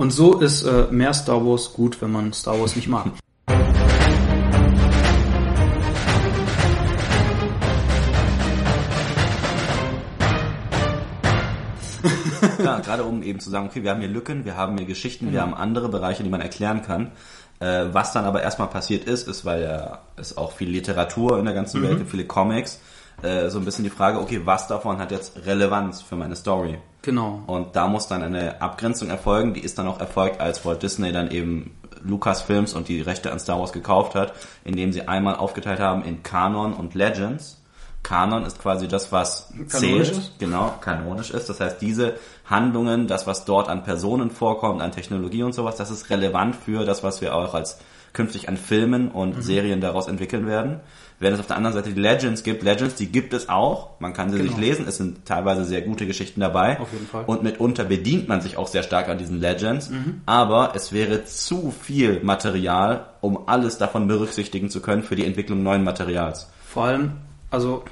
Und so ist äh, mehr Star Wars gut, wenn man Star Wars nicht mag. Ja, gerade um eben zu sagen, okay, wir haben hier Lücken, wir haben hier Geschichten, wir Genau. haben andere Bereiche, die man erklären kann. Äh, was dann aber erstmal passiert ist, ist, weil ja es auch viel Literatur in der ganzen Mhm. Welt gibt, viele Comics, äh, so ein bisschen die Frage, okay, was davon hat jetzt Relevanz für meine Story? Genau. Und da muss dann eine Abgrenzung erfolgen, die ist dann auch erfolgt, als Walt Disney dann eben Lucasfilms und die Rechte an Star Wars gekauft hat, indem sie einmal aufgeteilt haben in Kanon und Legends. Kanon ist quasi das, was Kanonisch zählt, ist? genau, kanonisch ist. Das heißt, diese Handlungen, das, was dort an Personen vorkommt, an Technologie und sowas, das ist relevant für das, was wir auch als künftig an Filmen und Mhm. Serien daraus entwickeln werden. Während es auf der anderen Seite die Legends gibt, Legends, die gibt es auch, man kann sie Genau. sich lesen, es sind teilweise sehr gute Geschichten dabei. Auf jeden Fall. Und mitunter bedient man sich auch sehr stark an diesen Legends, Mhm. aber es wäre zu viel Material, um alles davon berücksichtigen zu können für die Entwicklung neuen Materials. Vor allem, also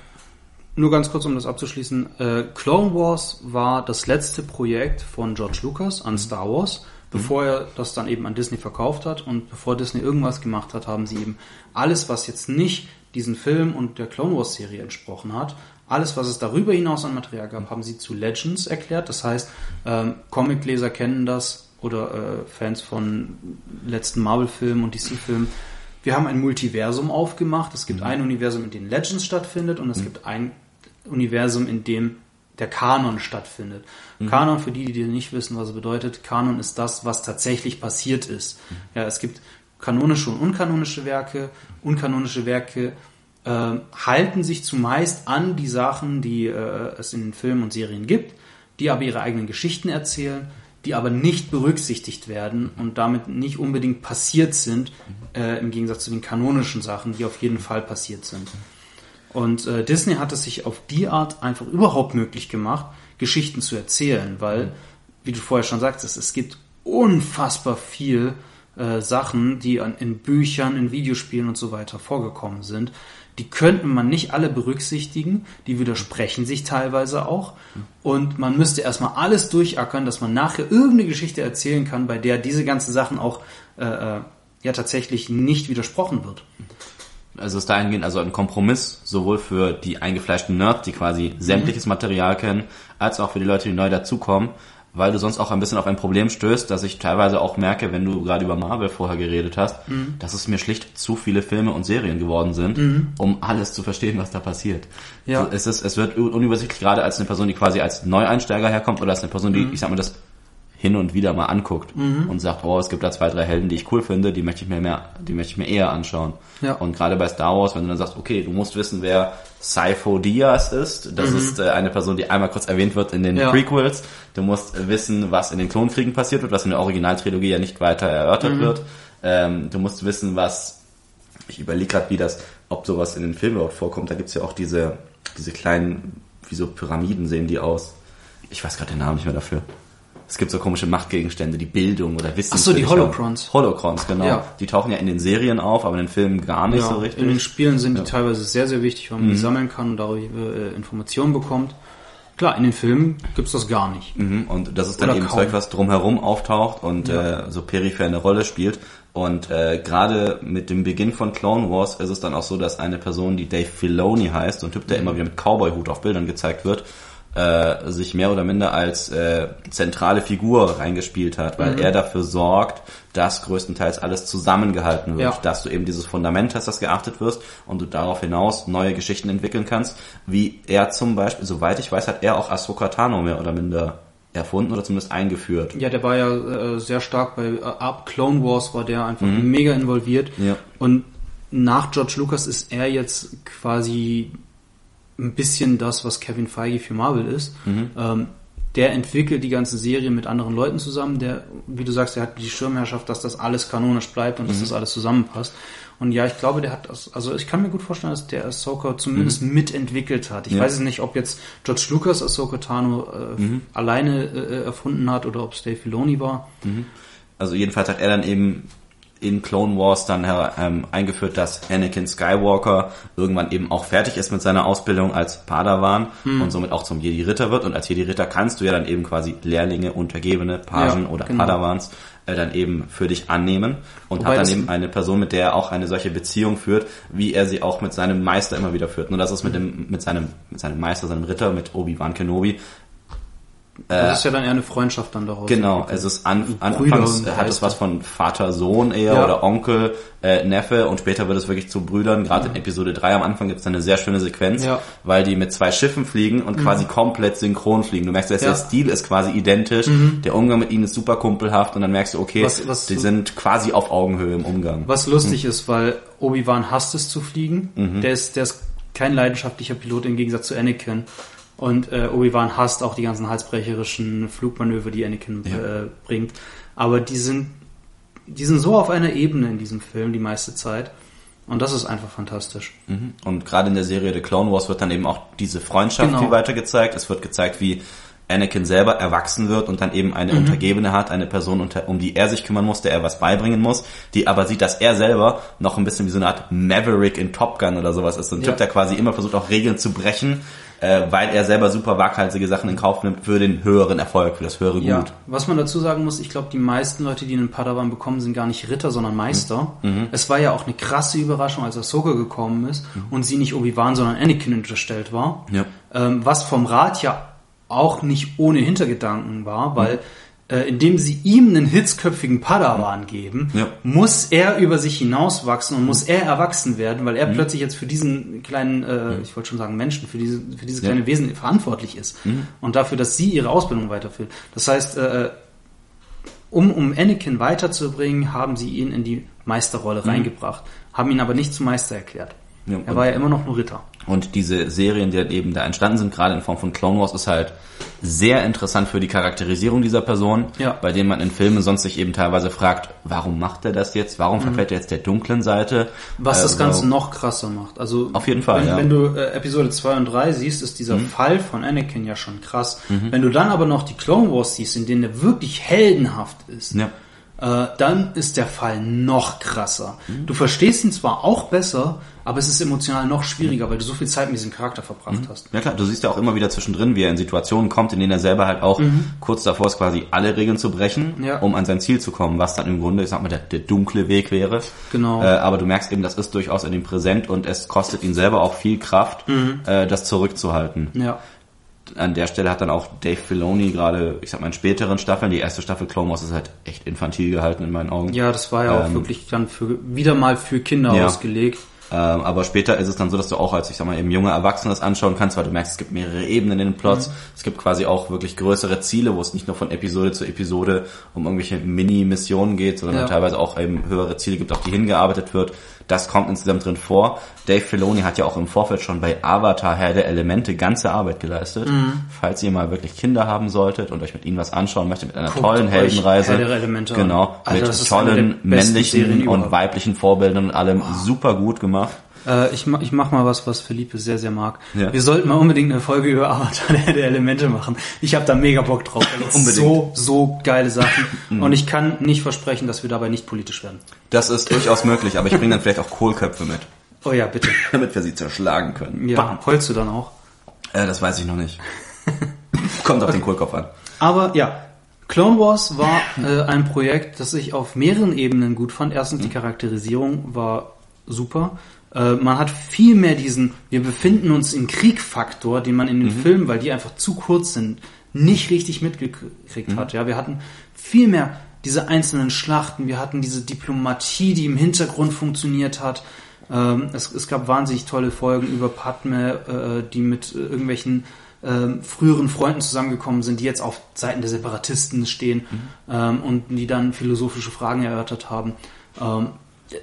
nur ganz kurz, um das abzuschließen, äh, Clone Wars war das letzte Projekt von George Lucas an Star Wars, bevor er das dann eben an Disney verkauft hat und bevor Disney irgendwas gemacht hat, haben sie eben alles, was jetzt nicht diesen Film und der Clone Wars Serie entsprochen hat, alles, was es darüber hinaus an Material gab, haben sie zu Legends erklärt. Das heißt, ähm, Comicleser kennen das oder äh, Fans von letzten Marvel-Filmen und DC-Filmen. Wir haben ein Multiversum aufgemacht. Es gibt ein Universum, in dem Legends stattfindet und es gibt ein Universum, in dem der Kanon stattfindet. Kanon, für die, die nicht wissen, was es bedeutet, Kanon ist das, was tatsächlich passiert ist. Ja, es gibt kanonische und unkanonische Werke. Unkanonische Werke äh, halten sich zumeist an die Sachen, die äh, es in den Filmen und Serien gibt, die aber ihre eigenen Geschichten erzählen, die aber nicht berücksichtigt werden und damit nicht unbedingt passiert sind, äh, im Gegensatz zu den kanonischen Sachen, die auf jeden Fall passiert sind. Und äh, Disney hat es sich auf die Art einfach überhaupt möglich gemacht, Geschichten zu erzählen, weil, wie du vorher schon sagtest, es gibt unfassbar viel äh, Sachen, die an, in Büchern, in Videospielen und so weiter vorgekommen sind. Die könnte man nicht alle berücksichtigen, die widersprechen sich teilweise auch. Und man müsste erstmal alles durchackern, dass man nachher irgendeine Geschichte erzählen kann, bei der diese ganzen Sachen auch äh, äh, ja tatsächlich nicht widersprochen wird. Also ist dahingehend also ein Kompromiss, sowohl für die eingefleischten Nerds, die quasi sämtliches Material kennen, als auch für die Leute, die neu dazukommen, weil du sonst auch ein bisschen auf ein Problem stößt, dass ich teilweise auch merke, wenn du gerade über Marvel vorher geredet hast, dass es mir schlicht zu viele Filme und Serien geworden sind, um alles zu verstehen, was da passiert. Ja. Es, ist, es wird unübersichtlich, gerade als eine Person, die quasi als Neueinsteiger herkommt oder als eine Person, die, ich sag mal, das hin und wieder mal anguckt und sagt, oh, es gibt da zwei, drei Helden, die ich cool finde, die möchte ich mir mehr, die möchte ich mir eher anschauen. Ja. Und gerade bei Star Wars, wenn du dann sagst, okay, du musst wissen, wer Sifo Dyas ist, das ist äh, eine Person, die einmal kurz erwähnt wird in den Ja. Prequels. Du musst wissen, was in den Klonkriegen passiert wird, was in der Originaltrilogie ja nicht weiter erörtert wird. Ähm, du musst wissen, was ich überlege gerade, wie das, ob sowas in den Filmen überhaupt vorkommt. Da gibt's ja auch diese, diese kleinen, wie so Pyramiden sehen die aus. Ich weiß gerade den Namen nicht mehr dafür. Es gibt so komische Machtgegenstände, die Bildung oder Wissen. Ach so, die. Holocrons. Holocrons, genau. Ja. Die tauchen ja in den Serien auf, aber in den Filmen gar nicht Ja, so richtig. in den Spielen sind Ja. Mhm. die teilweise sehr, sehr wichtig, weil man die sammeln kann und darüber äh, Informationen bekommt. Klar, in den Filmen gibt's das gar nicht. Mhm, Und das ist dann Oder eben kaum. Zeug, was drumherum auftaucht und äh, so peripher eine Rolle spielt. Und äh, gerade mit dem Beginn von Clone Wars ist es dann auch so, dass eine Person, die Dave Filoni heißt, so ein Typ, der immer wieder mit Cowboy-Hut auf Bildern gezeigt wird, äh, sich mehr oder minder als äh, zentrale Figur reingespielt hat, weil er dafür sorgt, dass größtenteils alles zusammengehalten wird, Ja. dass du eben dieses Fundament hast, das geachtet wirst und du darauf hinaus neue Geschichten entwickeln kannst, wie er zum Beispiel, soweit ich weiß, hat er auch Ahsoka Tano mehr oder minder erfunden oder zumindest eingeführt. Ja, der war ja äh, sehr stark bei äh, ab Clone Wars war der einfach mega involviert. Ja. Und nach George Lucas ist er jetzt quasi ein bisschen das, was Kevin Feige für Marvel ist. Ähm, der entwickelt die ganze Serie mit anderen Leuten zusammen. Der, wie du sagst, der hat die Schirmherrschaft, dass das alles kanonisch bleibt und dass das alles zusammenpasst. Und ja, ich glaube, der hat das, also ich kann mir gut vorstellen, dass der Ahsoka zumindest mitentwickelt hat. Ich Ja. weiß es nicht, ob jetzt George Lucas Ahsoka Tano äh, alleine äh, erfunden hat oder ob es Dave Filoni war. Also jedenfalls hat er dann eben in Clone Wars dann ähm, eingeführt, dass Anakin Skywalker irgendwann eben auch fertig ist mit seiner Ausbildung als Padawan mhm. und somit auch zum Jedi-Ritter wird. Und als Jedi-Ritter kannst du ja dann eben quasi Lehrlinge, Untergebene, Pagen ja, oder genau. Padawans äh, dann eben für dich annehmen und Wobei hat dann eben eine Person, mit der er auch eine solche Beziehung führt, wie er sie auch mit seinem Meister immer wieder führt. Nur dass es mit dem mit seinem mit seinem Meister, seinem Ritter, mit Obi-Wan Kenobi das äh, ist ja dann eher eine Freundschaft dann daraus. Genau, es ist an, anfangs hat es was von Vater, Sohn eher ja. oder Onkel, äh, Neffe und später wird es wirklich zu Brüdern. Gerade in Episode 3 am Anfang gibt es eine sehr schöne Sequenz, ja. weil die mit zwei Schiffen fliegen und mhm. quasi komplett synchron fliegen. Du merkst, dass ja. der Stil ist quasi identisch, mhm. der Umgang mit ihnen ist super kumpelhaft und dann merkst du, okay, was, was die sind quasi auf Augenhöhe im Umgang. Was lustig mhm. ist, weil Obi-Wan hasst es zu fliegen. Mhm. Der ist, der ist kein leidenschaftlicher Pilot im Gegensatz zu Anakin. Und äh, Obi-Wan hasst auch die ganzen halsbrecherischen Flugmanöver, die Anakin ja. äh, bringt. Aber die sind, die sind so auf einer Ebene in diesem Film die meiste Zeit. Und das ist einfach fantastisch. Mhm. Und gerade in der Serie The Clone Wars wird dann eben auch diese Freundschaft genau. viel weiter gezeigt. Es wird gezeigt, wie Anakin selber erwachsen wird und dann eben eine mhm. Untergebene hat, eine Person, um die er sich kümmern muss, der er was beibringen muss, die aber sieht, dass er selber noch ein bisschen wie so eine Art Maverick in Top Gun oder sowas ist. So ein ja. Typ, der quasi immer versucht, auch Regeln zu brechen äh, weil er selber super waghalsige Sachen in Kauf nimmt für den höheren Erfolg, für das höhere Gut. Ja, was man dazu sagen muss, ich glaube, die meisten Leute, die einen Padawan bekommen, sind gar nicht Ritter, sondern Meister. Mhm. mhm. Es war ja auch eine krasse Überraschung, als Ahsoka gekommen ist mhm. und sie nicht Obi-Wan, sondern Anakin unterstellt war. Ja. Ähm, was vom Rat ja auch nicht ohne Hintergedanken war, weil mhm indem sie ihm einen hitzköpfigen Padawan geben, ja. muss er über sich hinauswachsen und muss er erwachsen werden, weil er mhm. plötzlich jetzt für diesen kleinen, äh, mhm. ich wollte schon sagen Menschen, für diese, für diese kleine ja. Wesen verantwortlich ist mhm. und dafür, dass sie ihre Ausbildung weiterführt. Das heißt, äh, um, um Anakin weiterzubringen, haben sie ihn in die Meisterrolle mhm. reingebracht, haben ihn aber nicht zum Meister erklärt. Ja, er war ja immer noch nur Ritter. Und diese Serien, die halt eben da entstanden sind, gerade in Form von Clone Wars, ist halt sehr interessant für die Charakterisierung dieser Person, ja. bei denen man in Filmen sonst sich eben teilweise fragt, warum macht er das jetzt? Warum mhm. verfällt er jetzt der dunklen Seite? Was also, das Ganze noch krasser macht. Also auf jeden Fall. Wenn, ja. wenn du äh, Episode 2 und 3 siehst, ist dieser mhm. Fall von Anakin ja schon krass. Mhm. Wenn du dann aber noch die Clone Wars siehst, in denen er wirklich heldenhaft ist, ja äh, dann ist der Fall noch krasser. Mhm. Du verstehst ihn zwar auch besser, aber es ist emotional noch schwieriger, weil du so viel Zeit mit diesem Charakter verbracht mhm. hast. Ja klar, du siehst ja auch immer wieder zwischendrin, wie er in Situationen kommt, in denen er selber halt auch mhm. kurz davor ist, quasi alle Regeln zu brechen, ja. um an sein Ziel zu kommen, was dann im Grunde, ich sag mal, der, der dunkle Weg wäre. Genau. Äh, aber du merkst eben, das ist durchaus in ihm präsent und es kostet ihn selber auch viel Kraft, äh, das zurückzuhalten. Ja an der Stelle hat dann auch Dave Filoni gerade, ich sag mal, in späteren Staffeln, die erste Staffel Clone Wars ist halt echt infantil gehalten in meinen Augen. Ja, das war ja auch ähm, wirklich dann für, wieder mal für Kinder ja. ausgelegt. Ähm, aber später ist es dann so, dass du auch als, ich sag mal, eben junge Erwachsene das anschauen kannst, weil du merkst, es gibt mehrere Ebenen in den Plots. Mhm. Es gibt quasi auch wirklich größere Ziele, wo es nicht nur von Episode zu Episode um irgendwelche Mini-Missionen geht, sondern ja. teilweise auch eben höhere Ziele gibt, auf die hingearbeitet wird. Das kommt insgesamt drin vor. Dave Filoni hat ja auch im Vorfeld schon bei Avatar Herr der Elemente ganze Arbeit geleistet. Mhm. Falls ihr mal wirklich Kinder haben solltet und euch mit ihnen was anschauen möchtet, mit einer Guckt tollen Heldenreise. Herr der Elemente genau, Alter, mit tollen männlichen und weiblichen Vorbildern und allem wow. super gut gemacht. Äh, ich, ich mach mal was, was Philippe sehr, sehr mag. Ja. Wir sollten mal unbedingt eine Folge über Avatar der Elemente machen. Ich habe da mega Bock drauf. unbedingt. So, so geile Sachen. Mhm. Und ich kann nicht versprechen, dass wir dabei nicht politisch werden. Das ist durchaus möglich, aber ich bringe dann vielleicht auch Kohlköpfe mit. Oh ja, bitte. Damit wir sie zerschlagen können. Ja, Bam. holst du dann auch? Äh, das weiß ich noch nicht. Kommt auf okay. den Kohlkopf an. Aber ja, Clone Wars war äh, ein Projekt, das ich auf mehreren Ebenen gut fand. Erstens, die mhm. Charakterisierung war super. Äh, man hat viel mehr diesen, wir befinden uns im Kriegfaktor, den man in den mhm. Filmen, weil die einfach zu kurz sind, nicht richtig mitgekriegt mhm. hat. Ja, wir hatten viel mehr diese einzelnen Schlachten, wir hatten diese Diplomatie, die im Hintergrund funktioniert hat. Ähm, es, es, gab wahnsinnig tolle Folgen über Padme, äh, die mit äh, irgendwelchen ähm, früheren Freunden zusammengekommen sind, die jetzt auf Seiten der Separatisten stehen mhm. ähm, und die dann philosophische Fragen erörtert haben. Ähm,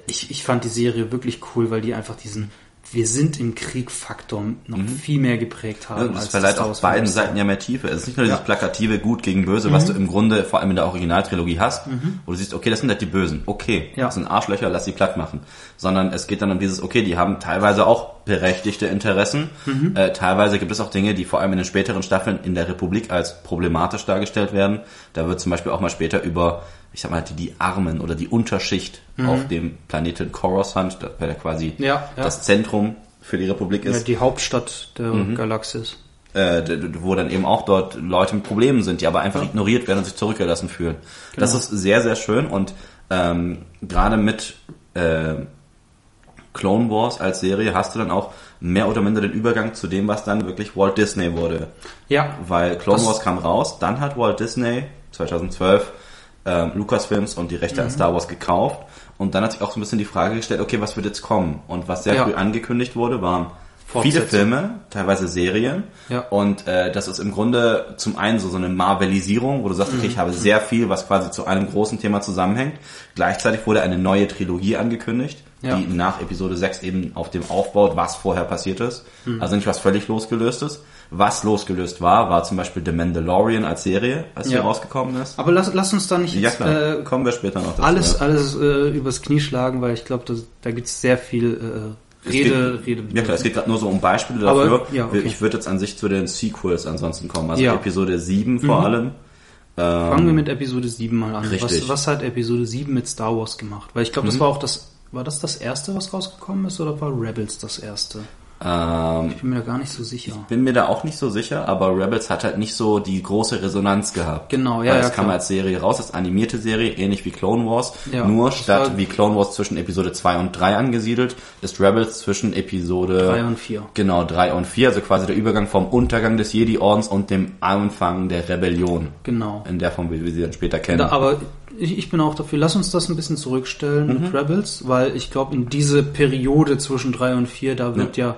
ich, ich fand die Serie wirklich cool, weil die einfach diesen wir sind im Krieg-Faktor noch mhm. viel mehr geprägt haben. Ja, das als verleiht auf beiden Seiten ja mehr Tiefe. Es ist nicht nur dieses ja. plakative Gut gegen Böse, mhm. was du im Grunde vor allem in der Originaltrilogie hast, mhm. wo du siehst, okay, das sind halt die Bösen. Okay, ja. das sind Arschlöcher, lass sie platt machen. Sondern es geht dann um dieses, okay, die haben teilweise auch berechtigte Interessen. Äh, teilweise gibt es auch Dinge, die vor allem in den späteren Staffeln in der Republik als problematisch dargestellt werden. Da wird zum Beispiel auch mal später über, ich sag mal, die, die Armen oder die Unterschicht auf dem Planeten Coruscant, da- weil der quasi Ja, ja. das Zentrum für die Republik Ja, ist, die Hauptstadt der Mhm. Galaxis. äh, wo dann eben auch dort Leute mit Problemen sind, die aber einfach ignoriert werden und sich zurückgelassen fühlen. Das Genau. ist sehr, sehr schön und ähm, gerade mit äh, Clone Wars als Serie hast du dann auch mehr oder minder den Übergang zu dem, was dann wirklich Walt Disney wurde. Ja, Weil Clone Das- Wars kam raus, dann hat Walt Disney 2012 ähm, Lucasfilms und die Rechte an Star Wars gekauft und dann hat sich auch so ein bisschen die Frage gestellt, okay, was wird jetzt kommen? Und was sehr Ja. früh angekündigt wurde, waren viele. Filme, teilweise Serien Ja. und äh, das ist im Grunde zum einen so, so eine Marvelisierung, wo du sagst, okay, ich habe sehr viel, was quasi zu einem großen Thema zusammenhängt. Gleichzeitig wurde eine neue Trilogie angekündigt, Ja. die nach Episode 6 eben auf dem aufbaut, was vorher passiert ist. Mhm. Also nicht was völlig losgelöstes. Was losgelöst war, war zum Beispiel The Mandalorian als Serie, als sie Ja. rausgekommen ist. aber lass, lass uns da nicht Ja jetzt, äh, kommen wir später noch dazu. alles, alles äh, übers Knie schlagen, weil ich glaube, da, gibt es sehr viel äh, Rede, es Rede. geht, Ja klar, es geht gerade nur so um Beispiele Aber, dafür. ja, okay. Ich würde jetzt an sich zu den Sequels ansonsten kommen. Also Ja. Mhm. Episode 7 vor allem. Fangen wir mit Episode 7 mal an. Richtig. Mhm. Was, was hat Episode 7 mit Star Wars gemacht? Weil ich glaube, das war auch das, war das das erste, was rausgekommen ist, oder war Rebels das erste? Ähm, Ich bin mir da gar nicht so sicher. bin mir da auch nicht so sicher, aber Rebels hat halt nicht so die große Resonanz gehabt. Genau, ja, Weil ja, es kam klar. als Serie raus, als animierte Serie, ähnlich wie Clone Wars. Ja, Nur statt wie Clone Wars zwischen Episode 2 und 3 angesiedelt, ist Rebels zwischen Episode Drei und vier. Genau, 3 und 4, also quasi der Übergang vom Untergang des Jedi-Ordens und dem Anfang der Rebellion. Genau. In der Form, wie wir sie dann später kennen. Da, aber ich, ich bin auch dafür, lass uns das ein bisschen zurückstellen Mhm. mit Rebels, weil ich glaube, in diese Periode zwischen drei und vier, da wird ja,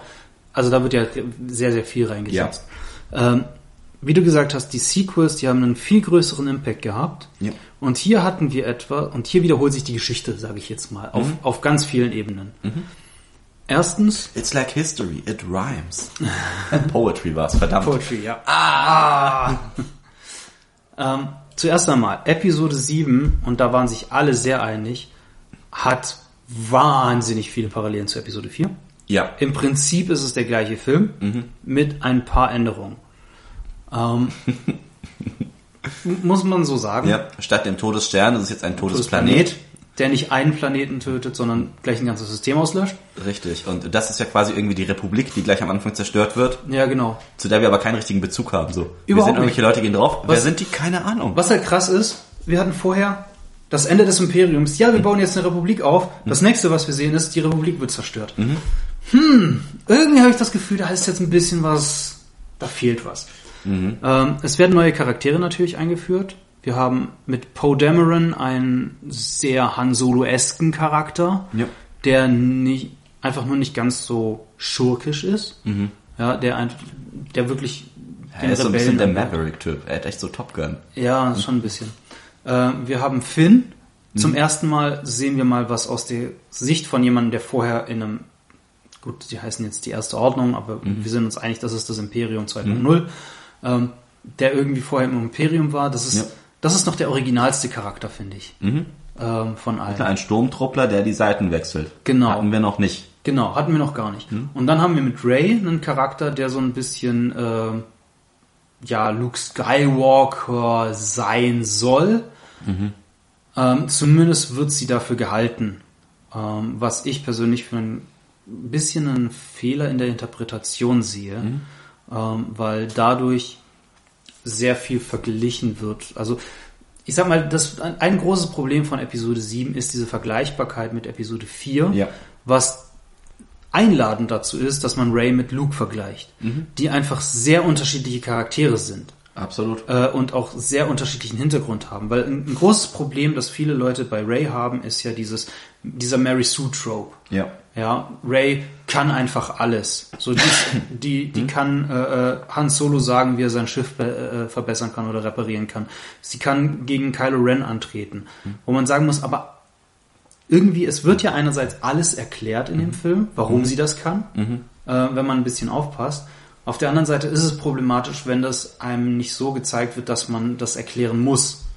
also da wird ja sehr, sehr viel reingesetzt. Ähm, wie du gesagt hast, die Sequels, die haben einen viel größeren Impact gehabt. Ja. Und hier hatten wir etwa, und hier wiederholt sich die Geschichte, sage ich jetzt mal, auf, Mhm. auf ganz vielen Ebenen. Erstens, It's like history, it rhymes. And poetry war's, verdammt. Poetry, ja. Ah! ähm, zuerst einmal, Episode 7, und da waren sich alle sehr einig, hat wahnsinnig viele Parallelen zu Episode 4. Ja. Im Prinzip ist es der gleiche Film mit ein paar Änderungen. Ähm, muss man so sagen. ja. Statt dem Todesstern ist es jetzt ein Todesplanet. Der nicht einen Planeten tötet, sondern gleich ein ganzes System auslöscht. Richtig. Und das ist ja quasi irgendwie die Republik, die gleich am Anfang zerstört wird, Ja, genau. zu der wir aber keinen richtigen Bezug haben. So. wir Überhaupt sind irgendwelche Leute gehen drauf. Wer Was- sind die? Keine Ahnung. Was halt krass ist, wir hatten vorher das Ende des Imperiums. Ja, wir bauen jetzt eine Republik auf. Das nächste, was wir sehen, ist, die Republik wird zerstört. Hm, irgendwie habe ich das Gefühl, da ist jetzt ein bisschen was, da fehlt was. Ähm, es werden neue Charaktere natürlich eingeführt. Wir haben mit Poe Dameron einen sehr Han Solo-esken Charakter, Ja. der nicht, einfach nur nicht ganz so schurkisch ist. Ja, der, ein, der wirklich Er ist so ein bisschen der Rebellen- Maverick-Typ. Er hat echt so Top Gun. ja, schon ein bisschen. Äh, wir haben Finn. Zum ersten Mal sehen wir mal was aus der Sicht von jemandem, der vorher in einem, gut, die heißen jetzt die erste Ordnung, aber wir sind uns einig, das ist das Imperium 2.0, ähm, der irgendwie vorher im Imperium war. Das ist, Ja. Das ist noch der originalste Charakter, finde ich. Ähm, von allen. Ein Sturmtruppler, der die Seiten wechselt. Genau. Hatten wir noch nicht. Genau, hatten wir noch gar nicht. Und dann haben wir mit Ray einen Charakter, der so ein bisschen äh, ja Luke Skywalker sein soll. Ähm, zumindest wird sie dafür gehalten. Ähm, was ich persönlich für ein bisschen einen Fehler in der Interpretation sehe, ähm, weil dadurch sehr viel verglichen wird. Also ich sag mal, das ein, großes Problem von Episode 7 ist diese Vergleichbarkeit mit Episode 4, Ja. was einladend dazu ist, dass man Ray mit Luke vergleicht, die einfach sehr unterschiedliche Charaktere sind Absolut. äh, und auch sehr unterschiedlichen Hintergrund haben. Weil ein, ein großes Problem, das viele Leute bei Ray haben, ist ja dieses, dieser Mary Sue Trope. Ja. Ja, Ray kann einfach alles. So die, die, die kann äh, äh, Han Solo sagen, wie er sein Schiff äh, verbessern kann oder reparieren kann. Sie kann gegen Kylo Ren antreten. Wo man sagen muss, aber irgendwie, es wird ja einerseits alles erklärt in dem Film, warum sie das kann, äh, wenn man ein bisschen aufpasst. Auf der anderen Seite ist es problematisch, wenn das einem nicht so gezeigt wird, dass man das erklären muss.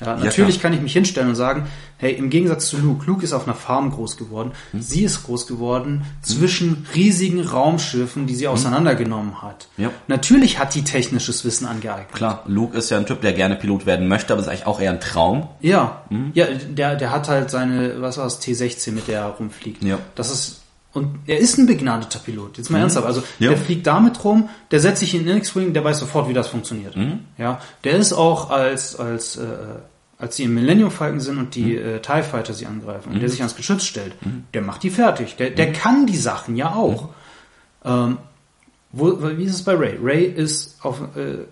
Ja, natürlich klar. kann ich mich hinstellen und sagen, hey, im Gegensatz zu Luke, Luke ist auf einer Farm groß geworden, Hm. sie ist groß geworden zwischen riesigen Raumschiffen, die sie auseinandergenommen hat. Hm. Ja. Natürlich hat die technisches Wissen angeeignet. Klar, Luke ist ja ein Typ, der gerne Pilot werden möchte, aber ist eigentlich auch eher ein Traum. Ja, Hm. ja, der, der hat halt seine, was war's, T16, mit der er rumfliegt. Ja. Das ist, und er ist ein begnadeter Pilot, jetzt mal ernsthaft. Also, Mhm. Ja. der fliegt damit rum, der setzt sich in den X-Wing, der weiß sofort, wie das funktioniert. Mhm. Ja, der ist auch als, als, äh, als sie im Millennium Falcon sind und Mhm. die äh, TIE Fighter sie angreifen und der sich ans Geschütz stellt, der macht die fertig. Der, der kann die Sachen ja auch. Ähm, wo, wie ist es bei Ray? Ray ist auf, äh,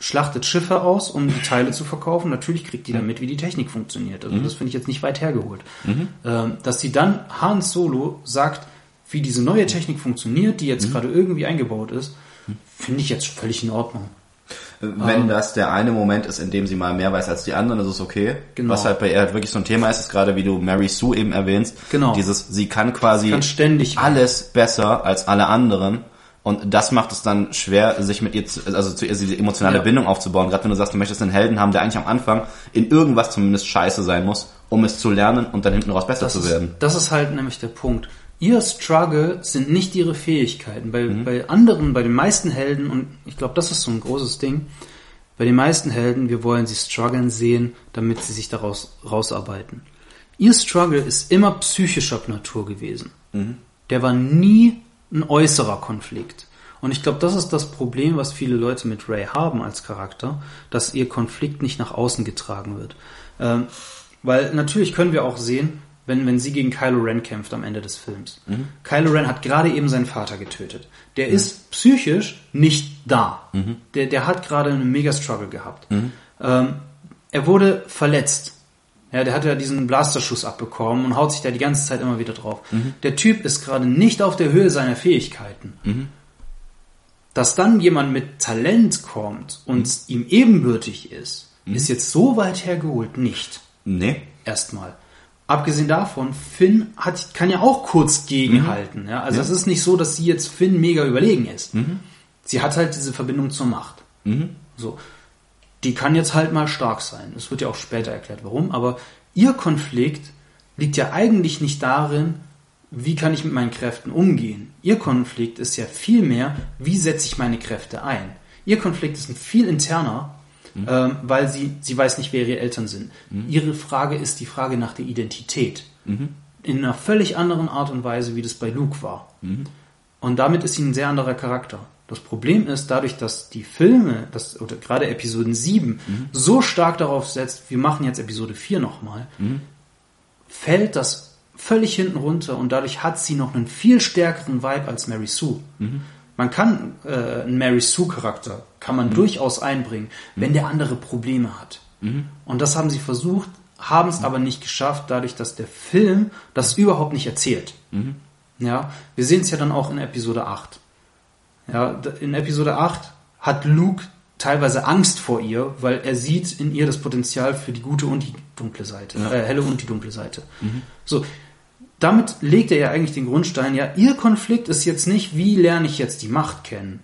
schlachtet Schiffe aus, um die Teile zu verkaufen. Natürlich kriegt die dann mit, wie die Technik funktioniert. Also das finde ich jetzt nicht weit hergeholt. Ähm, dass sie dann Han Solo sagt, wie diese neue Technik funktioniert, die jetzt gerade irgendwie eingebaut ist, finde ich jetzt völlig in Ordnung. Wenn das der eine Moment ist, in dem sie mal mehr weiß als die anderen, ist es okay. Genau. Was halt bei ihr halt wirklich so ein Thema ist, ist gerade wie du Mary Sue eben erwähnst. Genau. Dieses, sie kann quasi Kann ständig alles besser als alle anderen. Und das macht es dann schwer, sich mit ihr, zu, also zu ihr diese emotionale Ja. Bindung aufzubauen. Gerade wenn du sagst, du möchtest einen Helden haben, der eigentlich am Anfang in irgendwas zumindest scheiße sein muss, um es zu lernen und dann hinten raus besser Das zu ist, werden. das ist halt nämlich der Punkt. Ihr Struggle sind nicht ihre Fähigkeiten. Bei, Mhm. bei anderen, bei den meisten Helden, und ich glaube, das ist so ein großes Ding, bei den meisten Helden, wir wollen sie strugglen sehen, damit sie sich daraus rausarbeiten. Ihr Struggle ist immer psychischer Natur gewesen. Mhm. Der war nie ein äußerer Konflikt. Und ich glaube, das ist das Problem, was viele Leute mit Ray haben als Charakter, dass ihr Konflikt nicht nach außen getragen wird. Ähm, weil natürlich können wir auch sehen, wenn, wenn sie gegen Kylo Ren kämpft am Ende des Films. Kylo Ren hat gerade eben seinen Vater getötet. Der ist psychisch nicht da. Der, der hat gerade einen Mega-Struggle gehabt. Ähm, er wurde verletzt. Ja, der hat ja diesen Blasterschuss abbekommen und haut sich da die ganze Zeit immer wieder drauf. Der Typ ist gerade nicht auf der Höhe seiner Fähigkeiten. Dass dann jemand mit Talent kommt und ihm ebenbürtig ist, ist jetzt so weit hergeholt nicht. Nee. Erstmal. Abgesehen davon, Finn hat, kann ja auch kurz gegenhalten. Ja? Also Ja. es ist nicht so, dass sie jetzt Finn mega überlegen ist. Sie hat halt diese Verbindung zur Macht. So. Die kann jetzt halt mal stark sein. Es wird ja auch später erklärt, warum. Aber ihr Konflikt liegt ja eigentlich nicht darin, wie kann ich mit meinen Kräften umgehen. Ihr Konflikt ist ja viel mehr, wie setze ich meine Kräfte ein. Ihr Konflikt ist ein viel interner, ähm, weil sie, sie weiß nicht, wer ihre Eltern sind. Ihre Frage ist die Frage nach der Identität. In einer völlig anderen Art und Weise, wie das bei Luke war. Und damit ist sie ein sehr anderer Charakter. Das Problem ist, dadurch, dass die Filme, das, oder gerade Episoden 7, so stark darauf setzt, wir machen jetzt Episode 4 nochmal, fällt das völlig hinten runter und dadurch hat sie noch einen viel stärkeren Vibe als Mary Sue. Man kann äh, einen Mary Sue Charakter kann man durchaus einbringen, wenn der andere Probleme hat. Und das haben sie versucht, haben es aber nicht geschafft, dadurch, dass der Film das überhaupt nicht erzählt. Ja, wir sehen es ja dann auch in Episode 8. Ja, in Episode 8 hat Luke teilweise Angst vor ihr, weil er sieht in ihr das Potenzial für die gute und die dunkle Seite, äh, helle und die dunkle Seite. So, damit legt er ja eigentlich den Grundstein, ja, ihr Konflikt ist jetzt nicht, wie lerne ich jetzt die Macht kennen.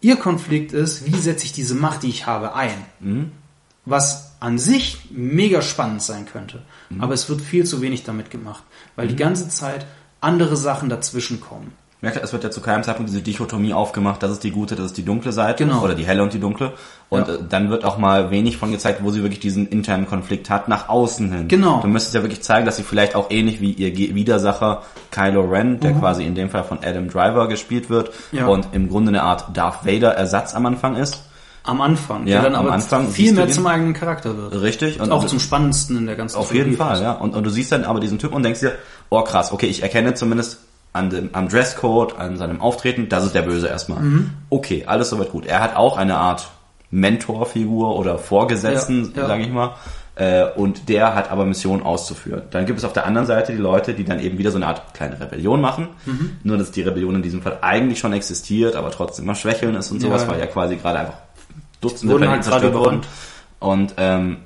Ihr Konflikt ist, wie setze ich diese Macht, die ich habe, ein. Was an sich mega spannend sein könnte. Aber es wird viel zu wenig damit gemacht, weil die ganze Zeit andere Sachen dazwischen kommen. Klar, es wird ja zu keinem Zeitpunkt diese Dichotomie aufgemacht, das ist die gute, das ist die dunkle Seite Genau. oder die helle und die dunkle. Und Ja. äh, dann wird auch mal wenig von gezeigt, wo sie wirklich diesen internen Konflikt hat, nach außen hin. Genau. Du müsstest ja wirklich zeigen, dass sie vielleicht auch ähnlich wie ihr Widersacher Kylo Ren, der Mhm. quasi in dem Fall von Adam Driver gespielt wird Ja. und im Grunde eine Art Darth Vader Ersatz am Anfang ist. Am Anfang, Ja, der dann am aber Anfang viel mehr zum eigenen Charakter wird. Richtig. Und auch zum spannendsten in der ganzen Auf jeden Trilogie. Fall, ja. Und, und du siehst dann aber diesen Typ und denkst dir, oh krass, okay, ich erkenne zumindest an dem, am Dresscode, an seinem Auftreten, das ist der Böse erstmal. Mhm. Okay, alles soweit gut. Er hat auch eine Art Mentorfigur oder Vorgesetzten, Ja, ja. sage ich mal. Äh, und der hat aber Missionen auszuführen. Dann gibt es auf der anderen Seite die Leute, die dann eben wieder so eine Art kleine Rebellion machen. Mhm. Nur, dass die Rebellion in diesem Fall eigentlich schon existiert, aber trotzdem mal schwächeln ist und sowas, Ja. weil ja quasi gerade einfach Dutzende Wurden halt zerstört wurden. Und ähm,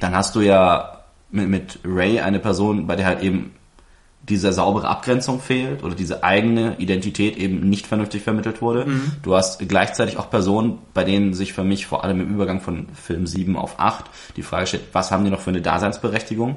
dann hast du ja mit, mit Ray eine Person, bei der halt eben diese saubere Abgrenzung fehlt oder diese eigene Identität eben nicht vernünftig vermittelt wurde. Mhm. Du hast gleichzeitig auch Personen, bei denen sich für mich vor allem im Übergang von Film 7 auf 8 die Frage stellt, was haben die noch für eine Daseinsberechtigung?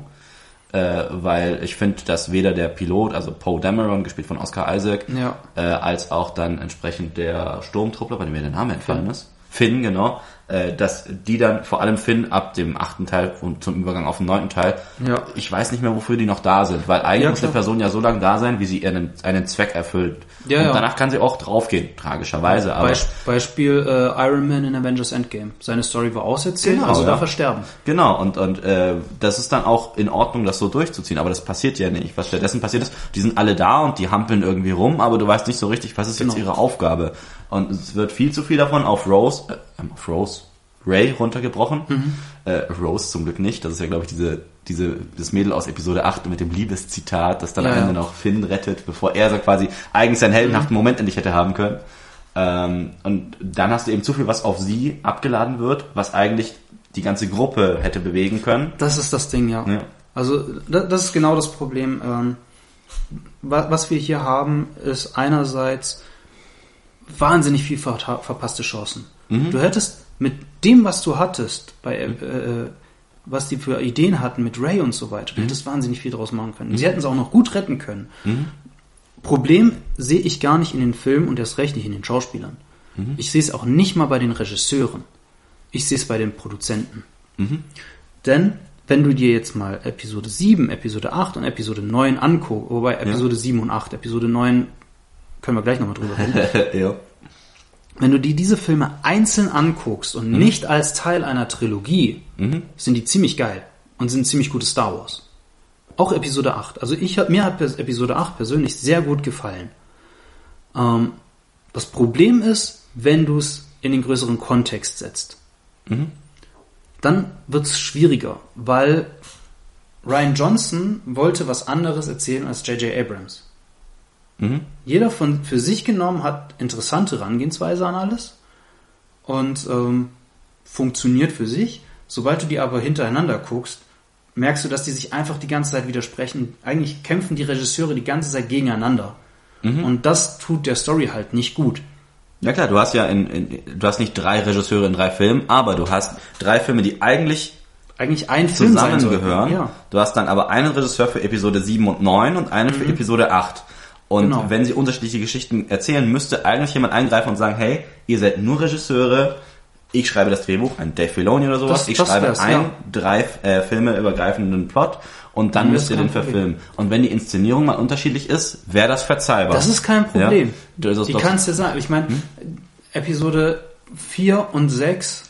Äh, weil ich finde, dass weder der Pilot, also Poe Dameron, gespielt von Oscar Isaac, Ja. äh, als auch dann entsprechend der Sturmtruppler, bei dem mir der Name entfallen ist, Finn, genau, äh, dass die dann, vor allem Finn, ab dem achten Teil und zum Übergang auf den neunten Teil, Ja. ich weiß nicht mehr, wofür die noch da sind, weil eigentlich Ja, muss eine. Person ja so lange da sein, wie sie ihren, einen Zweck erfüllt. Ja, und ja. danach kann sie auch draufgehen, tragischerweise, aber... Beisp Beispiel äh, Iron Man in Avengers Endgame. Seine Story war auserzählt, Genau, also ja. darf er sterben. Genau, und, und äh, das ist dann auch in Ordnung, das so durchzuziehen, aber das passiert ja nicht. Was stattdessen passiert ist, die sind alle da und die hampeln irgendwie rum, aber du weißt nicht so richtig, was ist jetzt Genau. ihre Aufgabe. Und es wird viel zu viel davon auf Rose, äh, auf Rose, Ray runtergebrochen. Mhm. Äh, Rose zum Glück nicht, das ist ja, glaube ich, diese, diese, das Mädel aus Episode 8 mit dem Liebeszitat, das dann Ja, am Ende ja. noch Finn rettet, bevor er so quasi eigentlich seinen heldenhaften Mhm. Moment endlich hätte haben können. Ähm, und dann hast du eben zu viel, was auf sie abgeladen wird, was eigentlich die ganze Gruppe hätte bewegen können. Das ist das Ding, ja. Ja. Also da- das ist genau das Problem. Ähm, wa- was wir hier haben, ist einerseits wahnsinnig viel ver verpasste Chancen. Du hättest mit dem, was du hattest, bei äh, äh, was die für Ideen hatten mit Ray und so weiter, du hättest wahnsinnig viel draus machen können. Sie hätten es auch noch gut retten können. Problem sehe ich gar nicht in den Filmen und erst recht nicht in den Schauspielern. Ich sehe es auch nicht mal bei den Regisseuren. Ich sehe es bei den Produzenten. Denn wenn du dir jetzt mal Episode 7, Episode 8 und Episode 9 anguckst, wobei Episode 7 und 8, Episode 9 können wir gleich nochmal drüber reden. ja. wenn du dir diese Filme einzeln anguckst und nicht als Teil einer Trilogie, sind die ziemlich geil und sind ziemlich gute Star Wars. Auch Episode 8. Also ich mir hat Episode 8 persönlich sehr gut gefallen. Ähm, das Problem ist, wenn du es in den größeren Kontext setzt. Dann wird es schwieriger, weil Ryan Johnson wollte was anderes erzählen als J.J. Abrams. Jeder von für sich genommen hat interessante Herangehensweise an alles und ähm, funktioniert für sich. Sobald du die aber hintereinander guckst, merkst du, dass die sich einfach die ganze Zeit widersprechen. Eigentlich kämpfen die Regisseure die ganze Zeit gegeneinander. Und das tut der Story halt nicht gut. Ja klar, du hast ja in, in, du hast nicht drei Regisseure in drei Filmen, aber du hast drei Filme, die eigentlich Eigentlich ein Film zusammengehören. Ja. Du hast dann aber einen Regisseur für Episode 7 und 9 und einen für Episode 8. Und Genau. wenn sie unterschiedliche Geschichten erzählen, müsste eigentlich jemand eingreifen und sagen, hey, ihr seid nur Regisseure, ich schreibe das Drehbuch, ein Dave Filoni oder sowas, Das- ich das schreibe einen ja. drei äh, Filme übergreifenden Plot und dann Ja, müsst ihr den Problem. verfilmen. Und wenn die Inszenierung mal unterschiedlich ist, wäre das verzeihbar. Das ist kein Problem. Ja? Das ist Die kannst du sagen. Ich meine, Episode 4 und 6,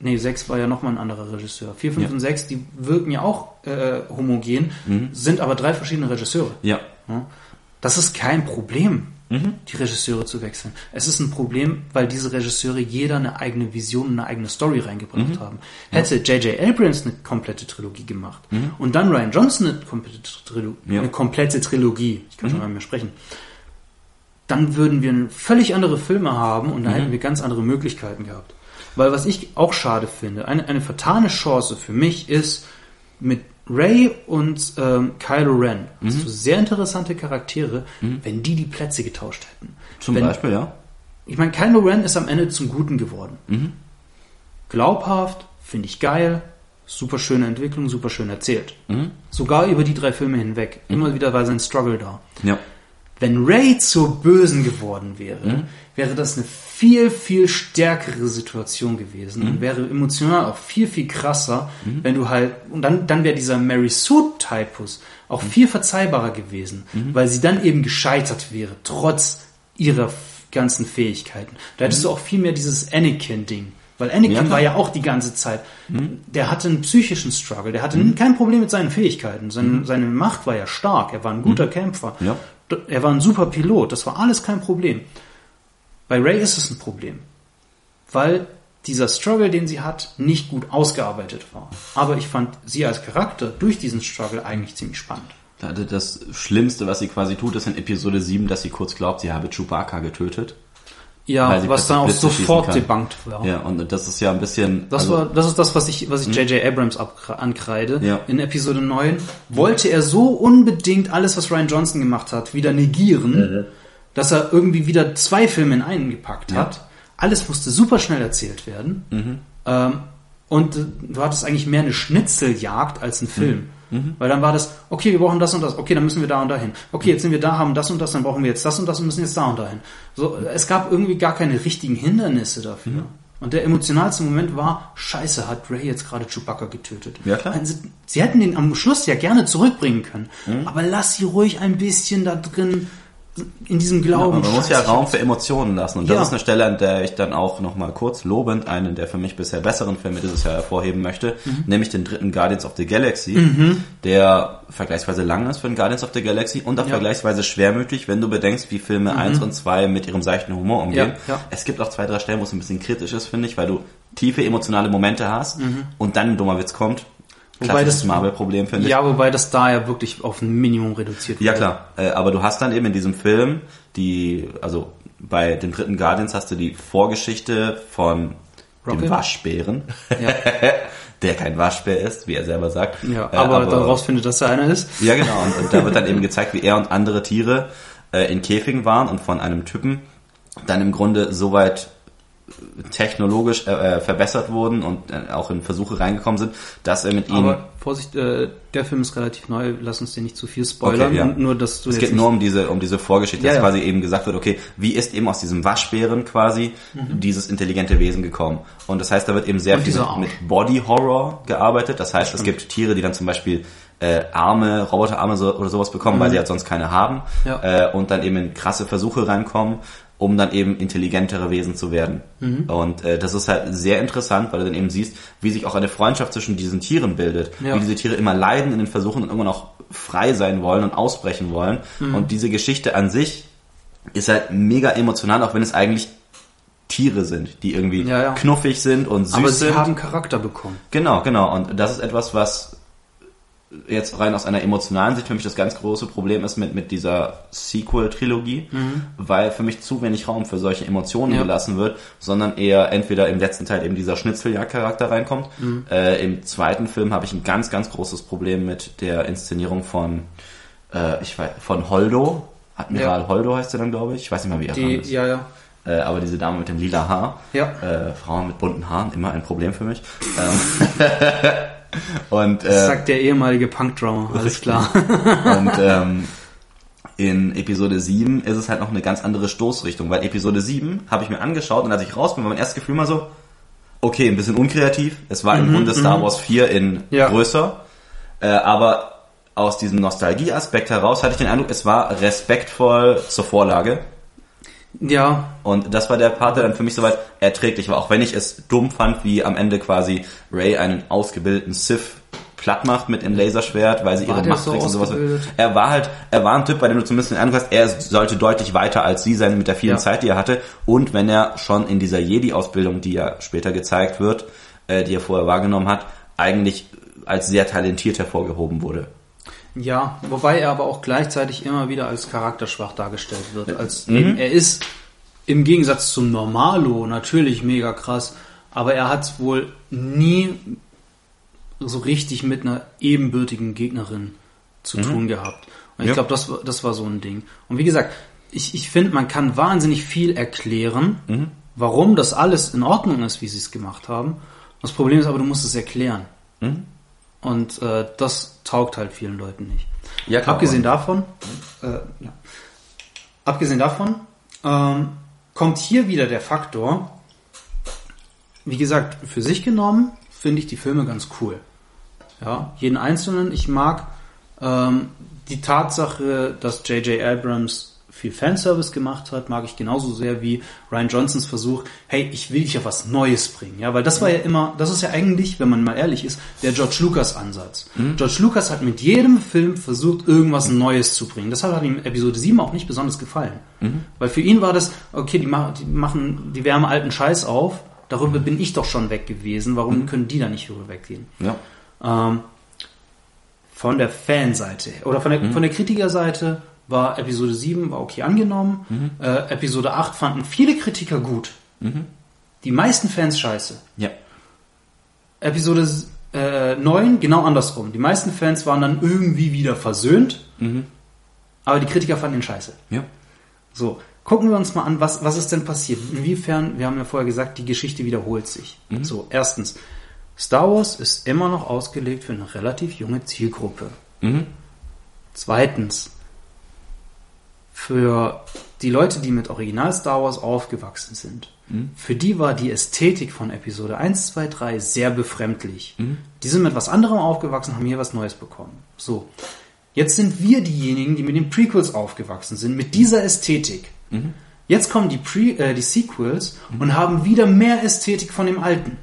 nee, 6 war ja nochmal ein anderer Regisseur. 4, 5 Ja. und 6, die wirken ja auch äh, homogen, sind aber drei verschiedene Regisseure. ja. Ja? Das ist kein Problem, die Regisseure zu wechseln. Es ist ein Problem, weil diese Regisseure jeder eine eigene Vision, eine eigene Story reingebracht haben. Hätte J.J. Abrams eine komplette Trilogie gemacht und dann Ryan Johnson eine komplette, Trilo Ja. eine komplette Trilogie, ich kann schon mal mehr sprechen, dann würden wir völlig andere Filme haben und da hätten wir ganz andere Möglichkeiten gehabt. Weil was ich auch schade finde, eine, eine vertane Chance für mich ist, mit Ray und ähm, Kylo Ren, hast du sehr interessante Charaktere, wenn die die Plätze getauscht hätten. Zum wenn, Beispiel, ja. Ich meine, Kylo Ren ist am Ende zum Guten geworden. Glaubhaft, finde ich geil, super schöne Entwicklung, super schön erzählt. Sogar über die drei Filme hinweg. Immer wieder war sein Struggle da. Ja. Wenn Ray zur Bösen geworden wäre, wäre das eine viel, viel stärkere Situation gewesen und wäre emotional auch viel, viel krasser, wenn du halt, und dann, dann wäre dieser Mary Sue-Typus auch viel verzeihbarer gewesen, weil sie dann eben gescheitert wäre, trotz ihrer ganzen Fähigkeiten. Da hättest du auch viel mehr dieses Anakin-Ding. Weil Anakin Ja, war ja auch die ganze Zeit, der hatte einen psychischen Struggle, der hatte kein Problem mit seinen Fähigkeiten. Seine, seine Macht war ja stark, er war ein guter Kämpfer. Ja. Er war ein super Pilot, das war alles kein Problem. Bei Ray ist es ein Problem, weil dieser Struggle, den sie hat, nicht gut ausgearbeitet war. Aber ich fand sie als Charakter durch diesen Struggle eigentlich ziemlich spannend. Das Schlimmste, was sie quasi tut, ist in Episode 7, dass sie kurz glaubt, sie habe Chewbacca getötet. Ja, was dann auch Blitze sofort debunked war. Ja, und das ist ja ein bisschen. Das also, war, das ist das, was ich, was ich J.J. Abrams abkra- ankreide. Ja. In Episode 9 wollte er so unbedingt alles, was Ryan Johnson gemacht hat, wieder negieren, dass er irgendwie wieder zwei Filme in einen gepackt hat. Alles musste super schnell erzählt werden. Mhm. Ähm, und du hattest eigentlich mehr eine Schnitzeljagd als einen Film. Weil dann war das, okay, wir brauchen das und das, okay, dann müssen wir da und dahin. Okay, jetzt sind wir da, haben das und das, dann brauchen wir jetzt das und das und müssen jetzt da und dahin. So, es gab irgendwie gar keine richtigen Hindernisse dafür. Mhm. Und der emotionalste Moment war, scheiße, hat Ray jetzt gerade Chewbacca getötet. Ja, klar. Also, sie hätten den am Schluss ja gerne zurückbringen können. Mhm. Aber lass sie ruhig ein bisschen da drin in diesem Glauben. Aber man muss ja Raum für Emotionen lassen. Und das Ja. ist eine Stelle, an der ich dann auch nochmal kurz lobend einen der für mich bisher besseren Filme dieses Jahr hervorheben möchte, Mhm. nämlich den dritten Guardians of the Galaxy, der vergleichsweise lang ist für den Guardians of the Galaxy und auch Ja. vergleichsweise schwermütig, wenn du bedenkst, wie Filme 1 und 2 mit ihrem seichten Humor umgehen. Mhm. Ja, ja. Es gibt auch zwei, drei Stellen, wo es ein bisschen kritisch ist, finde ich, weil du tiefe emotionale Momente hast und dann ein dummer Witz kommt. Wobei das- Marvel-Problem, finde ich. Ja, wobei das da ja wirklich auf ein Minimum reduziert Ja wurde. klar, äh, aber du hast dann eben in diesem Film die, also bei dem dritten Guardians hast du die Vorgeschichte von dem Rocket? Waschbären, Ja, der kein Waschbär ist, wie er selber sagt. ja Äh, aber, daraus findet, dass er einer ist. Ja genau, und, und da wird dann eben gezeigt, wie er und andere Tiere äh, in Käfigen waren und von einem Typen dann im Grunde soweit technologisch äh, äh, verbessert wurden und äh, auch in Versuche reingekommen sind, dass er mit ihnen Aber Vorsicht, äh, der Film ist relativ neu, lass uns dir nicht zu viel spoilern. Okay, ja. nur, dass du Es geht nur um diese, um diese Vorgeschichte, Ja, dass ja. quasi eben gesagt wird, okay, wie ist eben aus diesem Waschbären quasi dieses intelligente Wesen gekommen? Und das heißt, da wird eben sehr Und viel mit, mit Body Horror gearbeitet. Das heißt, es gibt Tiere, die dann zum Beispiel äh, Arme, Roboterarme so, oder sowas bekommen, weil sie halt sonst keine haben. Mhm. Ja. Äh, und dann eben in krasse Versuche reinkommen, um dann eben intelligentere Wesen zu werden. Mhm. Und äh, das ist halt sehr interessant, weil du dann eben siehst, wie sich auch eine Freundschaft zwischen diesen Tieren bildet. Ja. Wie diese Tiere immer leiden in den Versuchen und irgendwann auch frei sein wollen und ausbrechen wollen. Mhm. Und diese Geschichte an sich ist halt mega emotional, auch wenn es eigentlich Tiere sind, die irgendwie Ja, ja. knuffig sind und süß aber sie sind. haben Charakter bekommen. Genau, genau. Und das ist etwas, was jetzt rein aus einer emotionalen Sicht für mich das ganz große Problem ist mit, mit dieser Sequel-Trilogie, weil für mich zu wenig Raum für solche Emotionen Ja. gelassen wird, sondern eher entweder im letzten Teil eben dieser Schnitzeljagd-Charakter reinkommt. Äh, Im zweiten Film habe ich ein ganz, ganz großes Problem mit der Inszenierung von, äh, ich weiß, von Holdo. Admiral Ja. Holdo heißt er dann, glaube ich. Ich weiß nicht mal, wie er Die, ist. ja, ja. Äh, aber diese Dame mit dem lila Haar, Ja. äh, Frauen mit bunten Haaren, immer ein Problem für mich. Und Das äh, sagt der ehemalige Punk-Drummer, alles klar. und ähm, in Episode 7 ist es halt noch eine ganz andere Stoßrichtung, weil Episode 7 habe ich mir angeschaut und als ich raus bin, war mein erstes Gefühl mal so, okay, ein bisschen unkreativ. Es war im Grunde Star Wars 4 in Mhm, größer, äh, aber aus diesem Nostalgie-Aspekt heraus hatte ich den Eindruck, es war respektvoll zur Vorlage. Ja, Und das war der Part, der dann für mich soweit erträglich war. Auch wenn ich es dumm fand, wie am Ende quasi Ray einen ausgebildeten Sith platt macht mit dem Laserschwert, weil sie War ihre Macht so und sowas. Er war halt, er war ein Typ, bei dem du zumindest den Eindruck hast, er sollte deutlich weiter als sie sein mit der vielen Ja. Zeit, die er hatte. Und wenn er schon in dieser Jedi-Ausbildung, die ja später gezeigt wird, äh, die er vorher wahrgenommen hat, eigentlich als sehr talentiert hervorgehoben wurde. Ja. Wobei er aber auch gleichzeitig immer wieder als charakterschwach dargestellt wird. Als Mhm. eben, er ist im Gegensatz zum Normalo natürlich mega krass, aber er hat es wohl nie so richtig mit einer ebenbürtigen Gegnerin zu tun gehabt. Und ich Ja. glaube, das, war- das war so ein Ding. Und wie gesagt, ich, ich finde, man kann wahnsinnig viel erklären, warum das alles in Ordnung ist, wie sie es gemacht haben. Das Problem ist aber, du musst es erklären. Und äh, das taugt halt vielen Leuten nicht. Ja, klar. Abgesehen davon, äh, ja. abgesehen davon ähm, kommt hier wieder der Faktor. Wie gesagt, für sich genommen finde ich die Filme ganz cool. Ja, jeden einzelnen. Ich mag ähm, die Tatsache, dass J.J. Abrams viel Fanservice gemacht hat, mag ich genauso sehr wie Ryan Johnsons Versuch, hey, ich will dich auf was Neues bringen. Ja, weil das war ja immer, das ist ja eigentlich, wenn man mal ehrlich ist, der George Lucas Ansatz. George Lucas hat mit jedem Film versucht, irgendwas Neues zu bringen. Deshalb hat ihm Episode 7 auch nicht besonders gefallen. Weil für ihn war das, okay, die machen, die machen, die wärmen alten Scheiß auf, darüber bin ich doch schon weg gewesen, warum können die da nicht drüber weggehen? Ja. Ähm, von der Fanseite oder von der, von der Kritikerseite war Episode 7 war okay angenommen. Mhm. Äh, Episode 8 fanden viele Kritiker gut. Die meisten Fans scheiße. Ja. Episode äh, 9 genau andersrum. Die meisten Fans waren dann irgendwie wieder versöhnt, aber die Kritiker fanden ihn scheiße. Ja. So, gucken wir uns mal an, was, was ist denn passiert? Inwiefern, wir haben ja vorher gesagt, die Geschichte wiederholt sich. So, erstens, Star Wars ist immer noch ausgelegt für eine relativ junge Zielgruppe. Zweitens, für die Leute, die mit Original Star Wars aufgewachsen sind, für die war die Ästhetik von Episode 1, 2, 3 sehr befremdlich. Die sind mit was anderem aufgewachsen, haben hier was Neues bekommen. So. Jetzt sind wir diejenigen, die mit den Prequels aufgewachsen sind, mit dieser Ästhetik. Jetzt kommen die, Pre äh, die Sequels und haben wieder mehr Ästhetik von dem Alten.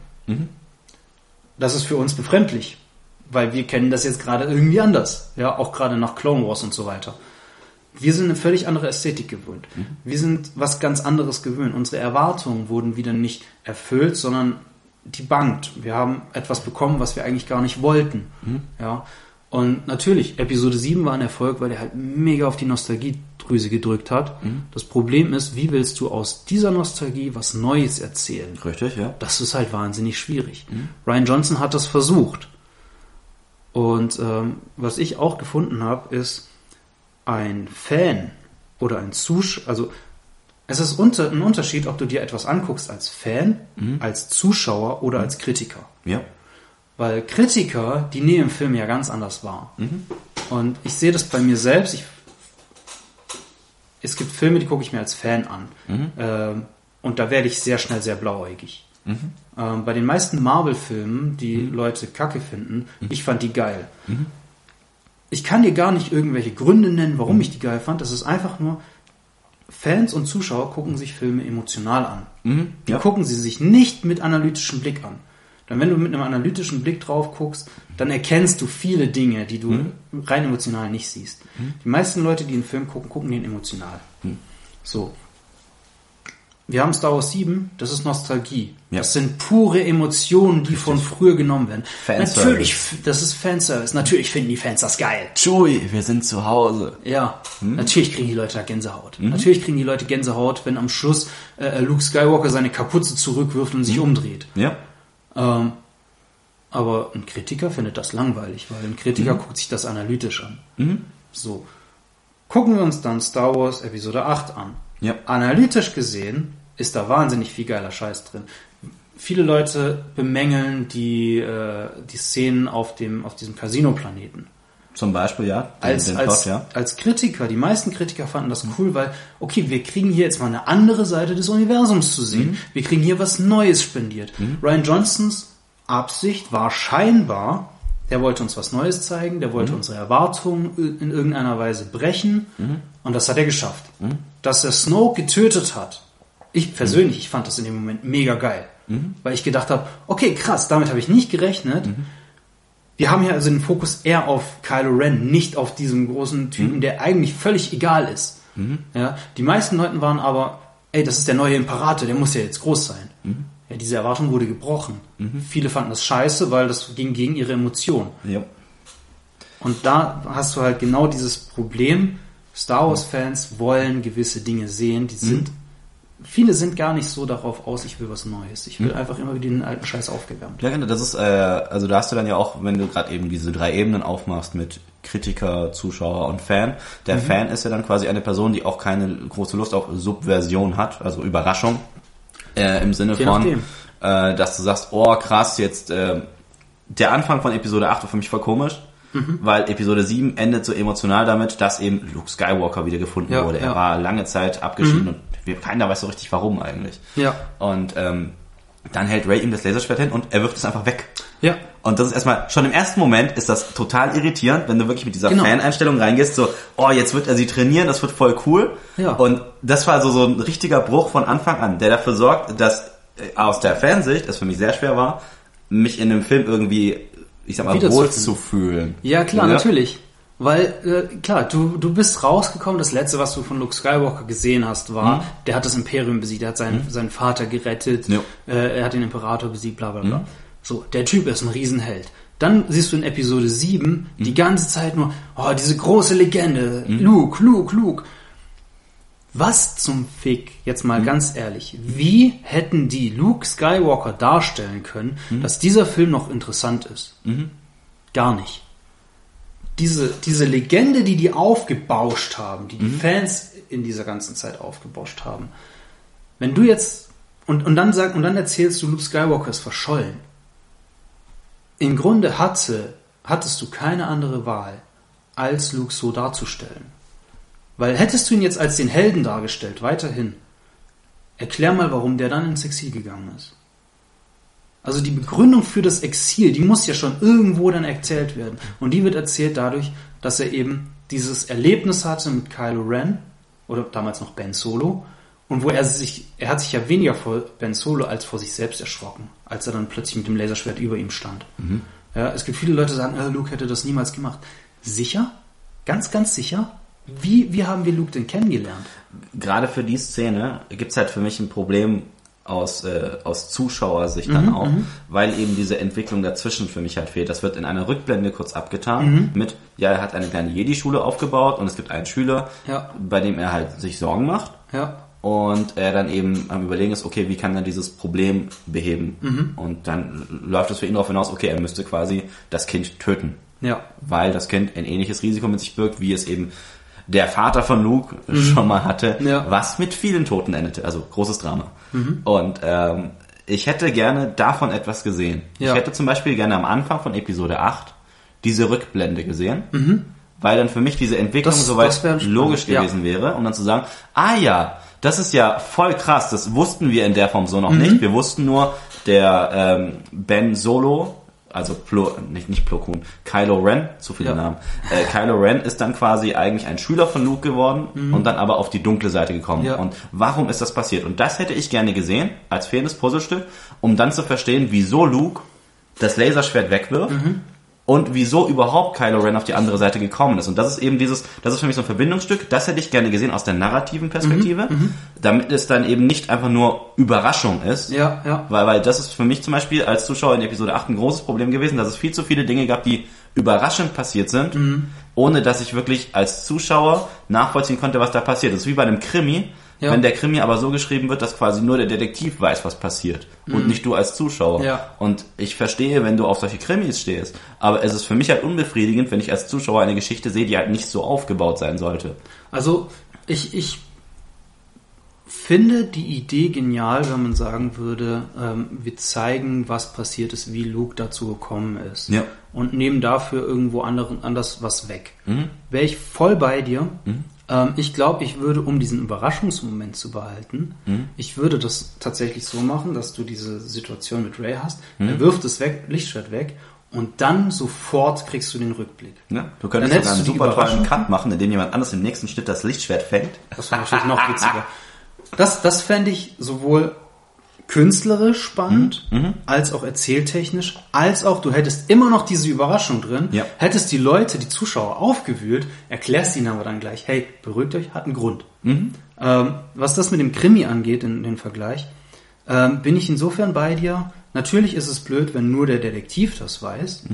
Das ist für uns befremdlich, weil wir kennen das jetzt gerade irgendwie anders. Ja, auch gerade nach Clone Wars und so weiter. Wir sind eine völlig andere Ästhetik gewöhnt. Wir sind was ganz anderes gewöhnt. Unsere Erwartungen wurden wieder nicht erfüllt, sondern debunked. Wir haben etwas bekommen, was wir eigentlich gar nicht wollten. Ja. Und natürlich, Episode 7 war ein Erfolg, weil er halt mega auf die Nostalgiedrüse gedrückt hat. Das Problem ist, wie willst du aus dieser Nostalgie was Neues erzählen? Richtig, ja. Das ist halt wahnsinnig schwierig. Ryan Johnson hat das versucht. Und ähm, was ich auch gefunden habe, ist ein Fan oder ein Zuschauer, also es ist unter, ein Unterschied, ob du dir etwas anguckst als Fan, als Zuschauer oder als Kritiker. Ja. Weil Kritiker, die nehmen Film ja ganz anders wahr. Und ich sehe das bei mir selbst. Ich, es gibt Filme, die gucke ich mir als Fan an. Ähm, und da werde ich sehr schnell sehr blauäugig. Ähm, bei den meisten Marvel-Filmen, die Leute kacke finden, ich fand die geil. Ich kann dir gar nicht irgendwelche Gründe nennen, warum ich die geil fand. Das ist einfach nur, Fans und Zuschauer gucken sich Filme emotional an. Die Ja. gucken sie sich nicht mit analytischem Blick an. Dann, wenn du mit einem analytischen Blick drauf guckst, dann erkennst du viele Dinge, die du rein emotional nicht siehst. Die meisten Leute, die einen Film gucken, gucken den emotional. So. Wir haben Star Wars 7, das ist Nostalgie. Ja. Das sind pure Emotionen, die von früher genommen werden. Fanservice. Natürlich, das ist Fanservice. Natürlich finden die Fans das geil. Chewie, wir sind zu Hause. Ja, natürlich kriegen die Leute da Gänsehaut. Natürlich kriegen die Leute Gänsehaut, wenn am Schluss äh, Luke Skywalker seine Kapuze zurückwirft und sich umdreht. Ja. Ähm, aber ein Kritiker findet das langweilig, weil ein Kritiker guckt sich das analytisch an. So. Gucken wir uns dann Star Wars Episode 8 an. Ja. Analytisch gesehen ist da wahnsinnig viel geiler Scheiß drin. Viele Leute bemängeln die, äh, die Szenen auf, dem, auf diesem Casino-Planeten Zum Beispiel, ja. Den, als, den als, Plot, ja. als Kritiker, die meisten Kritiker fanden das cool, weil, okay, wir kriegen hier jetzt mal eine andere Seite des Universums zu sehen. Wir kriegen hier was Neues spendiert. Ryan Johnsons Absicht war scheinbar, der wollte uns was Neues zeigen, der wollte unsere Erwartungen in irgendeiner Weise brechen und das hat er geschafft. Dass er Snoke getötet hat, ich persönlich, ich fand das in dem Moment mega geil. Weil ich gedacht habe, okay, krass, damit habe ich nicht gerechnet. Wir haben hier also den Fokus eher auf Kylo Ren, nicht auf diesem großen Typen, der eigentlich völlig egal ist. Ja, die meisten Leuten waren aber, ey, das ist der neue Imperator, der muss ja jetzt groß sein. Diese Erwartung wurde gebrochen. Viele fanden das scheiße, weil das ging gegen ihre Emotionen. Ja. Und da hast du halt genau dieses Problem. Star Wars-Fans wollen gewisse Dinge sehen, die sind, viele sind gar nicht so darauf aus, ich will was Neues. Ich will einfach immer wieder den alten Scheiß aufgewärmt. Ja, genau, das ist, äh, also da hast du dann ja auch, wenn du gerade eben diese drei Ebenen aufmachst mit Kritiker, Zuschauer und Fan. Der Fan ist ja dann quasi eine Person, die auch keine große Lust auf Subversion hat, also Überraschung. Äh, Im Sinne von, äh, dass du sagst, oh krass, jetzt äh, der Anfang von Episode 8 war für mich voll komisch, Mhm. weil Episode 7 endet so emotional damit, dass eben Luke Skywalker wieder gefunden Ja, wurde. Er ja. Mhm. war lange Zeit abgeschieden und wir, keiner weiß so richtig warum eigentlich. Ja. Und ähm, dann hält Ray ihm das Laserschwert hin und er wirft es einfach weg. Ja. Und das ist erstmal, schon im ersten Moment ist das total irritierend, wenn du wirklich mit dieser Genau. Fan-Einstellung reingehst, so, oh, jetzt wird er sie trainieren, das wird voll cool. Ja. Und das war so, so ein richtiger Bruch von Anfang an, der dafür sorgt, dass äh, aus der Fansicht, es für mich sehr schwer war, mich in dem Film irgendwie, ich sag mal, wohl zu fühlen. Ja, klar, natürlich. Weil, äh, klar, du, du bist rausgekommen, das letzte, was du von Luke Skywalker gesehen hast, war, der hat das Imperium besiegt, er hat seinen, seinen Vater gerettet, Ja. äh, er hat den Imperator besiegt, bla bla bla. So, der Typ ist ein Riesenheld. Dann siehst du in Episode 7 die ganze Zeit nur, oh, diese große Legende, Luke, Luke, Luke. Was zum Fick, jetzt mal ganz ehrlich, wie hätten die Luke Skywalker darstellen können, dass dieser Film noch interessant ist? Gar nicht. Diese, diese Legende, die die aufgebauscht haben, die die Fans in dieser ganzen Zeit aufgebauscht haben, wenn du jetzt und, und dann sag, und dann erzählst du, Luke Skywalker ist verschollen. Im Grunde hatte, hattest du keine andere Wahl, als Luke so darzustellen. Weil hättest du ihn jetzt als den Helden dargestellt, weiterhin, erklär mal, warum der dann ins Exil gegangen ist. Also die Begründung für das Exil, die muss ja schon irgendwo dann erzählt werden. Und die wird erzählt dadurch, dass er eben dieses Erlebnis hatte mit Kylo Ren, oder damals noch Ben Solo, und wo er sich, er hat sich ja weniger vor Ben Solo als vor sich selbst erschrocken, als er dann plötzlich mit dem Laserschwert über ihm stand. Ja, es gibt viele Leute, die sagen, äh, Luke hätte das niemals gemacht. Sicher? Ganz, ganz sicher? Wie, wie haben wir Luke denn kennengelernt? Gerade für die Szene gibt's halt für mich ein Problem aus, äh, aus Zuschauersicht dann auch, weil eben diese Entwicklung dazwischen für mich halt fehlt. Das wird in einer Rückblende kurz abgetan mit, ja, er hat eine kleine Jedi-Schule aufgebaut und es gibt einen Schüler, Ja. bei dem er halt sich Sorgen macht. Ja. Und er dann eben am überlegen ist, okay, wie kann er dieses Problem beheben? Und dann läuft es für ihn darauf hinaus, okay, er müsste quasi das Kind töten, Ja. weil das Kind ein ähnliches Risiko mit sich birgt, wie es eben der Vater von Luke schon mal hatte, Ja. was mit vielen Toten endete, also großes Drama. Und ähm, ich hätte gerne davon etwas gesehen. Ja. Ich hätte zum Beispiel gerne am Anfang von Episode 8 diese Rückblende gesehen, weil dann für mich diese Entwicklung Das- soweit das logisch ja. gewesen wäre, um dann zu sagen, ah ja, das ist ja voll krass, das wussten wir in der Form so noch Mhm. nicht. Wir wussten nur, der ähm, Ben Solo, also Plo, nicht, nicht Plo Koon, Kylo Ren, zu viele Ja. Namen. Äh, Kylo Ren ist dann quasi eigentlich ein Schüler von Luke geworden und dann aber auf die dunkle Seite gekommen. Mhm. Ja. Und warum ist das passiert? Und das hätte ich gerne gesehen, als fehlendes Puzzlestück, um dann zu verstehen, wieso Luke das Laserschwert wegwirft Mhm. Und wieso überhaupt Kylo Ren auf die andere Seite gekommen ist. Und das ist eben dieses, das ist für mich so ein Verbindungsstück, das hätte ich gerne gesehen aus der narrativen Perspektive, Mhm, damit es dann eben nicht einfach nur Überraschung ist. Ja, ja. Weil, weil das ist für mich zum Beispiel als Zuschauer in Episode 8 ein großes Problem gewesen, dass es viel zu viele Dinge gab, die überraschend passiert sind, Mhm. ohne dass ich wirklich als Zuschauer nachvollziehen konnte, was da passiert. Das ist wie bei einem Krimi, Ja. wenn der Krimi aber so geschrieben wird, dass quasi nur der Detektiv weiß, was passiert und nicht du als Zuschauer. Mhm. Ja. Und ich verstehe, wenn du auf solche Krimis stehst, aber es ist für mich halt unbefriedigend, wenn ich als Zuschauer eine Geschichte sehe, die halt nicht so aufgebaut sein sollte. Also ich, ich finde die Idee genial, wenn man sagen würde, ähm, wir zeigen, was passiert ist, wie Luke dazu gekommen ist. Ja. Und nehmen dafür irgendwo anderen, anders was weg. Wäre ich voll bei dir. Ähm, ich glaube, ich würde, um diesen Überraschungsmoment zu behalten, ich würde das tatsächlich so machen, dass du diese Situation mit Ray hast. Er wirft das weg, Lichtschwert weg und dann sofort kriegst du den Rückblick. Ja, du könntest Dann sogar einen super tollen. Cut machen, indem jemand anders im nächsten Schnitt das Lichtschwert fängt. Das wäre natürlich noch witziger. Das, das fände ich sowohl künstlerisch spannend, als auch erzähltechnisch, als auch du hättest immer noch diese Überraschung drin, Ja. hättest die Leute, die Zuschauer aufgewühlt, erklärst ihnen aber dann gleich, hey, beruhigt euch, hat einen Grund. Ähm, was das mit dem Krimi angeht, in den Vergleich, ähm, bin ich insofern bei dir. Natürlich ist es blöd, wenn nur der Detektiv das weiß.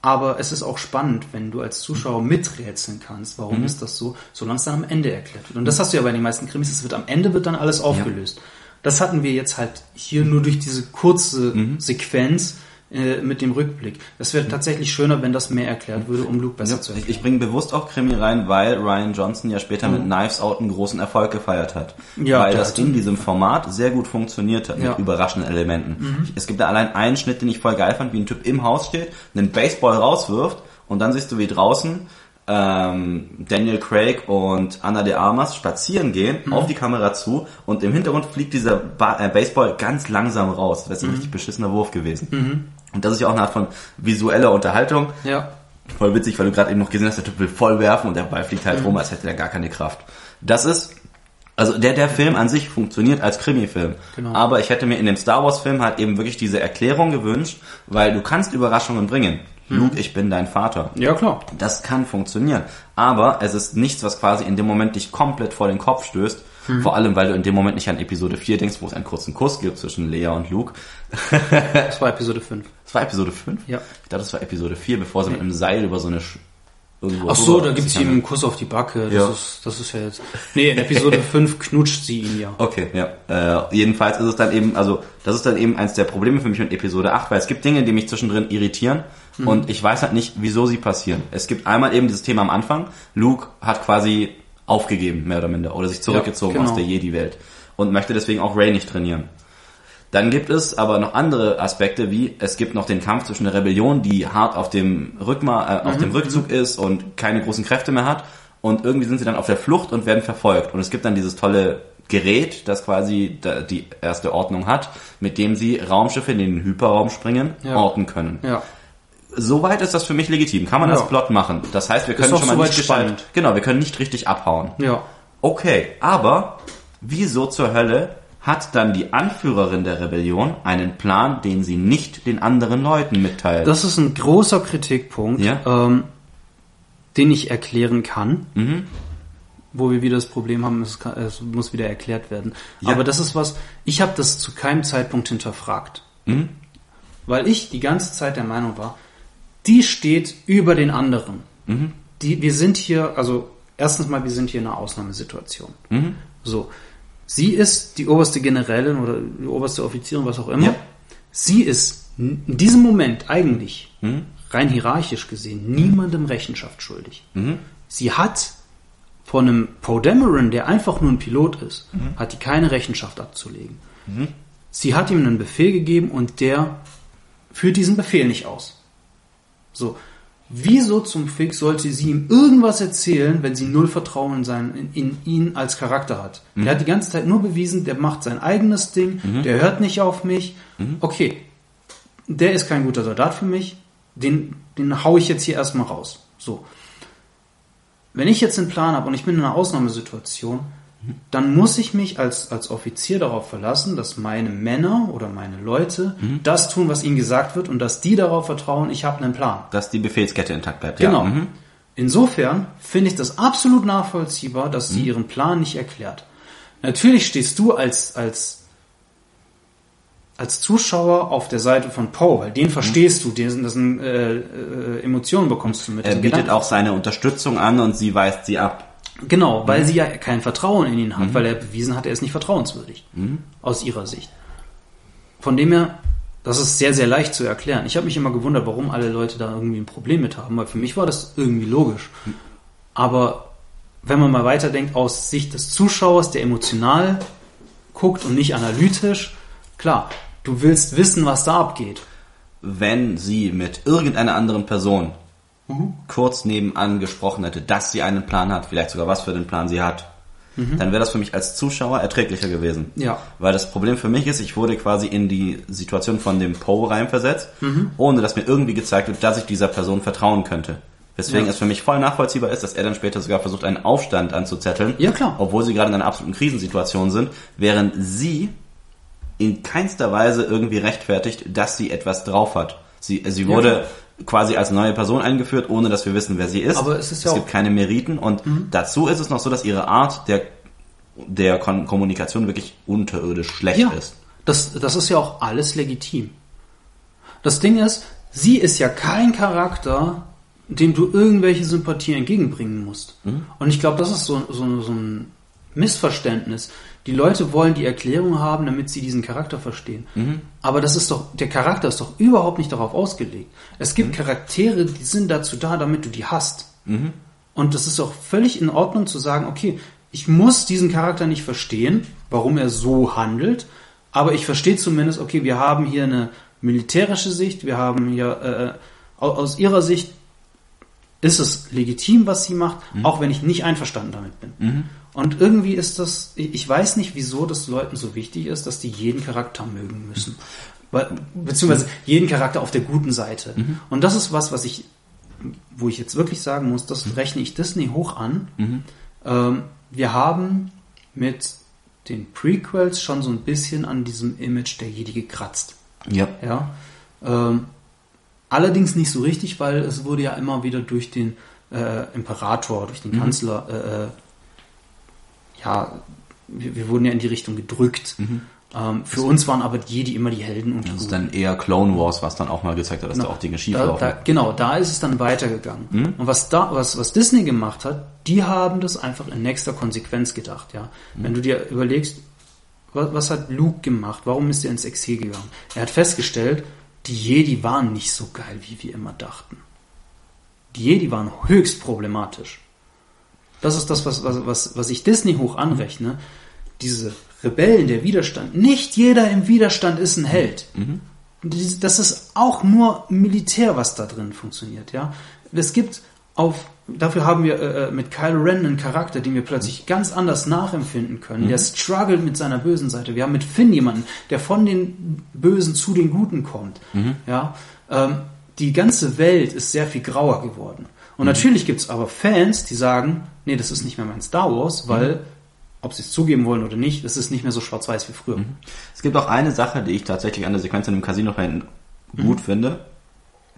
Aber es ist auch spannend, wenn du als Zuschauer miträtseln kannst, warum ist das so, solange es dann am Ende erklärt wird. Und das hast du ja bei den meisten Krimis, es wird am Ende wird dann alles aufgelöst. Das hatten wir jetzt halt hier nur durch diese kurze Sequenz äh, mit dem Rückblick. Das wäre tatsächlich schöner, wenn das mehr erklärt würde, um Luke besser zu Ich, erklären. ich bringe bewusst auch Krimi rein, weil Ryan Johnson ja später mit Knives Out einen großen Erfolg gefeiert hat. Ja, weil das in diesem Format sehr gut funktioniert hat, Ja. Mhm. mit überraschenden Elementen. Es gibt da allein einen Schnitt, den ich voll geil fand, wie ein Typ im Haus steht, einen Baseball rauswirft und dann siehst du, wie draußen ähm, Daniel Craig und Anna de Armas spazieren gehen, Mhm. auf die Kamera zu und im Hintergrund fliegt dieser ba äh, Baseball ganz langsam raus. Das ist ein Mhm. richtig beschissener Wurf gewesen. Und das ist ja auch eine Art von visueller Unterhaltung. Ja, Voll witzig, weil du gerade eben noch gesehen hast, der Typ will voll werfen und der Ball fliegt halt rum, als hätte er gar keine Kraft. Das ist, also der, der Film an sich funktioniert als Krimi-Film. Genau. Aber ich hätte mir in dem Star Wars-Film halt eben wirklich diese Erklärung gewünscht, weil du kannst Überraschungen bringen. Luke, ich bin dein Vater. ja klar. Das kann funktionieren. Aber es ist nichts, was quasi in dem Moment dich komplett vor den Kopf stößt Vor allem, weil du in dem Moment nicht an Episode 4 denkst, wo es einen kurzen Kuss gibt zwischen Lea und Luke. Das war Episode 5. Das war Episode 5? Ja. Ich dachte, das war Episode 4, bevor sie mit einem Seil über so eine Sch irgendwo Ach so, da gibt's sich ihm einen Kuss auf die Backe. Das, Ja. ist, das ist ja jetzt. Nee, in Episode 5 knutscht sie ihn ja. Okay, ja. Äh, jedenfalls ist es dann eben, also das ist dann eben eins der Probleme für mich mit Episode 8, weil es gibt Dinge, die mich zwischendrin irritieren und ich weiß halt nicht, wieso sie passieren. Es gibt einmal eben dieses Thema am Anfang, Luke hat quasi aufgegeben, mehr oder minder, oder sich zurückgezogen Ja, genau. aus der Jedi-Welt und möchte deswegen auch Rey nicht trainieren. Dann gibt es aber noch andere Aspekte, wie es gibt noch den Kampf zwischen der Rebellion, die hart auf dem Rückma äh, auf dem Rückzug ist und keine großen Kräfte mehr hat. Und irgendwie sind sie dann auf der Flucht und werden verfolgt. Und es gibt dann dieses tolle Gerät, das quasi die erste Ordnung hat, mit dem sie Raumschiffe in den Hyperraum springen, Ja. orten können. Ja. Soweit ist das für mich legitim. Kann man Ja. das Plot machen. Das heißt, wir können schon mal nicht spannend. genau, wir können nicht richtig abhauen. Ja. Okay, aber wieso zur Hölle hat dann die Anführerin der Rebellion einen Plan, den sie nicht den anderen Leuten mitteilt? Das ist ein großer Kritikpunkt, Ja. ähm, den ich erklären kann. Mhm. Wo wir wieder das Problem haben, es, kann, es muss wieder erklärt werden. Ja. Aber das ist was, ich habe das zu keinem Zeitpunkt hinterfragt. Mhm. Weil ich die ganze Zeit der Meinung war, die steht über den anderen. Mhm. Die, wir sind hier, also erstens mal, wir sind hier in einer Ausnahmesituation. Mhm. So. Sie ist die oberste Generälin oder die oberste Offizierin, was auch immer. Ja. Sie ist in diesem Moment eigentlich, Mhm. rein hierarchisch gesehen, niemandem Rechenschaft schuldig. Mhm. Sie hat von einem Poe Dameron, der einfach nur ein Pilot ist, Mhm. hat die keine Rechenschaft abzulegen. Sie hat ihm einen Befehl gegeben und der führt diesen Befehl nicht aus. So. Wieso zum Fix sollte sie ihm irgendwas erzählen, wenn sie null Vertrauen in, sein, in, in ihn als Charakter hat? Der hat die ganze Zeit nur bewiesen, der macht sein eigenes Ding, der hört nicht auf mich. Okay, der ist kein guter Soldat für mich, den, den hau ich jetzt hier erstmal raus. So. Wenn ich jetzt einen Plan habe und ich bin in einer Ausnahmesituation, dann muss ich mich als, als Offizier darauf verlassen, dass meine Männer oder meine Leute das tun, was ihnen gesagt wird und dass die darauf vertrauen, ich habe einen Plan. Dass die Befehlskette intakt bleibt. Genau. Ja. Mhm. Insofern finde ich das absolut nachvollziehbar, dass sie ihren Plan nicht erklärt. Natürlich stehst du als, als, als Zuschauer auf der Seite von Poe, weil den verstehst du, den, das sind äh, äh, Emotionen bekommst du mit. Er bietet Gedanken. auch seine Unterstützung an und sie weist sie ab. Genau, weil sie ja kein Vertrauen in ihn hat, weil er bewiesen hat, er ist nicht vertrauenswürdig. Aus ihrer Sicht. Von dem her, das ist sehr, sehr leicht zu erklären. Ich habe mich immer gewundert, warum alle Leute da irgendwie ein Problem mit haben, weil für mich war das irgendwie logisch. Aber wenn man mal weiterdenkt aus Sicht des Zuschauers, der emotional guckt und nicht analytisch, klar, du willst wissen, was da abgeht. Wenn sie mit irgendeiner anderen Person Mhm. kurz nebenan gesprochen hätte, dass sie einen Plan hat, vielleicht sogar was für den Plan sie hat, dann wäre das für mich als Zuschauer erträglicher gewesen. Mhm. Ja. Weil das Problem für mich ist, ich wurde quasi in die Situation von dem Poe reinversetzt, Mhm. ohne dass mir irgendwie gezeigt wird, dass ich dieser Person vertrauen könnte. Weswegen Ja. es für mich voll nachvollziehbar ist, dass er dann später sogar versucht, einen Aufstand anzuzetteln. Ja, klar. Obwohl sie gerade in einer absoluten Krisensituation sind, während sie in keinster Weise irgendwie rechtfertigt, dass sie etwas drauf hat. Sie, sie wurde quasi als neue Person eingeführt, ohne dass wir wissen, wer sie ist. Aber es ist ja es gibt keine Meriten und dazu ist es noch so, dass ihre Art der, der Kon Kommunikation wirklich unterirdisch schlecht Ja, ist. das, das ist ja auch alles legitim. Das Ding ist, sie ist ja kein Charakter, dem du irgendwelche Sympathie entgegenbringen musst. Und ich glaube, das ist so, so, so ein Missverständnis. Die Leute wollen die Erklärung haben, damit sie diesen Charakter verstehen. Aber das ist doch, der Charakter ist doch überhaupt nicht darauf ausgelegt. Es gibt Charaktere, die sind dazu da, damit du die hast. Und das ist auch völlig in Ordnung zu sagen, okay, ich muss diesen Charakter nicht verstehen, warum er so handelt, aber ich verstehe zumindest, okay, wir haben hier eine militärische Sicht, wir haben hier äh, au- aus ihrer Sicht ist es legitim, was sie macht, auch wenn ich nicht einverstanden damit bin. Und irgendwie ist das, ich weiß nicht, wieso das Leuten so wichtig ist, dass die jeden Charakter mögen müssen. Beziehungsweise jeden Charakter auf der guten Seite. Und das ist was, was ich, wo ich jetzt wirklich sagen muss, das rechne ich Disney hoch an. Ähm, wir haben mit den Prequels schon so ein bisschen an diesem Image der Jedi gekratzt. Ja. Ja. Ähm, allerdings nicht so richtig, weil es wurde ja immer wieder durch den äh, Imperator, durch den Kanzler, äh, äh, ja, wir, wir wurden ja in die Richtung gedrückt. Ähm, für uns waren aber die Jedi immer die Helden und die Das ist dann eher Clone Wars, was dann auch mal gezeigt hat, dass da auch Dinge schief Da, laufen. da, genau, da ist es dann weitergegangen. Und was da, was, was Disney gemacht hat, die haben das einfach in nächster Konsequenz gedacht, ja. Wenn du dir überlegst, was, was hat Luke gemacht? Warum ist er ins Exil gegangen? Er hat festgestellt, die Jedi waren nicht so geil, wie wir immer dachten. Die Jedi waren höchst problematisch. Das ist das, was, was, was, was ich Disney hoch anrechne. Diese Rebellen, der Widerstand. Nicht jeder im Widerstand ist ein Held. Dies- Das ist auch nur Militär, was da drin funktioniert, ja. Es gibt auf, dafür haben wir äh, mit Kylo Ren einen Charakter, den wir plötzlich ganz anders nachempfinden können. Der struggelt mit seiner bösen Seite. Wir haben mit Finn jemanden, der von den Bösen zu den Guten kommt, ja. Ähm, die ganze Welt ist sehr viel grauer geworden. Und natürlich gibt's aber Fans, die sagen, nee, das ist nicht mehr mein Star Wars, weil, ob sie es zugeben wollen oder nicht, das ist nicht mehr so schwarz-weiß wie früher. Es gibt auch eine Sache, die ich tatsächlich an der Sequenz in dem Casino hinten Mhm. gut finde.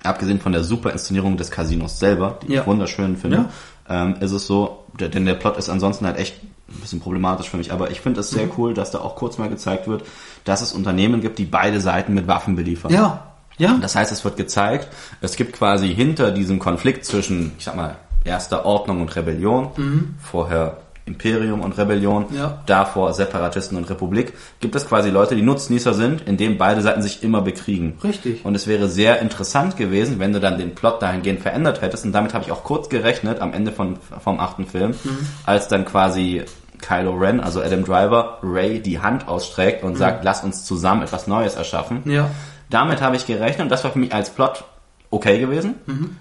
Abgesehen von der super Inszenierung des Casinos selber, die Ja. ich wunderschön finde, ähm, ist es so, denn der Plot ist ansonsten halt echt ein bisschen problematisch für mich, aber ich finde es Mhm. sehr cool, dass da auch kurz mal gezeigt wird, dass es Unternehmen gibt, die beide Seiten mit Waffen beliefern. Ja, ja. Das heißt, es wird gezeigt, es gibt quasi hinter diesem Konflikt zwischen, ich sag mal, erster Ordnung und Rebellion, vorher Imperium und Rebellion, Mhm. Ja. davor Separatisten und Republik, gibt es quasi Leute, die Nutznießer sind, indem beide Seiten sich immer bekriegen. Richtig. Und es wäre sehr interessant gewesen, wenn du dann den Plot dahingehend verändert hättest. Und damit habe ich auch kurz gerechnet am Ende von, vom achten Film, Mhm. als dann quasi Kylo Ren, also Adam Driver, Ray die Hand ausstreckt und sagt, lass uns zusammen etwas Neues erschaffen. Mhm. Ja. Damit habe ich gerechnet und das war für mich als Plot okay gewesen,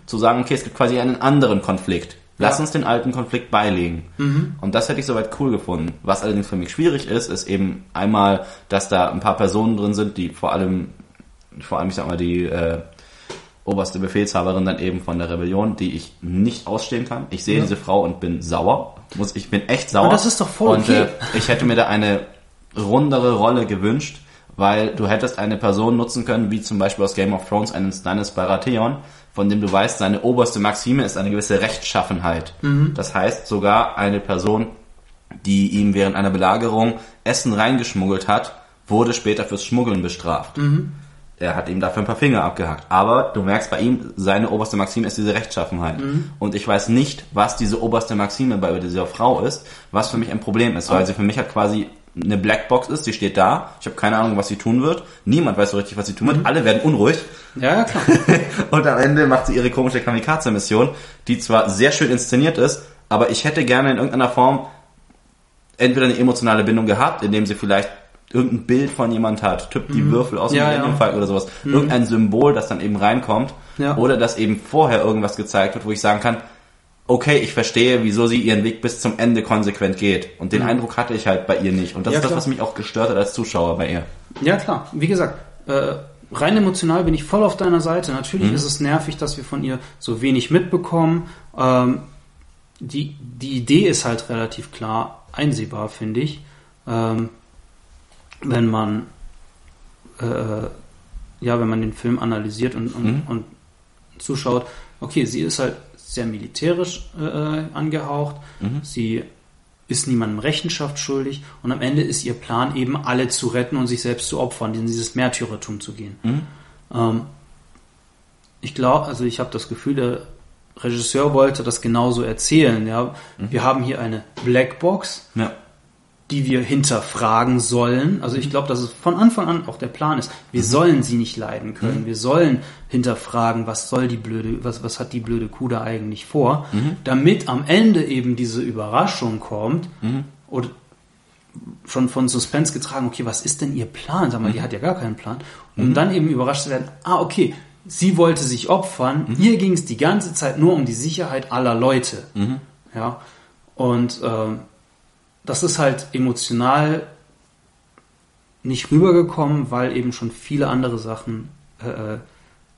zu sagen, okay, es gibt quasi einen anderen Konflikt. Lass Ja. uns den alten Konflikt beilegen. Und das hätte ich soweit cool gefunden. Was allerdings für mich schwierig ist, ist eben einmal, dass da ein paar Personen drin sind, die vor allem, vor allem, ich sag mal, die äh, oberste Befehlshaberin dann eben von der Rebellion, die ich nicht ausstehen kann. Ich sehe Ja. diese Frau und bin sauer. Muss, ich bin echt sauer. Aber das ist doch voll und, okay. Äh, ich hätte mir da eine rundere Rolle gewünscht, weil du hättest eine Person nutzen können, wie zum Beispiel aus Game of Thrones einen Stannis Baratheon, von dem du weißt, seine oberste Maxime ist eine gewisse Rechtschaffenheit. Mhm. Das heißt, sogar eine Person, die ihm während einer Belagerung Essen reingeschmuggelt hat, wurde später fürs Schmuggeln bestraft. Mhm. Er hat ihm dafür ein paar Finger abgehackt. Aber du merkst bei ihm, seine oberste Maxime ist diese Rechtschaffenheit. Mhm. Und ich weiß nicht, was diese oberste Maxime bei dieser Frau ist, was für mich ein Problem ist, weil sie für mich halt quasi eine Blackbox ist, die steht da, ich habe keine Ahnung, was sie tun wird, niemand weiß so richtig, was sie tun wird, Mhm. alle werden unruhig Ja, klar. und am Ende macht sie ihre komische Kamikaze-Mission, die zwar sehr schön inszeniert ist, aber ich hätte gerne in irgendeiner Form entweder eine emotionale Bindung gehabt, indem sie vielleicht irgendein Bild von jemand hat, tippt die Würfel aus dem Mhm. Ja, ja. Oder sowas, irgendein Symbol, das dann eben reinkommt, Ja. oder dass eben vorher irgendwas gezeigt wird, wo ich sagen kann, okay, ich verstehe, wieso sie ihren Weg bis zum Ende konsequent geht. Und den Eindruck hatte ich halt bei ihr nicht. Und das Mhm. Ja, ist das, klar. was mich auch gestört hat als Zuschauer bei ihr. Ja, klar. Wie gesagt, äh, rein emotional bin ich voll auf deiner Seite. Natürlich ist es nervig, dass wir von ihr so wenig mitbekommen. Ähm, die, die Idee ist halt relativ klar einsehbar, finde ich. Ähm, wenn man äh, ja, wenn man den Film analysiert und, und, und zuschaut, okay, sie ist halt sehr militärisch äh, angehaucht, sie ist niemandem Rechenschaft schuldig und am Ende ist ihr Plan eben, alle zu retten und sich selbst zu opfern, in dieses Märtyrertum zu gehen. Ähm, ich glaube, also ich habe das Gefühl, der Regisseur wollte das genauso erzählen. Ja, wir haben hier eine Blackbox, Ja. Die wir hinterfragen sollen. Also ich glaube, dass es von Anfang an auch der Plan ist. Wir sollen sie nicht leiden können. Wir sollen hinterfragen, was soll die blöde, was, was hat die blöde Kuh da eigentlich vor, damit am Ende eben diese Überraschung kommt oder schon von Suspense getragen, okay, was ist denn ihr Plan? Sag mal, die hat ja gar keinen Plan. Um dann eben überrascht zu werden, ah, okay, sie wollte sich opfern, ihr ging es die ganze Zeit nur um die Sicherheit aller Leute. Ja. Und ähm, das ist halt emotional nicht rübergekommen, weil eben schon viele andere Sachen äh,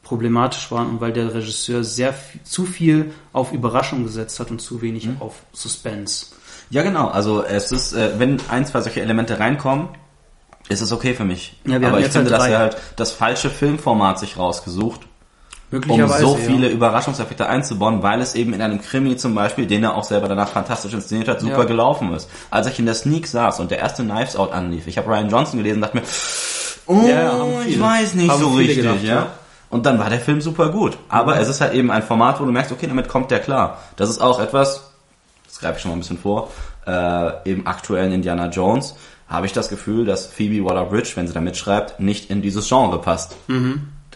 problematisch waren und weil der Regisseur sehr viel, zu viel auf Überraschung gesetzt hat und zu wenig auf Suspense. Ja, genau. Also es ist, äh, wenn ein, zwei solche Elemente reinkommen, ist es okay für mich. Ja, wir Aber ich finde, halt dass er halt das falsche Filmformat sich rausgesucht. Um so ja. viele Überraschungseffekte einzubauen, weil es eben in einem Krimi zum Beispiel, den er auch selber danach fantastisch inszeniert hat, super Ja. gelaufen ist. Als ich in der Sneak saß und der erste Knives Out anlief, ich habe Ryan Johnson gelesen und dachte mir, oh, Ja, ja, ich weiß nicht Haben so richtig, gedacht, ja. ja. Und dann war der Film super gut. Aber es ist halt eben ein Format, wo du merkst, okay, damit kommt der klar. Das ist auch etwas, das greife ich schon mal ein bisschen vor, äh, im aktuellen Indiana Jones habe ich das Gefühl, dass Phoebe Waller-Bridge, wenn sie da mitschreibt, nicht in dieses Genre passt.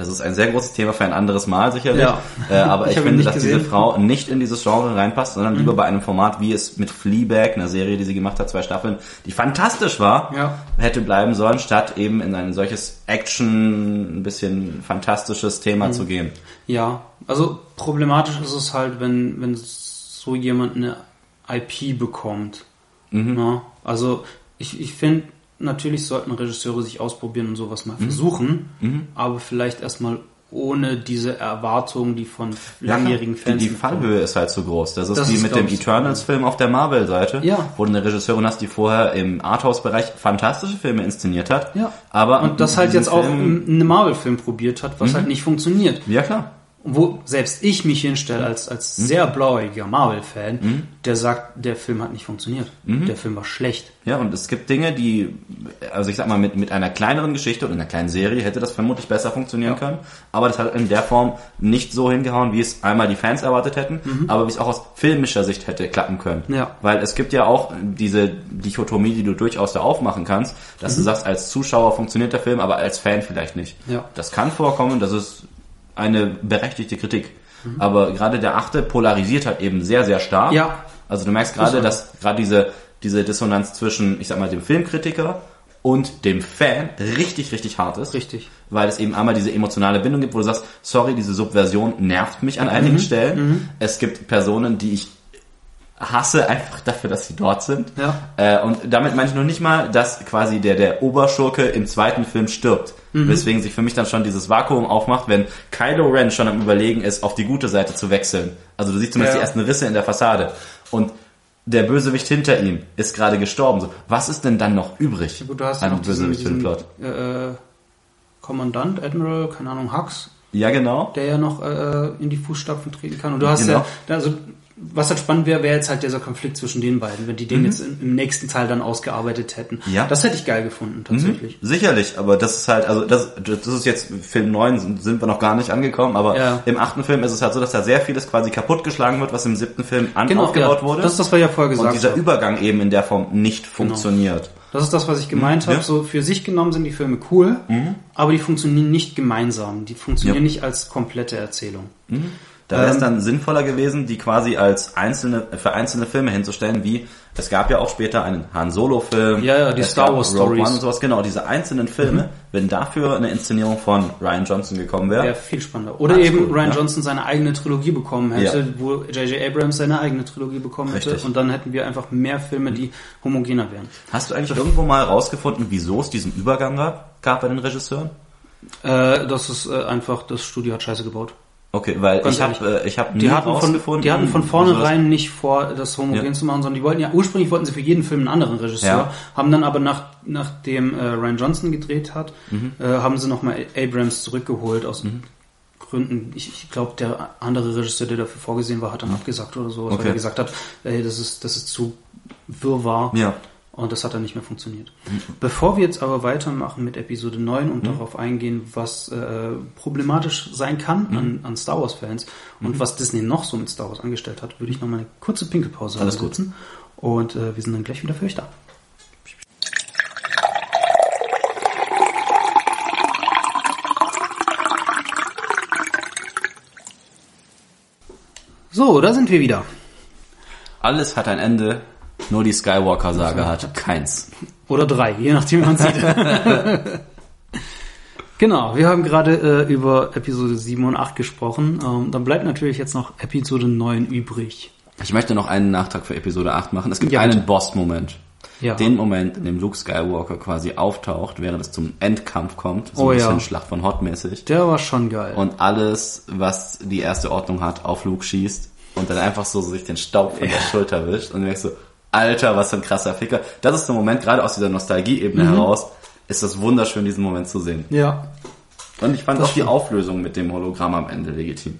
Das ist ein sehr großes Thema für ein anderes Mal sicherlich. Ja. Äh, aber Ich ich, finde, dass diese gesehen. Frau nicht in dieses Genre reinpasst, sondern Mhm. lieber bei einem Format, wie es mit Fleabag, einer Serie, die sie gemacht hat, zwei Staffeln, die fantastisch war, Ja. hätte bleiben sollen, statt eben in ein solches Action, ein bisschen fantastisches Thema Mhm. zu gehen. Ja, also problematisch ist es halt, wenn, wenn so jemand eine IP bekommt. Mhm. Ja, also ich, ich finde, natürlich sollten Regisseure sich ausprobieren und sowas Mhm. mal versuchen, aber vielleicht erstmal ohne diese Erwartungen, die von langjährigen die, Fans die bekommen. Fallhöhe ist halt zu groß. Das ist Das wie ist, mit dem Eternals-Film auf der Marvel-Seite, Ja. wo du eine Regisseurin hast, die vorher im Arthouse-Bereich fantastische Filme inszeniert hat. Ja. Aber Und das halt jetzt auch Film- in einem Marvel-Film probiert hat, was halt nicht funktioniert. Ja, klar. Wo selbst ich mich hinstelle als, als sehr blauäugiger Marvel-Fan, der sagt, der Film hat nicht funktioniert. Der Film war schlecht. Ja, und es gibt Dinge, die, also ich sag mal, mit, mit einer kleineren Geschichte oder einer kleinen Serie hätte das vermutlich besser funktionieren Ja. können. Aber das hat in der Form nicht so hingehauen, wie es einmal die Fans erwartet hätten, aber wie es auch aus filmischer Sicht hätte klappen können. Ja. Weil es gibt ja auch diese Dichotomie, die du durchaus da aufmachen kannst, dass du sagst, als Zuschauer funktioniert der Film, aber als Fan vielleicht nicht. Ja. Das kann vorkommen, das ist eine berechtigte Kritik. Aber gerade der achte polarisiert halt eben sehr, sehr stark. Ja. Also du merkst gerade, dass gerade diese, diese Dissonanz zwischen, ich sag mal, dem Filmkritiker und dem Fan richtig, richtig hart ist. Richtig. Weil es eben einmal diese emotionale Bindung gibt, wo du sagst, sorry, diese Subversion nervt mich an einigen Mhm. Stellen. Es gibt Personen, die ich hasse einfach dafür, dass sie dort sind. Ja. Äh, und damit meine ich noch nicht mal, dass quasi der, der Oberschurke im zweiten Film stirbt. Mhm. Weswegen sich für mich dann schon dieses Vakuum aufmacht, wenn Kylo Ren schon am überlegen ist, auf die gute Seite zu wechseln. Also du siehst zumindest Ja. die ersten Risse in der Fassade. Und der Bösewicht hinter ihm ist gerade gestorben. So, was ist denn dann noch übrig Gut, du hast ja noch diesen, Bösewicht für den Plot? äh, Kommandant, Admiral, keine Ahnung, Hux, Ja, genau. der ja noch äh, in die Fußstapfen treten kann. Und du hast Genau. ja, also was halt spannend wäre, wäre jetzt halt dieser Konflikt zwischen den beiden, wenn die den jetzt im, nächsten Teil dann ausgearbeitet hätten. Mhm. Ja. Mhm. Das hätte ich geil gefunden, tatsächlich. Sicherlich, aber das ist halt, also das, das ist jetzt Film 9, sind wir noch gar nicht angekommen, aber Ja. im achten Film ist es halt so, dass da sehr vieles quasi kaputtgeschlagen wird, was im siebten Film an Genau, aufgebaut ja, wurde. das ist das, was ich ja vorher und gesagt dieser habe. Übergang eben in der Form nicht funktioniert. Das ist das, was ich gemeint Mhm, habe. ja. So für sich genommen sind die Filme cool, aber die funktionieren nicht gemeinsam. Die funktionieren Ja. nicht als komplette Erzählung. Da wäre es Ähm, dann sinnvoller gewesen, die quasi als einzelne, für einzelne Filme hinzustellen, wie, es gab ja auch später einen Han Solo-Film. Ja, ja, die Star Wars Rogue Stories. One und sowas, genau, diese einzelnen Filme, wenn dafür eine Inszenierung von Ryan Johnson gekommen wäre. Wäre viel spannender. Oder eben gut, Ryan ja. Johnson seine eigene Trilogie bekommen hätte, Ja. wo J.J. Abrams seine eigene Trilogie bekommen hätte. Richtig. Und dann hätten wir einfach mehr Filme, die homogener wären. Hast du eigentlich irgendwo mal rausgefunden, wieso es diesen Übergang gab, gab bei den Regisseuren? Äh, das ist äh, einfach, das Studio hat Scheiße gebaut. Okay, weil Ganz ich habe äh, ich habe Die hatten, von, die hatten von vornherein nicht vor, das homogen Ja. zu machen, sondern die wollten ja, ursprünglich wollten sie für jeden Film einen anderen Regisseur, Ja. haben dann aber nach, nachdem äh, Ryan Johnson gedreht hat, Mhm. äh, haben sie nochmal Abrams zurückgeholt aus Gründen, ich, ich glaube, der andere Regisseur, der dafür vorgesehen war, hat dann abgesagt oder so, weil Okay. er gesagt hat, ey, das ist, das ist zu wirrwarr. Ja. Und das hat dann nicht mehr funktioniert. Bevor wir jetzt aber weitermachen mit Episode 9 Mhm. und darauf eingehen, was äh, problematisch sein kann Mhm. an, an Star Wars-Fans und was Disney noch so mit Star Wars angestellt hat, würde ich noch mal eine kurze Pinkelpause Alles gut. Und äh, wir sind dann gleich wieder für euch da. So, da sind wir wieder. Alles hat ein Ende, nur die Skywalker-Sage hat keins. Oder drei, je nachdem, wie man sieht. genau, wir haben gerade äh, über Episode 7 und 8 gesprochen. Ähm, dann bleibt natürlich jetzt noch Episode 9 übrig. Ich möchte noch einen Nachtrag für Episode 8 machen. Es gibt Ja, einen. Boss-Moment. Ja. Den Moment, in dem Luke Skywalker quasi auftaucht, während es zum Endkampf kommt. So Oh ein ja. bisschen Schlacht von Hot mäßig. Der war schon geil. Und alles, was die erste Ordnung hat, auf Luke schießt und dann einfach so sich den Staub von der Schulter wischt und merkst so, Alter, was für ein krasser Ficker. Das ist der Moment, gerade aus dieser Nostalgie-Ebene Mhm. heraus, ist das wunderschön, diesen Moment zu sehen. ja. Und ich fand Das auch die stimmt. Auflösung mit dem Hologramm am Ende legitim.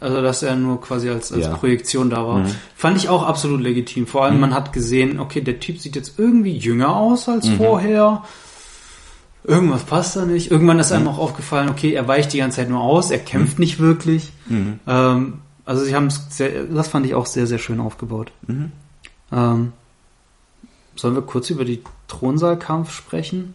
Also, dass er nur quasi als, als Ja. Projektion da war. Fand ich auch absolut legitim. Vor allem, man hat gesehen, okay, der Typ sieht jetzt irgendwie jünger aus als vorher. Irgendwas passt da nicht. Irgendwann ist einem auch aufgefallen, okay, er weicht die ganze Zeit nur aus, er kämpft nicht wirklich. Ähm, also sie haben es sehr, das fand ich auch sehr, sehr schön aufgebaut. Ähm, sollen wir kurz über die Thronsaalkampf sprechen?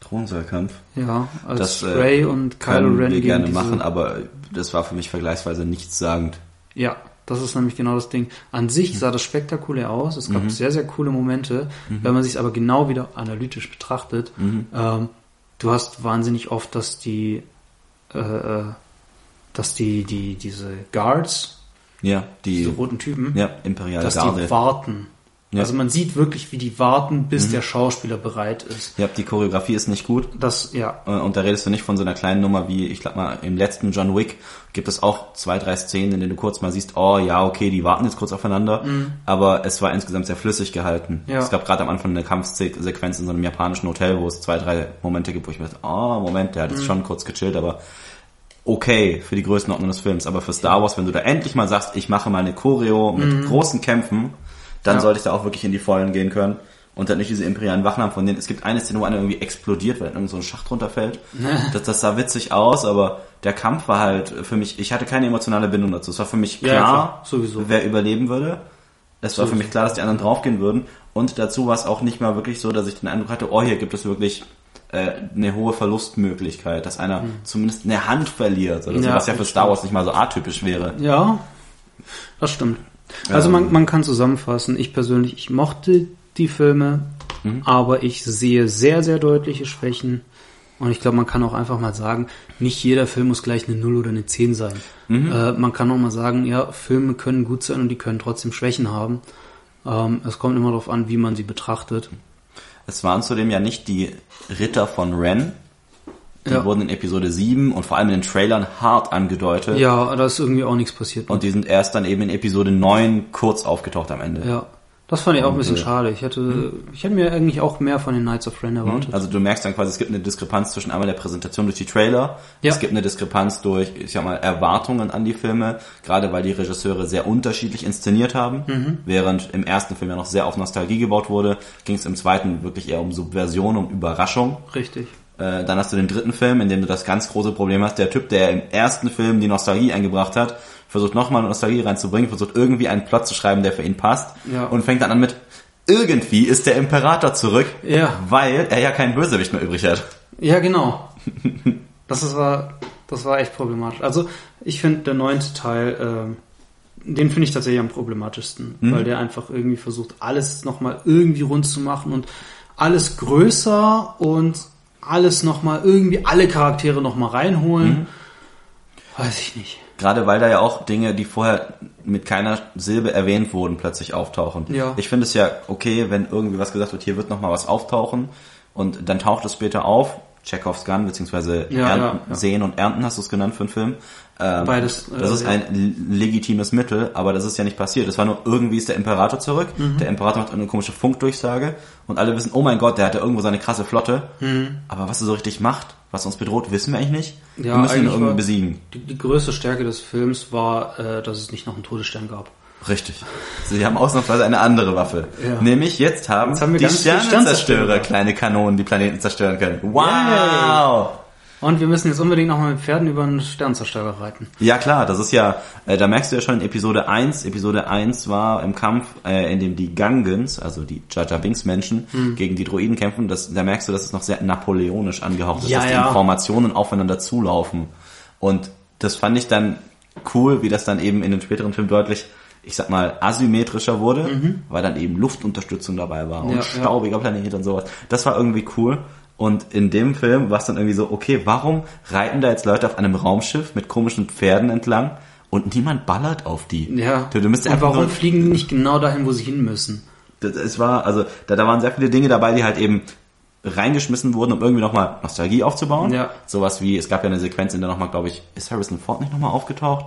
Thronsahlkampf. Ja, als Das, äh, Rey und Kylo Ren wir gerne machen, aber das war für mich vergleichsweise nichtssagend. Ja, das ist nämlich genau das Ding. An sich sah das spektakulär aus. Es gab sehr, sehr coole Momente. Wenn man sich aber genau wieder analytisch betrachtet, ähm, du hast wahnsinnig oft, dass die, äh, äh, dass die, die, diese Guards, Ja, die diese roten Typen, ja, imperiale dass Garde. die warten. Ja. Also man sieht wirklich, wie die warten, bis der Schauspieler bereit ist. Ja, die Choreografie ist nicht gut. Das, ja, Äh, Und da redest du nicht von so einer kleinen Nummer wie, ich glaube mal, im letzten John Wick gibt es auch zwei, drei Szenen, in denen du kurz mal siehst, oh ja, okay, die warten jetzt kurz aufeinander, aber es war insgesamt sehr flüssig gehalten. Ja. Es gab gerade am Anfang eine Kampfsequenz in so einem japanischen Hotel, wo es zwei, drei Momente gibt, wo ich mir dachte, oh, Moment, der hat jetzt schon kurz gechillt, aber okay für die Größenordnung des Films. Aber für Star Wars, wenn du da endlich mal sagst, ich mache mal eine Choreo mit großen Kämpfen, dann Ja. sollte ich da auch wirklich in die Vollen gehen können. Und dann nicht diese imperialen Wachen haben, von denen es gibt eine Szene, wo einer irgendwie explodiert, weil irgend so ein Schacht runterfällt. Das, das sah witzig aus, aber der Kampf war halt für mich, ich hatte keine emotionale Bindung dazu. Es war für mich Ja, klar, klar, sowieso. wer überleben würde. Es war für mich klar, dass die anderen draufgehen würden. Und dazu war es auch nicht mal wirklich so, dass ich den Eindruck hatte, oh, hier gibt es wirklich äh, eine hohe Verlustmöglichkeit, dass einer zumindest eine Hand verliert. Oder so, Ja, was ja für Star Wars nicht mal so atypisch wäre. Ja, das stimmt. Also Ähm. man, man kann zusammenfassen, ich persönlich, ich mochte die Filme, Mhm. aber ich sehe sehr, sehr deutliche Schwächen. Und ich glaube, man kann auch einfach mal sagen, nicht jeder Film muss gleich eine 0 oder eine 10 sein. Mhm. Äh, man kann auch mal sagen, ja, Filme können gut sein und die können trotzdem Schwächen haben. Ähm, es kommt immer darauf an, wie man sie betrachtet. Es waren zudem ja nicht die Ritter von Ren. Die Ja. wurden in Episode 7 und vor allem in den Trailern hart angedeutet. Ja, da ist irgendwie auch nichts passiert. Und die sind erst dann eben in Episode 9 kurz aufgetaucht am Ende. ja, das fand ich auch ein bisschen schade. Ich hätte, ich hätte mir eigentlich auch mehr von den Knights of Ren erwartet. Also du merkst dann quasi, es gibt eine Diskrepanz zwischen einmal der Präsentation durch die Trailer, Ja. es gibt eine Diskrepanz durch, ich sag mal, Erwartungen an die Filme, gerade weil die Regisseure sehr unterschiedlich inszeniert haben. Mhm. Während im ersten Film ja noch sehr auf Nostalgie gebaut wurde, ging es im zweiten wirklich eher um Subversion, um Überraschung. Richtig. Äh, dann hast du den dritten Film, in dem du das ganz große Problem hast. Der Typ, der im ersten Film die Nostalgie eingebracht hat, versucht nochmal Nostalgie reinzubringen, versucht irgendwie einen Plot zu schreiben, der für ihn passt Ja. und fängt dann an mit irgendwie ist der Imperator zurück, Ja. weil er ja keinen Bösewicht mehr übrig hat. Ja, genau. Das ist, war, das war echt problematisch. Also ich finde der neunte Teil, ähm, den finde ich tatsächlich am problematischsten, weil der einfach irgendwie versucht, alles nochmal irgendwie rund zu machen und alles größer und alles nochmal irgendwie alle Charaktere nochmal reinholen. Weiß ich nicht. Gerade weil da ja auch Dinge, die vorher mit keiner Silbe erwähnt wurden, plötzlich auftauchen. Ja. Ich finde es ja okay, wenn irgendwie was gesagt wird, hier wird nochmal was auftauchen und dann taucht es später auf. Chekhovs Gun, beziehungsweise Ja, Ernten, ja, ja. Sehen und Ernten hast du es genannt für einen Film. Ähm, Beides, äh, Das ist ja. ein legitimes Mittel, aber das ist ja nicht passiert. Es war nur irgendwie ist der Imperator zurück. Mhm. Der Imperator macht eine komische Funkdurchsage und alle wissen, oh mein Gott, der hatte irgendwo seine krasse Flotte. Mhm. Aber was er so richtig macht, was uns bedroht, wissen wir eigentlich nicht. Ja, wir müssen ihn irgendwie besiegen. Die, die größte Stärke des Films war, äh, dass es nicht noch einen Todesstern gab. Richtig. Sie haben ausnahmsweise eine andere Waffe. Ja. Nämlich jetzt haben, Jetzt haben wir die Sternenzerstörer Sternzerstörer. kleine Kanonen, die Planeten zerstören können. Wow! Und wir müssen jetzt unbedingt nochmal mit Pferden über einen Sternzerstörer reiten. Ja klar, das ist ja, äh, da merkst du ja schon in Episode 1, Episode 1 war im Kampf, äh, in dem die Gungans, also die Jar Binks Menschen, Hm. gegen die Droiden kämpfen, das, da merkst du, dass es noch sehr napoleonisch angehaucht ist, Ja, dass die ja. Informationen aufeinander zulaufen. Und das fand ich dann cool, wie das dann eben in den späteren Filmen deutlich, ich sag mal, asymmetrischer wurde, weil dann eben Luftunterstützung dabei war und Mhm. Ja, ja. staubiger Planet und sowas. Das war irgendwie cool. Und in dem Film war es dann irgendwie so, okay, warum reiten da jetzt Leute auf einem Raumschiff mit komischen Pferden entlang und niemand ballert auf die? Ja. Du, du Und einfach warum fliegen die nicht genau dahin, wo sie hin müssen? das, es war, also da, da waren sehr viele Dinge dabei, die halt eben reingeschmissen wurden, um irgendwie nochmal Nostalgie aufzubauen. Ja. Sowas wie, es gab ja eine Sequenz, in der nochmal, glaube ich, ist Harrison Ford nicht nochmal aufgetaucht?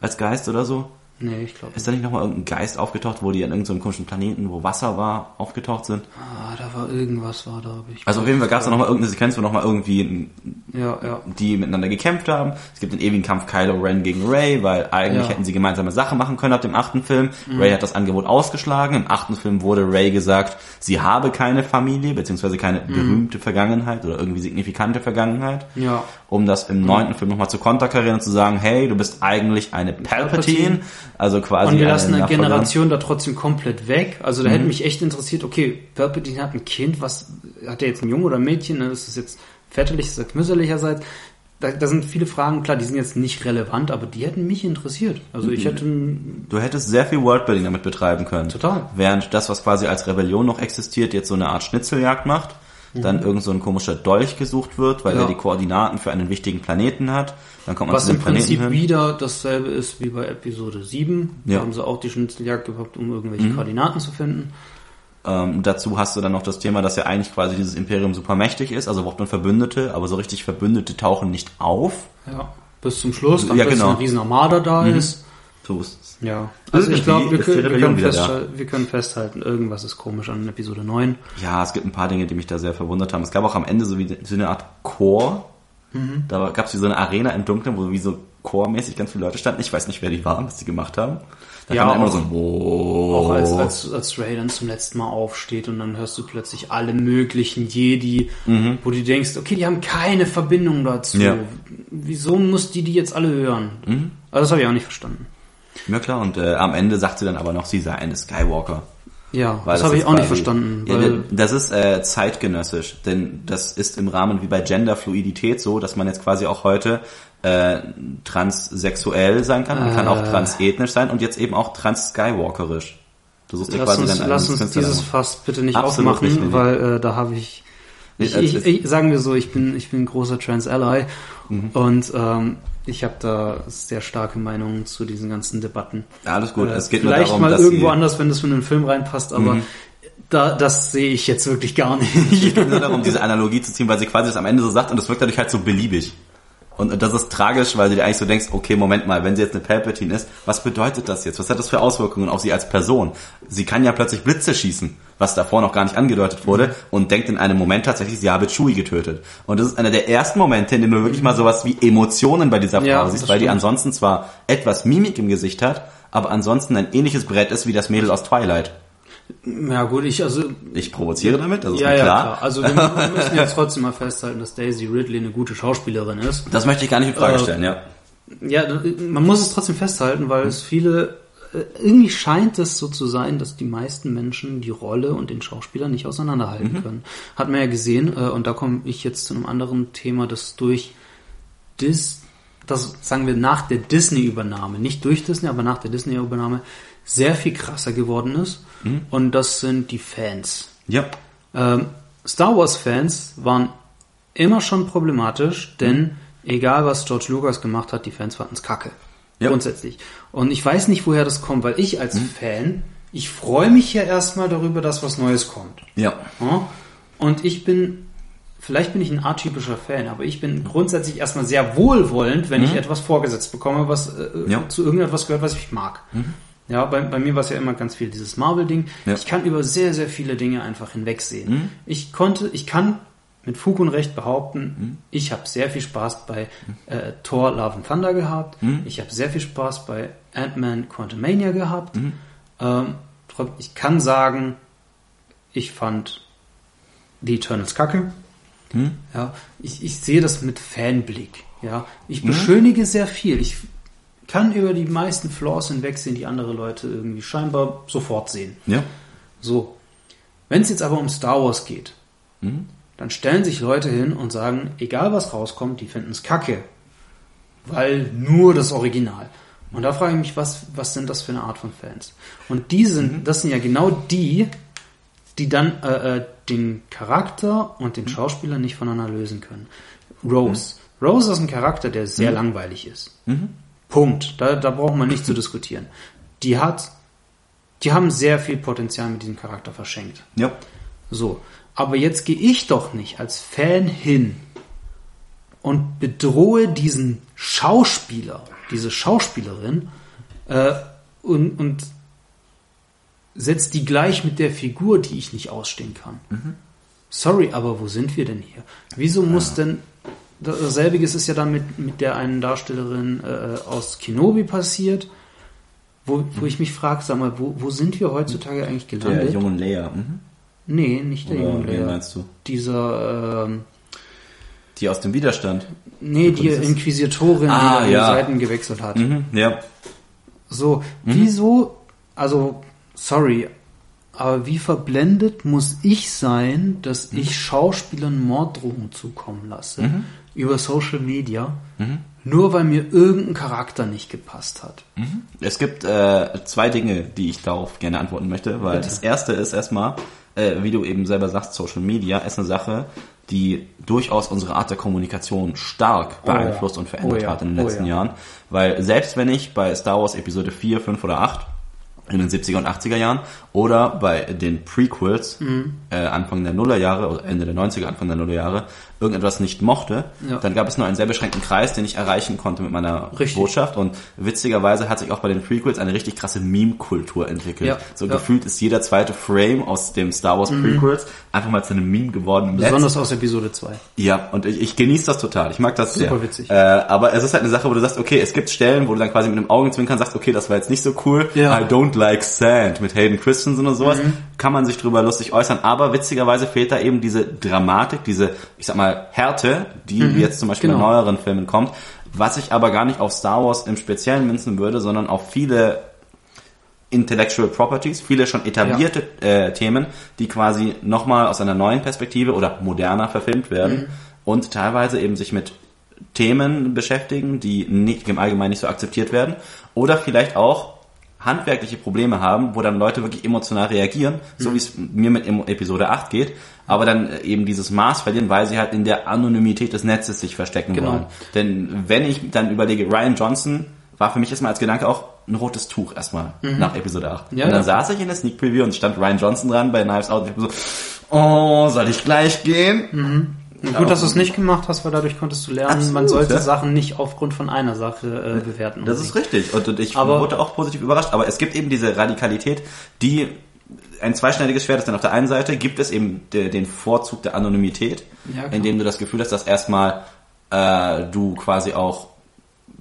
Als Geist oder so? Nee, ich glaube Ist da nicht nochmal irgendein Geist aufgetaucht, wo die an irgendeinem komischen Planeten, wo Wasser war, aufgetaucht sind? Ah, da war irgendwas, war da. Ich Also auf jeden Fall gab es da nochmal irgendeine Sequenz, wo nochmal irgendwie Ja, ja. die miteinander gekämpft haben. Es gibt den ewigen Kampf Kylo Ren gegen Ray, weil eigentlich Ja. hätten sie gemeinsame Sachen machen können ab dem achten Film. Ray hat das Angebot ausgeschlagen. Im achten Film wurde Ray gesagt, sie habe keine Familie, beziehungsweise keine berühmte Vergangenheit oder irgendwie signifikante Vergangenheit. Ja. Um das im neunten Film nochmal zu konterkarieren und zu sagen, hey, du bist eigentlich eine Palpatine. Palpatine. Also quasi Und wir lassen eine. Generation da trotzdem komplett weg. Also da hätte Mhm. mich echt interessiert, okay, Palpatine hat ein Kind, was hat er jetzt ein Junge oder ein Mädchen? Ne? Ist es jetzt väterlich, ist es mütterlicherseits? Da, da sind viele Fragen, klar, die sind jetzt nicht relevant, aber die hätten mich interessiert. Also Mhm. ich hätte, Du hättest sehr viel Worldbuilding damit betreiben können. Total. Während das, was quasi als Rebellion noch existiert, jetzt so eine Art Schnitzeljagd macht, dann irgend so ein komischer Dolch gesucht wird, weil Mhm. Ja. er die Koordinaten für einen wichtigen Planeten hat. Dann kommt man was zu im dem Planeten Prinzip hin. wieder dasselbe ist wie bei Episode 7. Da Ja. haben sie auch die Schnitzeljagd gehabt, um irgendwelche Koordinaten zu finden. Ähm, dazu hast du dann noch das Thema, dass ja eigentlich quasi dieses Imperium super mächtig ist, also braucht man Verbündete, aber so richtig Verbündete tauchen nicht auf. Ja. Bis zum Schluss, dann Ja, genau. eine riesen Armada da ist. So ist es. Ja, also ich glaube, wir, können- wir, können festhalten, wir können festhalten, irgendwas ist komisch an Episode 9. Ja, es gibt ein paar Dinge, die mich da sehr verwundert haben. Es gab auch am Ende so wie so eine Art Chor. Mhm. Da gab es wie so eine Arena im Dunkeln, wo wie so chormäßig ganz viele Leute standen. Ich weiß nicht, wer die waren, was die gemacht haben. Da Ja, kam dann immer auch- so ein Wow. Auch als, als, als Ray dann zum letzten Mal aufsteht und dann hörst du plötzlich alle möglichen Jedi, wo du denkst, okay, die haben keine Verbindung dazu. Mhm. Ja. Wieso muss die die jetzt alle hören? Also das habe ich auch nicht verstanden. Ja klar, und äh, am Ende sagt sie dann aber noch, sie sei eine Skywalker. Ja, Weil das habe ich auch nicht verstanden. Ja, das ist äh, zeitgenössisch, denn das ist im Rahmen wie bei Genderfluidität so, dass man jetzt quasi auch heute äh, transsexuell sein kann, man kann auch Äh. transethnisch sein und jetzt eben auch trans-skywalkerisch. Du suchst lass quasi uns, lass uns dieses Fass bitte nicht Absolut aufmachen, nicht, weil äh, da habe ich, ich, ich, ich, sagen wir so, ich bin, ich bin ein großer Trans-Ally Mhm. und ähm, ich habe da sehr starke Meinungen zu diesen ganzen Debatten. Ja, alles gut, Äh, es geht nur Vielleicht darum, mal irgendwo anders, wenn das in den Film reinpasst, aber Mhm. da, das sehe ich jetzt wirklich gar nicht. Es geht nur darum, diese Analogie zu ziehen, weil sie quasi das am Ende so sagt und das wirkt dadurch halt so beliebig. Und und das ist tragisch, weil du dir eigentlich so denkst, okay, Moment mal, wenn sie jetzt eine Palpatine ist, was bedeutet das jetzt? Was hat das für Auswirkungen auf sie als Person? Sie kann ja plötzlich Blitze schießen, was davor noch gar nicht angedeutet wurde, und denkt in einem Moment tatsächlich, sie habe Chewie getötet. Und das ist einer der ersten Momente, in denen du wirklich mal sowas wie Emotionen bei dieser Frau Ja, siehst, weil die stimmt. ansonsten zwar etwas Mimik im Gesicht hat, aber ansonsten ein ähnliches Brett ist wie das Mädel aus Twilight. Ja gut, ich also Ich provoziere damit, das ist ja mir ja klar. klar. Also wir, wir müssen jetzt trotzdem mal festhalten, dass Daisy Ridley eine gute Schauspielerin ist. Das möchte ich gar nicht in Frage Äh, stellen, ja. Ja, man muss es trotzdem festhalten, weil es viele äh, irgendwie scheint es so zu sein, dass die meisten Menschen die Rolle und den Schauspieler nicht auseinanderhalten können. Hat man ja gesehen, äh, und da komme ich jetzt zu einem anderen Thema, das durch Dis, das sagen wir nach der Disney-Übernahme, nicht durch Disney, aber nach der Disney-Übernahme sehr viel krasser geworden ist. Und das sind die Fans. Ja. Ähm, Star Wars-Fans waren immer schon problematisch, denn egal was George Lucas gemacht hat, die Fans fanden es kacke. Ja. Grundsätzlich. Und ich weiß nicht, woher das kommt, weil ich als Fan, ich freue mich ja erstmal darüber, dass was Neues kommt. Ja. Ja? Und ich bin, vielleicht bin ich ein atypischer Fan, aber ich bin grundsätzlich erstmal sehr wohlwollend, wenn ich etwas vorgesetzt bekomme, was äh, Ja. zu irgendetwas gehört, was ich mag. Ja, bei, bei mir war es ja immer ganz viel dieses Marvel-Ding. Ja. Ich kann über sehr, sehr viele Dinge einfach hinwegsehen. Ich konnte, ich kann mit Fug und Recht behaupten, ich habe sehr viel Spaß bei äh, Thor Love and Thunder gehabt. Ich habe sehr viel Spaß bei Ant-Man Quantumania gehabt. Ähm, trot- ich kann sagen, ich fand die Eternals kacke. Ja, ich, ich sehe das mit Fanblick. Ja, ich beschönige sehr viel. Ich kann über die meisten Flaws hinwegsehen, die andere Leute irgendwie scheinbar sofort sehen. Ja. So. Wenn es jetzt aber um Star Wars geht, dann stellen sich Leute hin und sagen, egal was rauskommt, die finden es kacke. Weil nur das Original. Und da frage ich mich, was, was sind das für eine Art von Fans? Und die sind, das sind ja genau die, die dann äh, äh, den Charakter und den Schauspieler nicht voneinander lösen können. Rose. Rose ist ein Charakter, der sehr langweilig ist. Punkt. Da, da braucht man nicht zu diskutieren. Die hat, die haben sehr viel Potenzial mit diesem Charakter verschenkt. Ja. So. Aber jetzt gehe ich doch nicht als Fan hin und bedrohe diesen Schauspieler, diese Schauspielerin, äh, und, und setzt die gleich mit der Figur, die ich nicht ausstehen kann. Sorry, aber wo sind wir denn hier? Wieso muss denn dasselbe ist ja dann mit, mit der einen Darstellerin äh, aus Kenobi passiert, wo, wo ich mich frage, sag mal, wo, wo sind wir heutzutage eigentlich Der gelandet? jungen Leia. Mhm. nee, nicht der Oder junge wen Leia. meinst du? Dieser, ähm, Die aus dem Widerstand. nee, die Prinzessin? Inquisitorin, Ah, die ja. die Seiten gewechselt hat. Mhm. Ja. So, wieso, also, sorry, aber wie verblendet muss ich sein, dass Mhm. ich Schauspielern Morddrohungen zukommen lasse Mhm. Über Social Media, nur weil mir irgendein Charakter nicht gepasst hat? Es gibt äh, zwei Dinge, die ich darauf gerne antworten möchte, weil Bitte. das erste ist erstmal, äh, wie du eben selber sagst, Social Media ist eine Sache, die durchaus unsere Art der Kommunikation stark Oh ja. beeinflusst und verändert Oh ja. hat in den Oh letzten ja. Jahren. Weil selbst wenn ich bei Star Wars Episode 4, 5 oder 8 in den 70er und 80er Jahren oder bei den Prequels Mhm. äh, Anfang der Nullerjahre oder Ende der 90er, Anfang der Nullerjahre irgendetwas nicht mochte, Ja. dann gab es nur einen sehr beschränkten Kreis, den ich erreichen konnte mit meiner Richtig. Botschaft und witzigerweise hat sich auch bei den Prequels eine richtig krasse Meme-Kultur entwickelt. Ja, So ja. Mhm. gefühlt ist jeder zweite Frame aus dem Star Wars Prequels einfach mal zu einem Meme geworden. Besonders aus Episode 2. Ja, und ich, ich genieße das total. Ich mag das Super sehr. witzig. Äh, aber es ist halt eine Sache, wo du sagst, okay, es gibt Stellen, wo du dann quasi mit einem Augenzwinkern sagst, okay, das war jetzt nicht so cool. I don't like sand mit Hayden Christensen und sowas. Mhm. Kann man sich drüber lustig äußern. Aber witzigerweise fehlt da eben diese Dramatik, diese, ich sag mal, Härte, die jetzt zum Beispiel Genau. in neueren Filmen kommt. Was ich aber gar nicht auf Star Wars im Speziellen münzen würde, sondern auf viele Intellectual Properties, viele schon etablierte äh, Themen, die quasi nochmal aus einer neuen Perspektive oder moderner verfilmt werden und teilweise eben sich mit Themen beschäftigen, die nicht, im Allgemeinen nicht so akzeptiert werden oder vielleicht auch handwerkliche Probleme haben, wo dann Leute wirklich emotional reagieren, so wie es mir mit Episode 8 geht, aber dann äh, eben dieses Maß verlieren, weil sie halt in der Anonymität des Netzes sich verstecken Genau. wollen. Denn wenn ich dann überlege, Ryan Johnson war für mich erstmal als Gedanke auch ein rotes Tuch erstmal nach Episode 8. Ja, und dann ja. saß ich in der Sneak Preview und stand Ryan Johnson dran bei Knives Out und ich hab so, oh, soll ich gleich gehen? Und gut, dass du es nicht gemacht hast, weil dadurch konntest du lernen, Absolut, man sollte ja. Sachen nicht aufgrund von einer Sache äh, bewerten. Das ist richtig. Und, und ich Aber- wurde auch positiv überrascht. Aber es gibt eben diese Radikalität, die ein zweischneidiges Schwert ist. Denn auf der einen Seite gibt es eben de, den Vorzug der Anonymität, Ja, indem du das Gefühl hast, dass erstmal äh, du quasi auch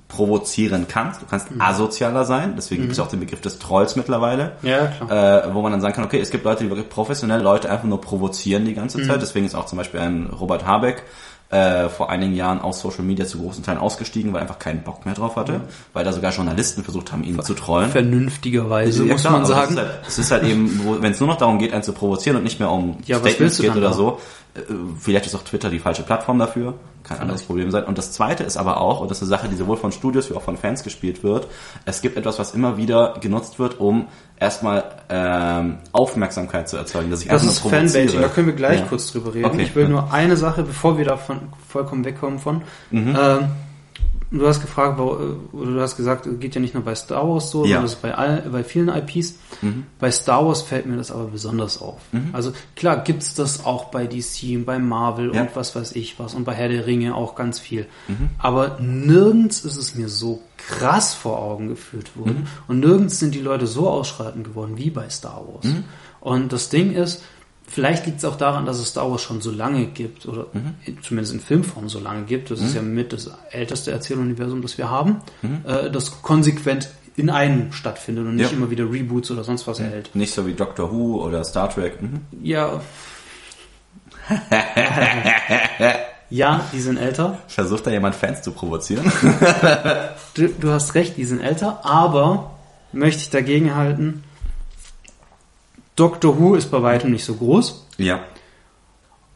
provozieren kannst. Du kannst Mhm. asozialer sein. Deswegen gibt es auch den Begriff des Trolls mittlerweile. Ja, klar. Äh, wo man dann sagen kann, okay, es gibt Leute, die wirklich professionell Leute einfach nur provozieren die ganze Mhm. Zeit. Deswegen ist auch zum Beispiel ein Robert Habeck äh, vor einigen Jahren aus Social Media zu großen Teilen ausgestiegen, weil er einfach keinen Bock mehr drauf hatte, weil da sogar Journalisten versucht haben, ihn zu trollen. Vernünftigerweise, Ja, muss klar, man sagen. Es ist halt, es ist halt eben, wenn es nur noch darum geht, einen zu provozieren und nicht mehr um Ja, du geht oder da? so, äh, vielleicht ist auch Twitter die falsche Plattform dafür, kann ein anderes Problem sein. Und das Zweite ist aber auch, und das ist eine Sache, die sowohl von Studios wie auch von Fans gespielt wird, es gibt etwas, was immer wieder genutzt wird, um erstmal ähm, Aufmerksamkeit zu erzeugen, dass ich Das ist. Fanbaiting, da können wir gleich Ja. kurz drüber reden. Okay, ich will nur eine Sache, bevor wir davon vollkommen wegkommen von. Mhm. Ähm, du hast gefragt, wo- oder du hast gesagt, es geht ja nicht nur bei Star Wars so, Ja. Mhm. sondern das ist bei, all, bei vielen IPs. Bei Star Wars fällt mir das aber besonders auf. Also klar gibt's das auch bei DC und bei Marvel Ja. und was weiß ich was und bei Herr der Ringe auch ganz viel. Mhm. Aber nirgends ist es mir so krass vor Augen geführt Mhm. worden und nirgends sind die Leute so ausschreitend geworden wie bei Star Wars. Mhm. Und das Ding ist, vielleicht liegt es auch daran, dass es Star Wars schon so lange gibt oder Mhm. zumindest in Filmform so lange gibt. Das ist ja mit das älteste Erzähluniversum, das wir haben, äh, das konsequent in einem stattfindet und nicht Mhm. Ja. immer wieder Reboots oder sonst was erhält. Nicht so wie Doctor Who oder Star Trek. Mhm. Ja. ja, die sind älter. Versucht da jemand Fans zu provozieren? Du, du hast recht, die sind älter, aber möchte ich dagegen halten, Doctor Who ist bei weitem nicht so groß. ja.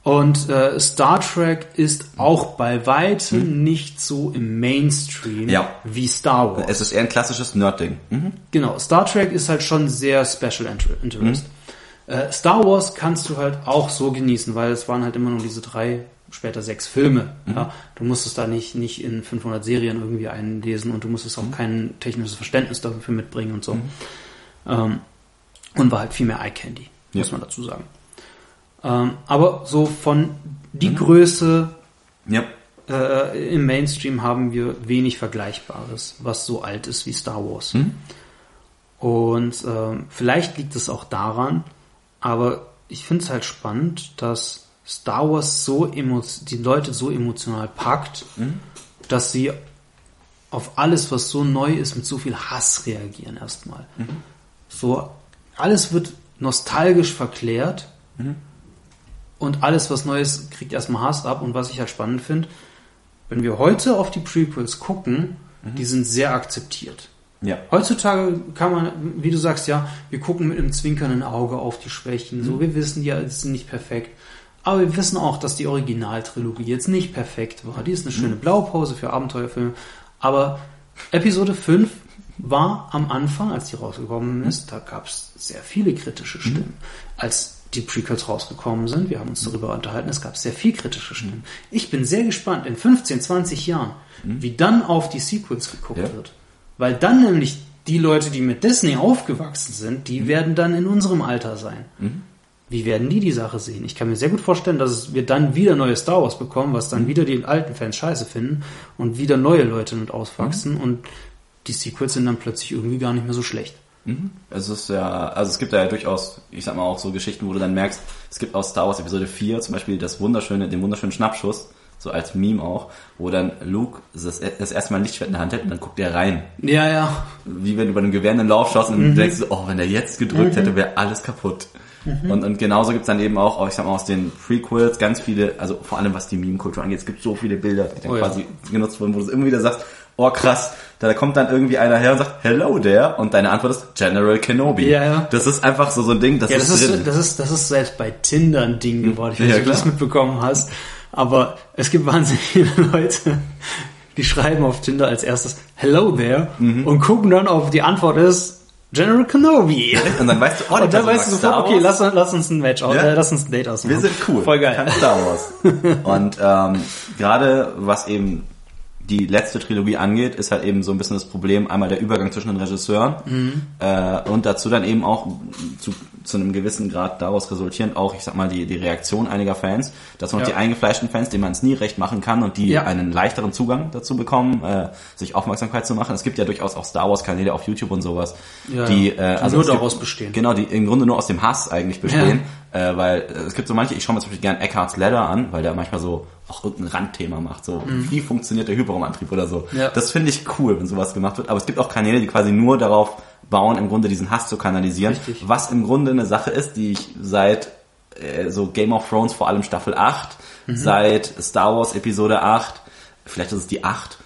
Und äh, Star Trek ist auch bei weitem nicht so im Mainstream Hm. Ja. wie Star Wars. Es ist eher ein klassisches Nerd-Ding. Mhm. Genau, Star Trek ist halt schon sehr Special Inter- Interest. Mhm. Äh, Star Wars kannst du halt auch so genießen, weil es waren halt immer nur diese drei, später sechs Filme. Mhm. Ja? Du musstest da nicht, nicht in 500 Serien irgendwie einlesen und du musstest Mhm. auch kein technisches Verständnis dafür mitbringen und so. Ähm, und war halt viel mehr Eye Candy, muss Ja. man dazu sagen. Ähm, aber so von die Mhm. Größe Ja. äh, im Mainstream haben wir wenig Vergleichbares, was so alt ist wie Star Wars. Mhm. Und ähm, vielleicht liegt es auch daran, aber ich finde es halt spannend, dass Star Wars so die Leute so emotional packt, mhm. dass sie auf alles, was so neu ist, mit so viel Hass reagieren erstmal. Mhm. So, alles wird nostalgisch verklärt mhm. und alles, was neu ist, kriegt erstmal Hass ab. Und was ich halt spannend finde, wenn wir heute auf die Prequels gucken, mhm. die sind sehr akzeptiert. Ja. Heutzutage kann man, wie du sagst, ja, wir gucken mit einem zwinkernden Auge auf die Schwächen. So, mhm. wir wissen ja, es sind nicht perfekt. Aber wir wissen auch, dass die Originaltrilogie jetzt nicht perfekt war. Die ist eine schöne mhm. Blaupause für Abenteuerfilme. Aber Episode 5 war am Anfang, als die rausgekommen ist, da gab es sehr viele kritische mhm. Stimmen. Als die Prequels rausgekommen sind, wir haben uns darüber unterhalten, es gab sehr viel kritische Stimmen. Ich bin sehr gespannt in 15, 20 Jahren, mhm. wie dann auf die Sequels geguckt ja. wird. Weil dann nämlich die Leute, die mit Disney aufgewachsen sind, die werden dann in unserem Alter sein. Mhm wie werden die die Sache sehen? Ich kann mir sehr gut vorstellen, dass wir dann wieder neue Star Wars bekommen, was dann wieder die alten Fans scheiße finden und wieder neue Leute mit auswachsen mhm. und die Sequels sind dann plötzlich irgendwie gar nicht mehr so schlecht. Mhm. Es ist ja, also es gibt ja durchaus, ich sag mal auch so Geschichten, wo du dann merkst, es gibt aus Star Wars Episode 4 zum Beispiel das wunderschöne, den wunderschönen Schnappschuss, so als Meme auch, wo dann Luke das, das erste Mal ein Lichtschwert in der Hand hält und dann guckt er rein. Ja, ja. Wie wenn du bei einem Gewehr in den Lauf schaust und mhm. denkst, oh, wenn er jetzt gedrückt mhm. hätte, wäre alles kaputt. Mhm. Und, und genauso gibt's dann eben auch, auch, ich sag mal, aus den Prequels ganz viele, also vor allem was die Meme-Kultur angeht, es gibt so viele Bilder, die dann oh, quasi ja. genutzt wurden, wo du immer wieder sagst, oh krass, da kommt dann irgendwie einer her und sagt, hello there, und deine Antwort ist General Kenobi. Ja, ja. Das ist einfach so so ein Ding, das ja, ist das ist, das ist, das ist selbst bei Tinder ein Ding geworden, ich weiß nicht, ob du das mitbekommen hast, aber es gibt wahnsinnig viele Leute, die schreiben auf Tinder als erstes hello there mhm. und gucken dann auf die Antwort ist, General Kenobi. Und dann weißt du, oh, und dann weißt du sofort, okay, lass, lass, uns ein Match aus, ja? äh, lass uns ein Date ausmachen. Wir sind cool. Voll geil. Star Wars. und ähm, gerade was eben die letzte Trilogie angeht, ist halt eben so ein bisschen das Problem, einmal der Übergang zwischen den Regisseuren mhm. äh, und dazu dann eben auch zu, zu einem gewissen Grad daraus resultierend auch, ich sag mal, die, die Reaktion einiger Fans, dass man ja. die eingefleischten Fans, denen man es nie recht machen kann und die ja. einen leichteren Zugang dazu bekommen, äh, sich Aufmerksamkeit zu machen. Es gibt ja durchaus auch Star Wars Kanäle auf YouTube und sowas, ja, die, äh, also nur daraus gibt, bestehen. Genau, die im Grunde nur aus dem Hass eigentlich bestehen, äh, weil äh, es gibt so manche, ich schaue mir zum Beispiel gern Eckharts Ladder an, weil der manchmal so auch irgendein Randthema macht, so mhm. wie funktioniert der Hyperraumantrieb oder so. Ja. Das finde ich cool, wenn sowas gemacht wird. Aber es gibt auch Kanäle, die quasi nur darauf bauen, im Grunde diesen Hass zu kanalisieren, Richtig. was im Grunde eine Sache ist, die ich seit äh, so Game of Thrones, vor allem Staffel 8, mhm. seit Star Wars Episode 8, vielleicht ist es die 8,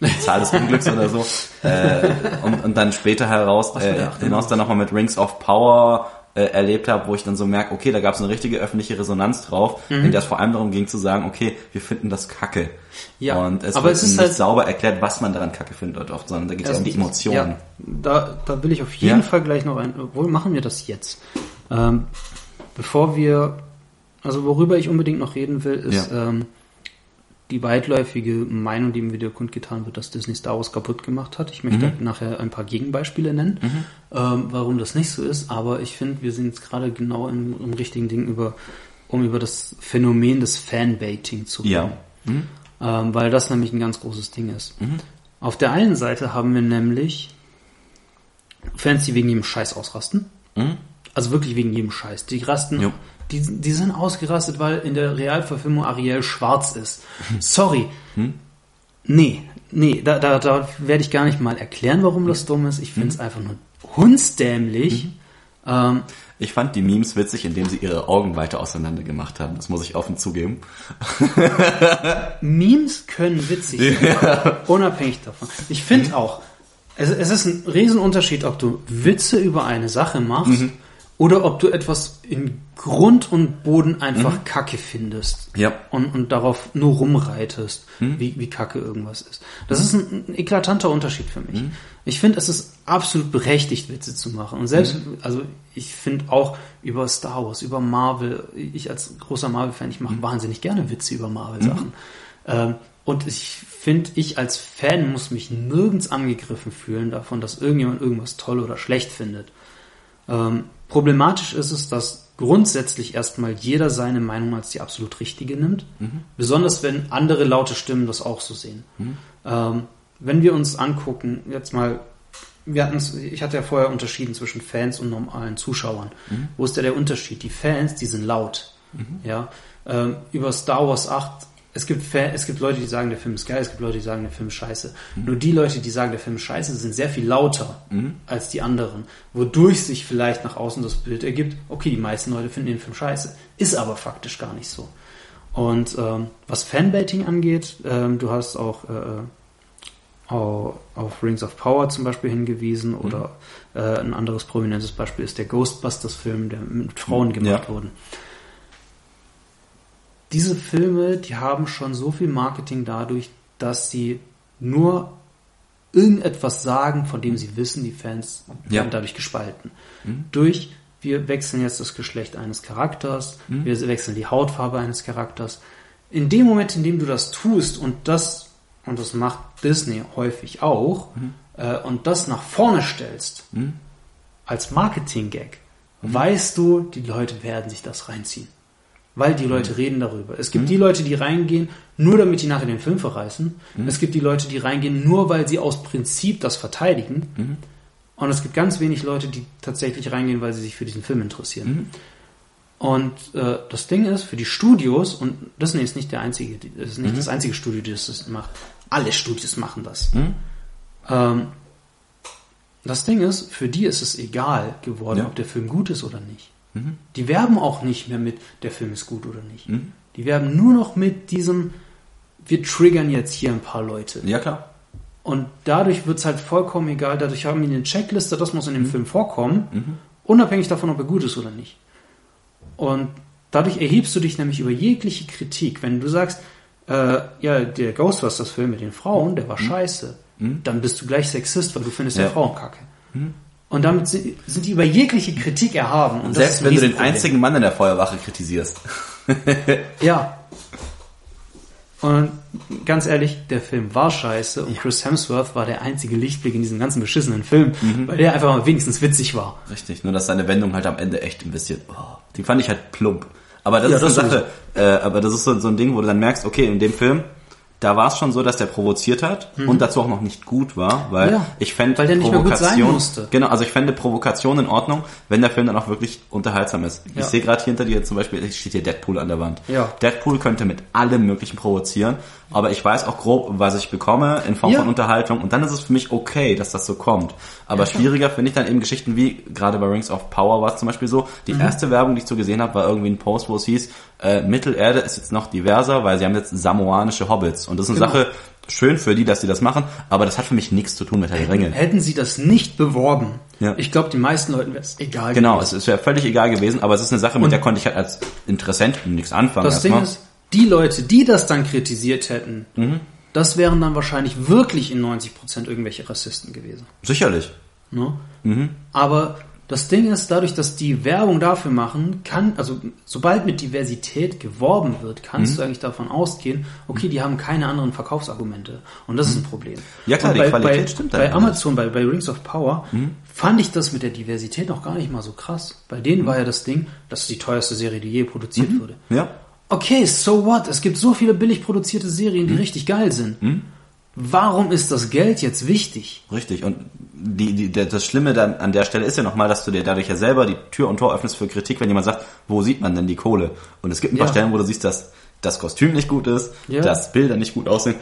die Zahl des Unglücks oder so, äh, und, und dann später heraus, äh, hinaus dann nochmal mit Rings of Power äh, erlebt habe, wo ich dann so merke, okay, da gab es eine richtige öffentliche Resonanz drauf, mhm. in der es vor allem darum ging zu sagen, okay, wir finden das kacke. Ja, und es aber wird es ist nicht halt sauber erklärt, was man daran kacke findet oft, sondern da geht es um die Emotionen. Ja, da, da will ich auf jeden ja. Fall gleich noch ein, obwohl machen wir das jetzt. Ähm, bevor wir, also worüber ich unbedingt noch reden will, ist, ja. ähm, die weitläufige Meinung, die im Video kundgetan wird, dass Disney Star Wars kaputt gemacht hat. Ich möchte mhm. nachher ein paar Gegenbeispiele nennen, mhm. ähm, warum das nicht so ist. Aber ich finde, wir sind jetzt gerade genau im, im, richtigen Ding über, um über das Phänomen des Fanbaiting zu reden. Ja. Mhm. Ähm, weil das nämlich ein ganz großes Ding ist. Mhm. Auf der einen Seite haben wir nämlich Fans, die wegen jedem Scheiß ausrasten. Mhm. Also wirklich wegen jedem Scheiß. Die rasten jo die, die sind ausgerastet, weil in der Realverfilmung Ariel schwarz ist. Sorry. Hm? Nee, nee, da, da, da werde ich gar nicht mal erklären, warum das dumm ist. Ich finde es hm? einfach nur hundsdämlich. Hm? Ähm, ich fand die Memes witzig, indem sie ihre Augen weiter auseinander gemacht haben. Das muss ich offen zugeben. Memes können witzig sein, ja. unabhängig davon. Ich finde mhm. auch, es, es, ist ein Riesenunterschied, ob du Witze über eine Sache machst mhm oder ob du etwas in Grund und Boden einfach mhm. Kacke findest ja. und, und darauf nur rumreitest, mhm. wie, wie Kacke irgendwas ist. Das mhm. ist ein, ein, eklatanter Unterschied für mich. Mhm. Ich finde, es ist absolut berechtigt, Witze zu machen. Und selbst, mhm. also ich finde auch über Star Wars, über Marvel, ich als großer Marvel-Fan, ich mache mhm. wahnsinnig gerne Witze über Marvel-Sachen. Ähm, und ich finde, ich als Fan muss mich nirgends angegriffen fühlen davon, dass irgendjemand irgendwas toll oder schlecht findet. Ähm, Problematisch ist es, dass grundsätzlich erstmal jeder seine Meinung als die absolut richtige nimmt. Mhm. Besonders wenn andere laute Stimmen das auch so sehen. Mhm. Ähm, wenn wir uns angucken, jetzt mal wir hatten's, ich hatte ja vorher unterschieden zwischen Fans und normalen Zuschauern. Mhm. Wo ist da der Unterschied? Die Fans, die sind laut. Ja, ähm, über Star Wars 8, es gibt, Fa es gibt Leute, die sagen, der Film ist geil, es gibt Leute, die sagen, der Film ist scheiße. Mhm. Nur die Leute, die sagen, der Film ist scheiße, sind sehr viel lauter als die anderen. Wodurch sich vielleicht nach außen das Bild ergibt, okay, die meisten Leute finden den Film scheiße. Ist aber faktisch gar nicht so. Und ähm, was Fanbaiting angeht, ähm, du hast auch äh, au- auf Rings of Power zum Beispiel hingewiesen oder äh, ein anderes prominentes Beispiel ist der Ghostbusters-Film, der mit Frauen gemacht Ja. wurde. Diese Filme, die haben schon so viel Marketing dadurch, dass sie nur irgendetwas sagen, von dem sie wissen, die Fans Ja. werden dadurch gespalten. Durch, wir wechseln jetzt das Geschlecht eines Charakters, wir wechseln die Hautfarbe eines Charakters. In dem Moment, in dem du das tust und das, und das macht Disney häufig auch, äh, und das nach vorne stellst, als Marketing-Gag, weißt du, die Leute werden sich das reinziehen. Weil die Leute reden darüber. Es gibt die Leute, die reingehen, nur damit die nachher den Film verreißen. Es gibt die Leute, die reingehen, nur weil sie aus Prinzip das verteidigen. Und es gibt ganz wenig Leute, die tatsächlich reingehen, weil sie sich für diesen Film interessieren. Und äh, das Ding ist, für die Studios, und Disney ist nicht der einzige, das ist nicht das einzige Studio, das das macht. Alle Studios machen das. Ähm, das Ding ist, für die ist es egal geworden, Ja. ob der Film gut ist oder nicht. Die werben auch nicht mehr mit, der Film ist gut oder nicht. Die werben nur noch mit diesem, wir triggern jetzt hier ein paar Leute. Ja, klar. Und dadurch wird's halt vollkommen egal, dadurch haben die eine Checkliste, das muss in dem Film vorkommen, unabhängig davon, ob er gut ist oder nicht. Und dadurch erhebst du dich nämlich über jegliche Kritik. Wenn du sagst, äh, ja, der Ghostbusters-Film mit den Frauen, der war scheiße, dann bist du gleich Sexist, weil du findest ja Ja. Frauen kacke. Und damit sind, die über jegliche Kritik erhaben. Und Selbst wenn du den einzigen Mann in der Feuerwache kritisierst. Ja. Und ganz ehrlich, der Film war scheiße und Chris Hemsworth war der einzige Lichtblick in diesem ganzen beschissenen Film, Mhm. weil der einfach mal wenigstens witzig war. Richtig, nur dass seine Wendung halt am Ende echt ein bisschen, oh, die fand ich halt plump. Aber das Ja, ist das eine Sache, äh, aber das ist so, so ein Ding, wo du dann merkst, okay, in dem Film, da war es schon so, dass der provoziert hat und dazu auch noch nicht gut war, weil Mhm. Ja, ich fände weil der nicht Provokation, genau, also ich fände Provokation in Ordnung, wenn der Film dann auch wirklich unterhaltsam ist. Ja. Ich sehe gerade hinter dir zum Beispiel, steht hier Deadpool an der Wand. Ja. Deadpool könnte mit allem möglichen provozieren, aber ich weiß auch grob, was ich bekomme in Form Ja. von Unterhaltung und dann ist es für mich okay, dass das so kommt. Aber schwieriger finde ich dann eben Geschichten wie, gerade bei Rings of Power war es zum Beispiel so, die erste Werbung, die ich so gesehen habe, war irgendwie ein Post, wo es hieß, äh, Mittelerde ist jetzt noch diverser, weil sie haben jetzt samoanische Hobbits. Und das ist eine Genau. Sache, schön für die, dass sie das machen, aber das hat für mich nichts zu tun mit Herr der Ringe. Hätten sie das nicht beworben, Ja. ich glaube, den meisten Leuten wäre es egal Genau, gewesen. es ist ja völlig egal gewesen, aber es ist eine Sache, mit der konnte ich halt als Interessent nichts anfangen. Das Ding erstmal. ist, die Leute, die das dann kritisiert hätten, Mhm. das wären dann wahrscheinlich wirklich in 90% irgendwelche Rassisten gewesen. Sicherlich. Ne? Aber das Ding ist, dadurch, dass die Werbung dafür machen, kann, also sobald mit Diversität geworben wird, kannst du eigentlich davon ausgehen, okay, die haben keine anderen Verkaufsargumente. Und das ist ein Problem. Ja, klar, Und die bei, Qualität bei, stimmt Bei einfach Amazon, bei, bei Rings of Power, fand ich das mit der Diversität noch gar nicht mal so krass. Bei denen war ja das Ding, das ist die teuerste Serie, die je produziert wurde. Ja. Okay, so what? Es gibt so viele billig produzierte Serien, die richtig geil sind. Warum ist das Geld jetzt wichtig? Richtig. Und die, die, das Schlimme dann an der Stelle ist ja nochmal, dass du dir dadurch ja selber die Tür und Tor öffnest für Kritik, wenn jemand sagt, wo sieht man denn die Kohle? Und es gibt ein paar Ja. Stellen, wo du siehst, dass das Kostüm nicht gut ist, Ja. dass Bilder nicht gut aussehen.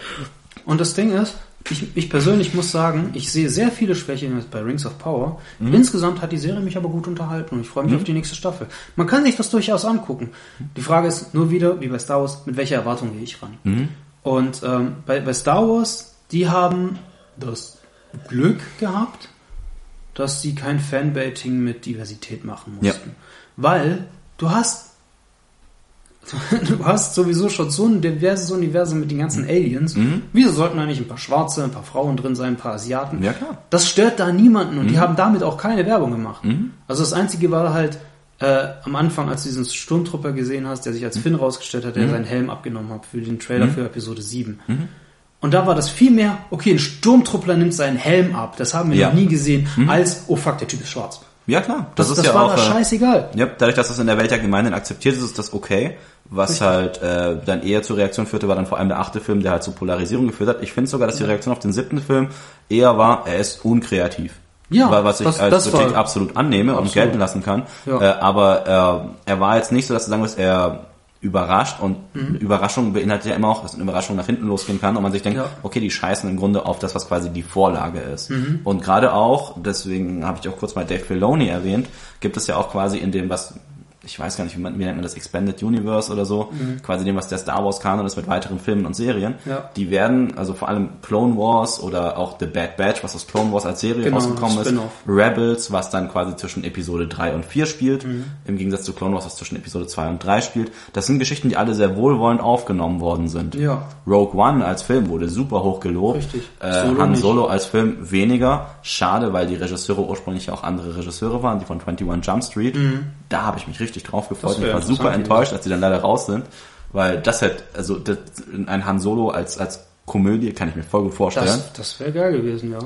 Und das Ding ist, ich, ich persönlich muss sagen, ich sehe sehr viele Schwächen jetzt bei Rings of Power. Insgesamt hat die Serie mich aber gut unterhalten und ich freue mich auf die nächste Staffel. Man kann sich das durchaus angucken. Die Frage ist nur wieder, wie bei Star Wars, mit welcher Erwartung gehe ich ran? Und ähm, bei, bei Star Wars, die haben das Glück gehabt, dass sie kein Fanbaiting mit Diversität machen mussten. Ja. Weil du hast du hast sowieso schon so ein diverses Universum mit den ganzen Aliens. Wieso sollten da nicht ein paar Schwarze, ein paar Frauen drin sein, ein paar Asiaten? Ja, klar. Das stört da niemanden und die haben damit auch keine Werbung gemacht. Also das Einzige war halt äh, am Anfang, als du diesen Sturmtrupper gesehen hast, der sich als Finn rausgestellt hat, der seinen Helm abgenommen hat für den Trailer für Episode 7. Und da war das viel mehr, okay, ein Sturmtruppler nimmt seinen Helm ab, das haben wir Ja. noch nie gesehen, als, oh fuck, der Typ ist schwarz. Ja, klar. Das, das, war da äh, scheißegal. Ja, dadurch, dass das in der Welt ja gemeinhin akzeptiert ist, ist das okay. Was Richtig. halt äh, dann eher zur Reaktion führte, war dann vor allem der achte Film, der halt zur Polarisierung geführt hat. Ich finde sogar, dass die Reaktion auf den siebten Film eher war, er ist unkreativ. Ja, was ich das- als das Kritik absolut annehme und Absolut. gelten lassen kann. Ja. Äh, aber äh, er war jetzt nicht so, dass du sagen wirst, er überrascht und Mhm. Überraschung beinhaltet ja immer auch, dass eine Überraschung nach hinten losgehen kann und man sich denkt, Ja. okay, die scheißen im Grunde auf das, was quasi die Vorlage ist. Mhm. Und gerade auch, deswegen habe ich auch kurz mal Dave Filoni erwähnt, gibt es ja auch quasi in dem, was ich weiß gar nicht, wie, man, wie nennt man das, Expanded Universe oder so, quasi dem, was der Star Wars Kanon ist mit weiteren Filmen und Serien, Mhm. Ja. die werden, also vor allem Clone Wars oder auch The Bad Batch, was aus Clone Wars als Serie Genau, rausgekommen ist. Rebels, was dann quasi zwischen Episode 3 und 4 spielt, Mhm. im Gegensatz zu Clone Wars, was zwischen Episode 2 und 3 spielt. Das sind Geschichten, die alle sehr wohlwollend aufgenommen worden sind. Ja. Rogue One als Film wurde super hoch gelobt. Richtig. Äh, Solo Han nicht. Solo als Film weniger. Schade, weil die Regisseure ursprünglich auch andere Regisseure waren, die von 21 Jump Street. Da habe ich mich richtig drauf gefreut. Ich war super enttäuscht, als die dann leider raus sind. Weil das hätte, also das, ein Han Solo als, als Komödie kann ich mir voll gut vorstellen. Das, das wäre geil gewesen, ja.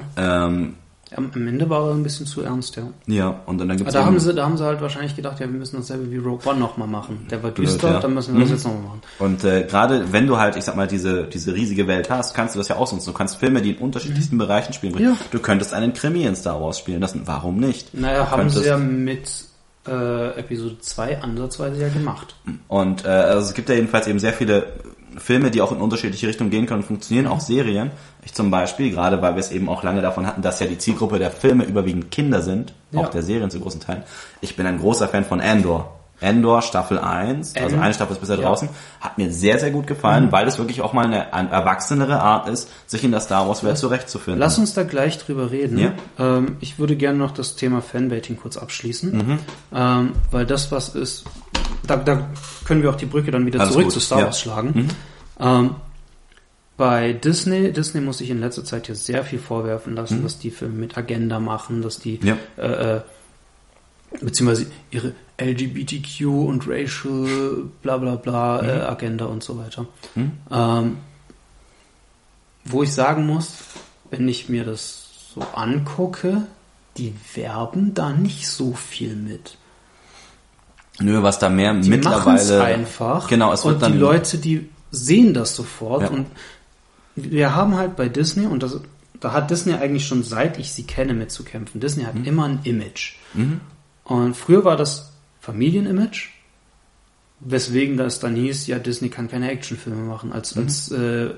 ähm, Am, am Ende war er ein bisschen zu ernst, ja. ja, und dann, dann Aber gibt's da eben- haben, sie, da haben sie halt wahrscheinlich gedacht, ja, wir müssen dasselbe wie Rogue One nochmal machen. Der war düster, ja. dann müssen wir das jetzt nochmal machen. Und äh, gerade wenn du halt, ich sag mal, diese, diese riesige Welt hast, kannst du das ja ausnutzen. Du kannst Filme, die in unterschiedlichsten Bereichen spielen. Mhm. Ja. Du könntest einen Krimi in Star Wars spielen lassen. Warum nicht? Naja, Du haben sie ja mit äh, Episode 2 ansatzweise ja gemacht. Und äh, also es gibt ja jedenfalls eben sehr viele Filme, die auch in unterschiedliche Richtungen gehen können und funktionieren, auch Serien. Ich zum Beispiel, gerade weil wir es eben auch lange davon hatten, dass ja die Zielgruppe der Filme überwiegend Kinder sind, Ja. auch der Serien zu großen Teilen. Ich bin ein großer Fan von Andor. Andor Staffel 1, also Ähm, eine Staffel ist bisher ja. Mhm. draußen, hat mir sehr, sehr gut gefallen, weil es wirklich auch mal eine, eine erwachsenere Art ist, sich in der Star Wars Welt zurechtzufinden. Lass uns da gleich drüber reden. Ja. Ähm, ich würde gerne noch das Thema Fanbaiting kurz abschließen, Mhm. ähm, weil das was ist, da, da können wir auch die Brücke dann wieder Alles zurück gut, zu Star ja. Wars schlagen. Ähm, bei Disney, Disney muss sich in letzter Zeit ja sehr viel vorwerfen lassen, dass die Filme mit Agenda machen, dass die Mhm. Ja. äh, äh, beziehungsweise ihre LGBTQ und Racial bla bla bla Mhm. äh, Agenda und so weiter. Ähm, wo ich sagen muss, wenn ich mir das so angucke, die werben da nicht so viel mit. Nö, was da mehr Die mittlerweile einfach. Genau, es wird und dann die Leute, die sehen das sofort. Ja. Und wir haben halt bei Disney, und das, da hat Disney eigentlich schon seit ich sie kenne mitzukämpfen. Disney Mhm. hat immer ein Image. Und früher war das Familienimage, weswegen das dann hieß, ja, Disney kann keine Actionfilme machen. Als, Mhm. als äh,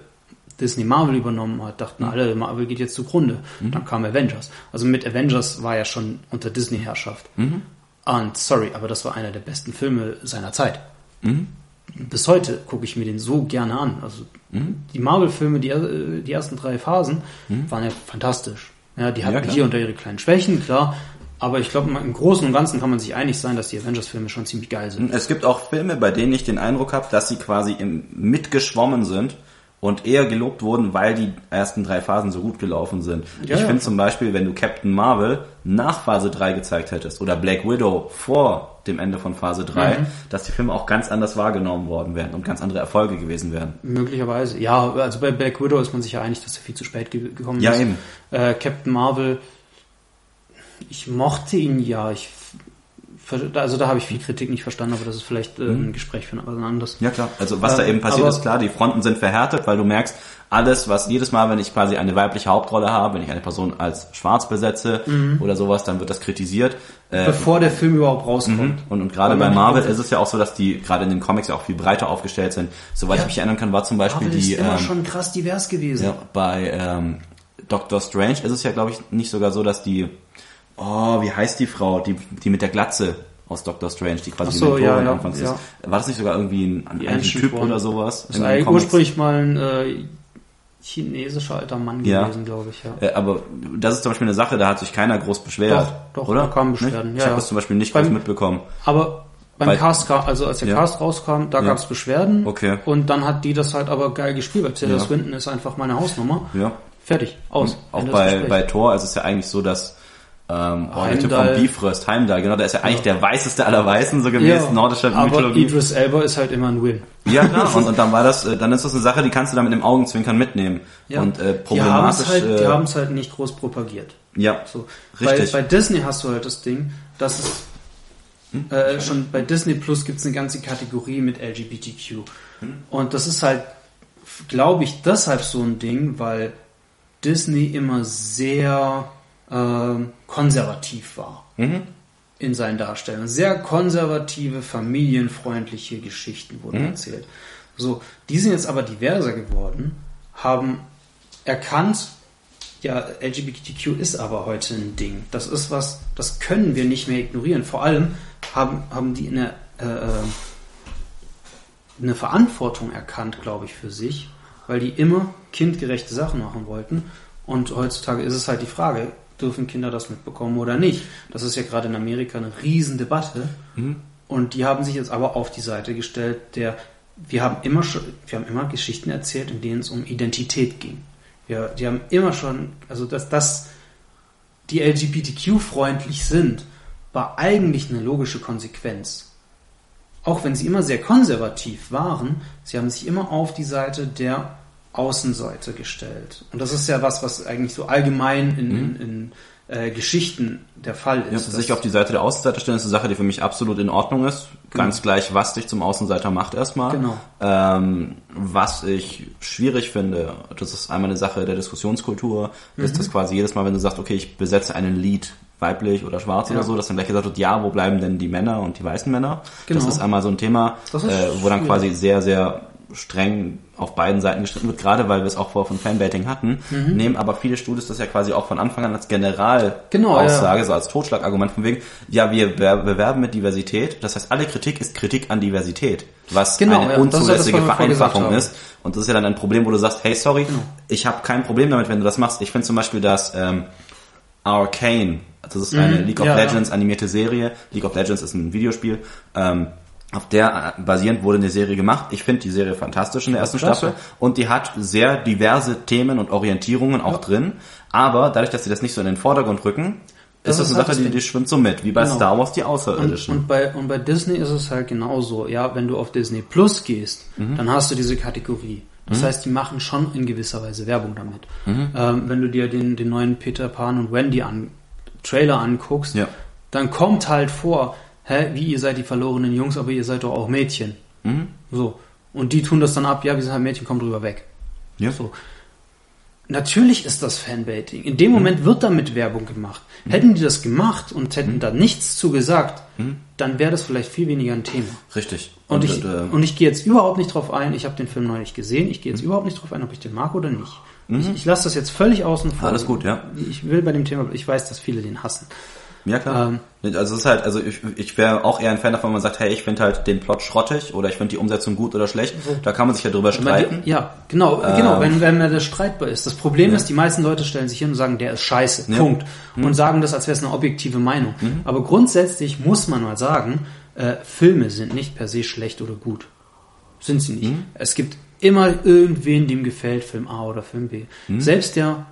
Disney Marvel übernommen hat, dachten alle, Marvel geht jetzt zugrunde. Mhm. Dann kam Avengers. Also mit Avengers war ja schon unter Disney-Herrschaft. Mhm. Und sorry, aber das war einer der besten Filme seiner Zeit. Mhm. Bis heute gucke ich mir den so gerne an. Also Mhm. die Marvel-Filme, die, äh, die ersten drei Phasen, waren ja fantastisch. Ja, die hatten Mhm. klar. hier und da ihre kleinen Schwächen, klar. Aber ich glaube, im Großen und Ganzen kann man sich einig sein, dass die Avengers-Filme schon ziemlich geil sind. Es gibt auch Filme, bei denen ich den Eindruck habe, dass sie quasi im, mitgeschwommen sind und eher gelobt wurden, weil die ersten drei Phasen so gut gelaufen sind. Ja, ich ja. finde zum Beispiel, wenn du Captain Marvel nach Phase 3 gezeigt hättest oder Black Widow vor dem Ende von Phase 3, Mhm. dass die Filme auch ganz anders wahrgenommen worden wären und ganz andere Erfolge gewesen wären. Möglicherweise. Ja, also bei Black Widow ist man sich ja einig, dass er viel zu spät ge gekommen Ja, ist. eben. Äh, Captain Marvel, ich mochte ihn ja. Ich, also da habe ich viel Kritik nicht verstanden, aber das ist vielleicht äh, ein Gespräch für was anderes. Ja klar, also was da Ähm, eben passiert ist, klar, die Fronten sind verhärtet, weil du merkst, alles, was jedes Mal, wenn ich quasi eine weibliche Hauptrolle habe, wenn ich eine Person als schwarz besetze Mhm. oder sowas, dann wird das kritisiert. Äh, Bevor der Film überhaupt rauskommt. Und, und gerade bei Marvel ist es ja auch so, dass die gerade in den Comics ja auch viel breiter aufgestellt sind. Soweit Ja. ich mich erinnern kann, war zum Beispiel Marvel die ist immer ähm, schon krass divers gewesen. ja, bei ähm, Doctor Strange ist es ja, glaube ich, nicht sogar so, dass die oh, wie heißt die Frau, die die mit der Glatze aus Doctor Strange, die quasi so, Mentorin ja, ja, anfangs ja. ist. War das nicht sogar irgendwie ein, ein, ein Typ One. oder sowas? Das ist eigentlich ursprünglich mal ein äh, chinesischer alter Mann Ja. gewesen, glaube ich. Ja. Äh, aber das ist zum Beispiel eine Sache, da hat sich keiner groß beschwert. Doch, doch, oder? da kamen? Beschwerden, Ich ja, habe das zum Beispiel nicht Beim- groß mitbekommen. Aber beim Bei- Cast, also als der. Cast rauskam, da gab es Beschwerden. Okay. Und dann hat die das halt aber geil gespielt, weil Tilda Ja. Swinton ist einfach meine Hausnummer. Ja. Fertig, aus. Auch Ende des bei, bei Thor ist es ja eigentlich so, dass ähm, oh, der Typ vom Bifrost, Heimdall, genau, der ist ja eigentlich der weißeste aller Weißen, so gemäß nordischer aber Mythologie. Idris Elba ist halt immer ein Win. Ja, klar, und, und dann war das, äh, dann ist das eine Sache, die kannst du dann mit dem Augenzwinkern mitnehmen. Ja. Und äh, problematisch. halt, die äh, haben es halt nicht groß propagiert. ja, So. Bei, richtig. bei Disney hast du halt das Ding, dass es Hm? äh, schon bei Disney Plus gibt es eine ganze Kategorie mit LGBTQ. Hm? Und das ist halt, glaube ich, deshalb so ein Ding, weil Disney immer sehr ähm, konservativ war in seinen Darstellungen. Sehr konservative, familienfreundliche Geschichten wurden erzählt. So, die sind jetzt aber diverser geworden, haben erkannt, ja, LGBTQ ist aber heute ein Ding. Das ist was, das können wir nicht mehr ignorieren. Vor allem haben, haben die eine, äh, äh, eine Verantwortung erkannt, glaube ich, für sich, weil die immer kindgerechte Sachen machen wollten. Und heutzutage ist es halt die Frage, dürfen Kinder das mitbekommen oder nicht? Das ist ja gerade in Amerika eine Riesendebatte. Und die haben sich jetzt aber auf die Seite gestellt, der wir haben immer schon, wir haben immer Geschichten erzählt, in denen es um Identität ging. Wir, die haben immer schon, also dass, dass die LGBTQ-freundlich sind, war eigentlich eine logische Konsequenz. Auch wenn sie immer sehr konservativ waren, sie haben sich immer auf die Seite der Außenseite gestellt. Und das ist ja was, was eigentlich so allgemein in, in, in äh, Geschichten der Fall Ja, ist. sich auf die Seite der Außenseiter stellen ist eine Sache, die für mich absolut in Ordnung ist. Ganz gleich, was dich zum Außenseiter macht erstmal. Genau. Ähm, was ich schwierig finde, das ist einmal eine Sache der Diskussionskultur, ist Mhm. das quasi jedes Mal, wenn du sagst, okay, ich besetze einen Lied weiblich oder schwarz Ja. oder so, dass dann gleich gesagt wird, ja, wo bleiben denn die Männer und die weißen Männer? Genau. Das ist einmal so ein Thema, ist äh, wo dann quasi sehr, sehr streng auf beiden Seiten gestritten wird, gerade weil wir es auch vorher von Fanbaiting hatten, Mhm. nehmen aber viele Studios das ja quasi auch von Anfang an als General Genau, Aussage, so als Totschlagargument von wegen, ja, wir wer- bewerben mit Diversität, das heißt, alle Kritik ist Kritik an Diversität, was Genau, eine ja, ja unzulässige Vereinfachung ist. Und das ist ja dann ein Problem, wo du sagst, hey, sorry, ich habe kein Problem damit, wenn du das machst. Ich finde zum Beispiel, dass ähm, Arcane, das ist eine League of Mhm. ja, ja. Legends animierte Serie, League of Legends ist ein Videospiel, ähm, auf der äh, basierend wurde eine Serie gemacht. Ich finde die Serie fantastisch in der ersten klasse. Staffel und die hat sehr diverse Themen und Orientierungen auch drin, aber dadurch, dass sie das nicht so in den Vordergrund rücken, Das ist das ist eine halt Sache, das die, die schwimmt so mit, wie bei Genau. Star Wars die Und, Außerirdischen. und, bei, und bei Disney ist es halt genauso. Ja, wenn du auf Disney Plus gehst, Mhm. dann hast du diese Kategorie. Das heißt, die machen schon in gewisser Weise Werbung damit. Mhm. Ähm, wenn du dir den, den neuen Peter Pan und Wendy an, Trailer anguckst, Ja. dann kommt halt vor, hä, wie ihr seid die verlorenen Jungs, aber ihr seid doch auch Mädchen. Mhm. So. Und die tun das dann ab, ja, wir sind halt Mädchen, komm drüber weg. ja. So. Natürlich ist das Fanbaiting. In dem Mhm. Moment wird damit Werbung gemacht. Hätten die das gemacht und hätten Mhm. da nichts zu gesagt, dann wäre das vielleicht viel weniger ein Thema. Richtig. Und, ich, äh, und ich gehe jetzt überhaupt nicht drauf ein, ich habe den Film neulich gesehen, ich gehe jetzt überhaupt nicht drauf ein, ob ich den mag oder nicht. Ich, ich lasse das jetzt völlig außen vor. Mhm. Alles gut, ja. Ich will bei dem Thema, ich weiß, dass viele den hassen. Ja, klar. Ähm, also es ist halt, also ich, ich wäre auch eher ein Fan davon, wenn man sagt, hey, ich finde halt den Plot schrottig oder ich finde die Umsetzung gut oder schlecht. Da kann man sich ja drüber streiten. die- Ja, genau, Ähm, genau, wenn, wenn das streitbar ist. Das Problem ist, die meisten Leute stellen sich hin und sagen, der ist scheiße, Punkt. Mhm. Und sagen das, als wäre es eine objektive Meinung. Aber grundsätzlich muss man mal sagen, äh, Filme sind nicht per se schlecht oder gut. Sind sie Mhm. nicht. Es gibt immer irgendwen, dem gefällt Film A oder Film B. Mhm. Selbst der,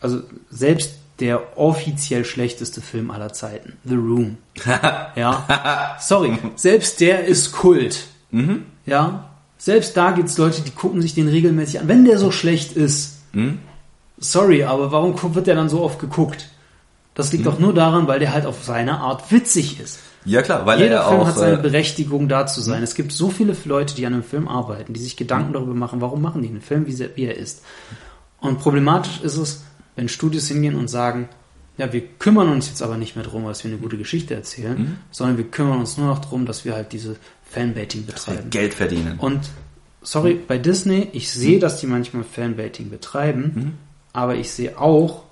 also selbst der offiziell schlechteste Film aller Zeiten, The Room. ja, sorry, selbst der ist Kult. Mhm. Ja, selbst da gibt's Leute, die gucken sich den regelmäßig an. Wenn der so schlecht ist, Mhm. sorry, aber warum wird der dann so oft geguckt? Das liegt doch nur daran, weil der halt auf seine Art witzig ist. Ja klar, weil Jeder er Film auch hat seine äh, Berechtigung da zu sein. Es gibt so viele Leute, die an einem Film arbeiten, die sich Gedanken Mhm. darüber machen, warum machen die einen Film, wie er ist. Und problematisch ist es, wenn Studios hingehen und sagen, ja, wir kümmern uns jetzt aber nicht mehr darum, dass wir eine gute Geschichte erzählen, Mhm. sondern wir kümmern uns nur noch darum, dass wir halt diese Fanbaiting betreiben. Geld verdienen. Und sorry, bei Disney, ich sehe, dass die manchmal Fanbaiting betreiben, aber ich sehe auch,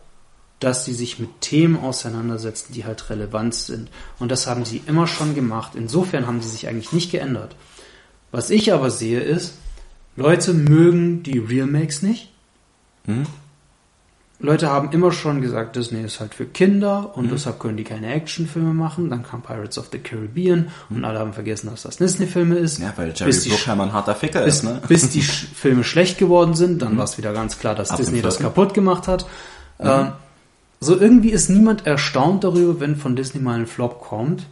dass sie sich mit Themen auseinandersetzen, die halt relevant sind. Und das haben sie immer schon gemacht. Insofern haben sie sich eigentlich nicht geändert. Was ich aber sehe ist, Leute mögen die Remakes nicht. Mhm. Leute haben immer schon gesagt, Disney ist halt für Kinder und deshalb können die keine Actionfilme machen. Dann kam Pirates of the Caribbean und alle haben vergessen, dass das Disney-Filme ist. ja, weil Jerry bis die Bruckheimer ein harter Ficker bis, ist, ne? bis die Filme schlecht geworden sind, dann war es wieder ganz klar, dass Ab Disney das kaputt gemacht hat. Ähm, so irgendwie ist niemand erstaunt darüber, wenn von Disney mal ein Flop kommt.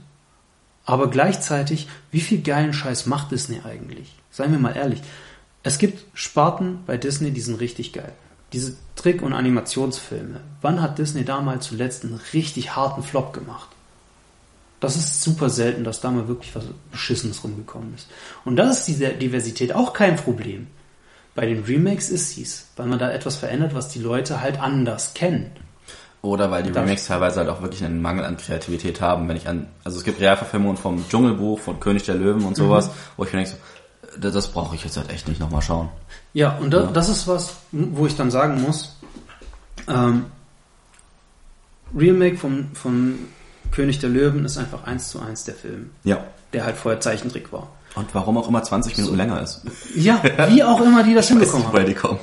Aber gleichzeitig, wie viel geilen Scheiß macht Disney eigentlich? Seien wir mal ehrlich. Es gibt Sparten bei Disney, die sind richtig geil. Diese Trick- und Animationsfilme. Wann hat Disney da mal zuletzt einen richtig harten Flop gemacht? Das ist super selten, dass da mal wirklich was Beschissenes rumgekommen ist. Und das ist diese Diversität auch kein Problem. Bei den Remakes ist sie's, weil man da etwas verändert, was die Leute halt anders kennen. Oder weil die Das- Remakes teilweise halt auch wirklich einen Mangel an Kreativität haben. Wenn ich an, also es gibt Realverfilmungen vom Dschungelbuch, von König der Löwen und sowas, Mhm. wo ich mir denke, so, das, brauche ich jetzt halt echt nicht nochmal schauen. Ja, und da, Ja. das ist was, wo ich dann sagen muss, ähm, Remake vom, vom König der Löwen ist einfach eins zu eins der Film, Ja. der halt vorher Zeichentrick war. Und warum auch immer 20 Minuten länger ist. Ja, wie auch immer die das hinbekommen haben. die kommen.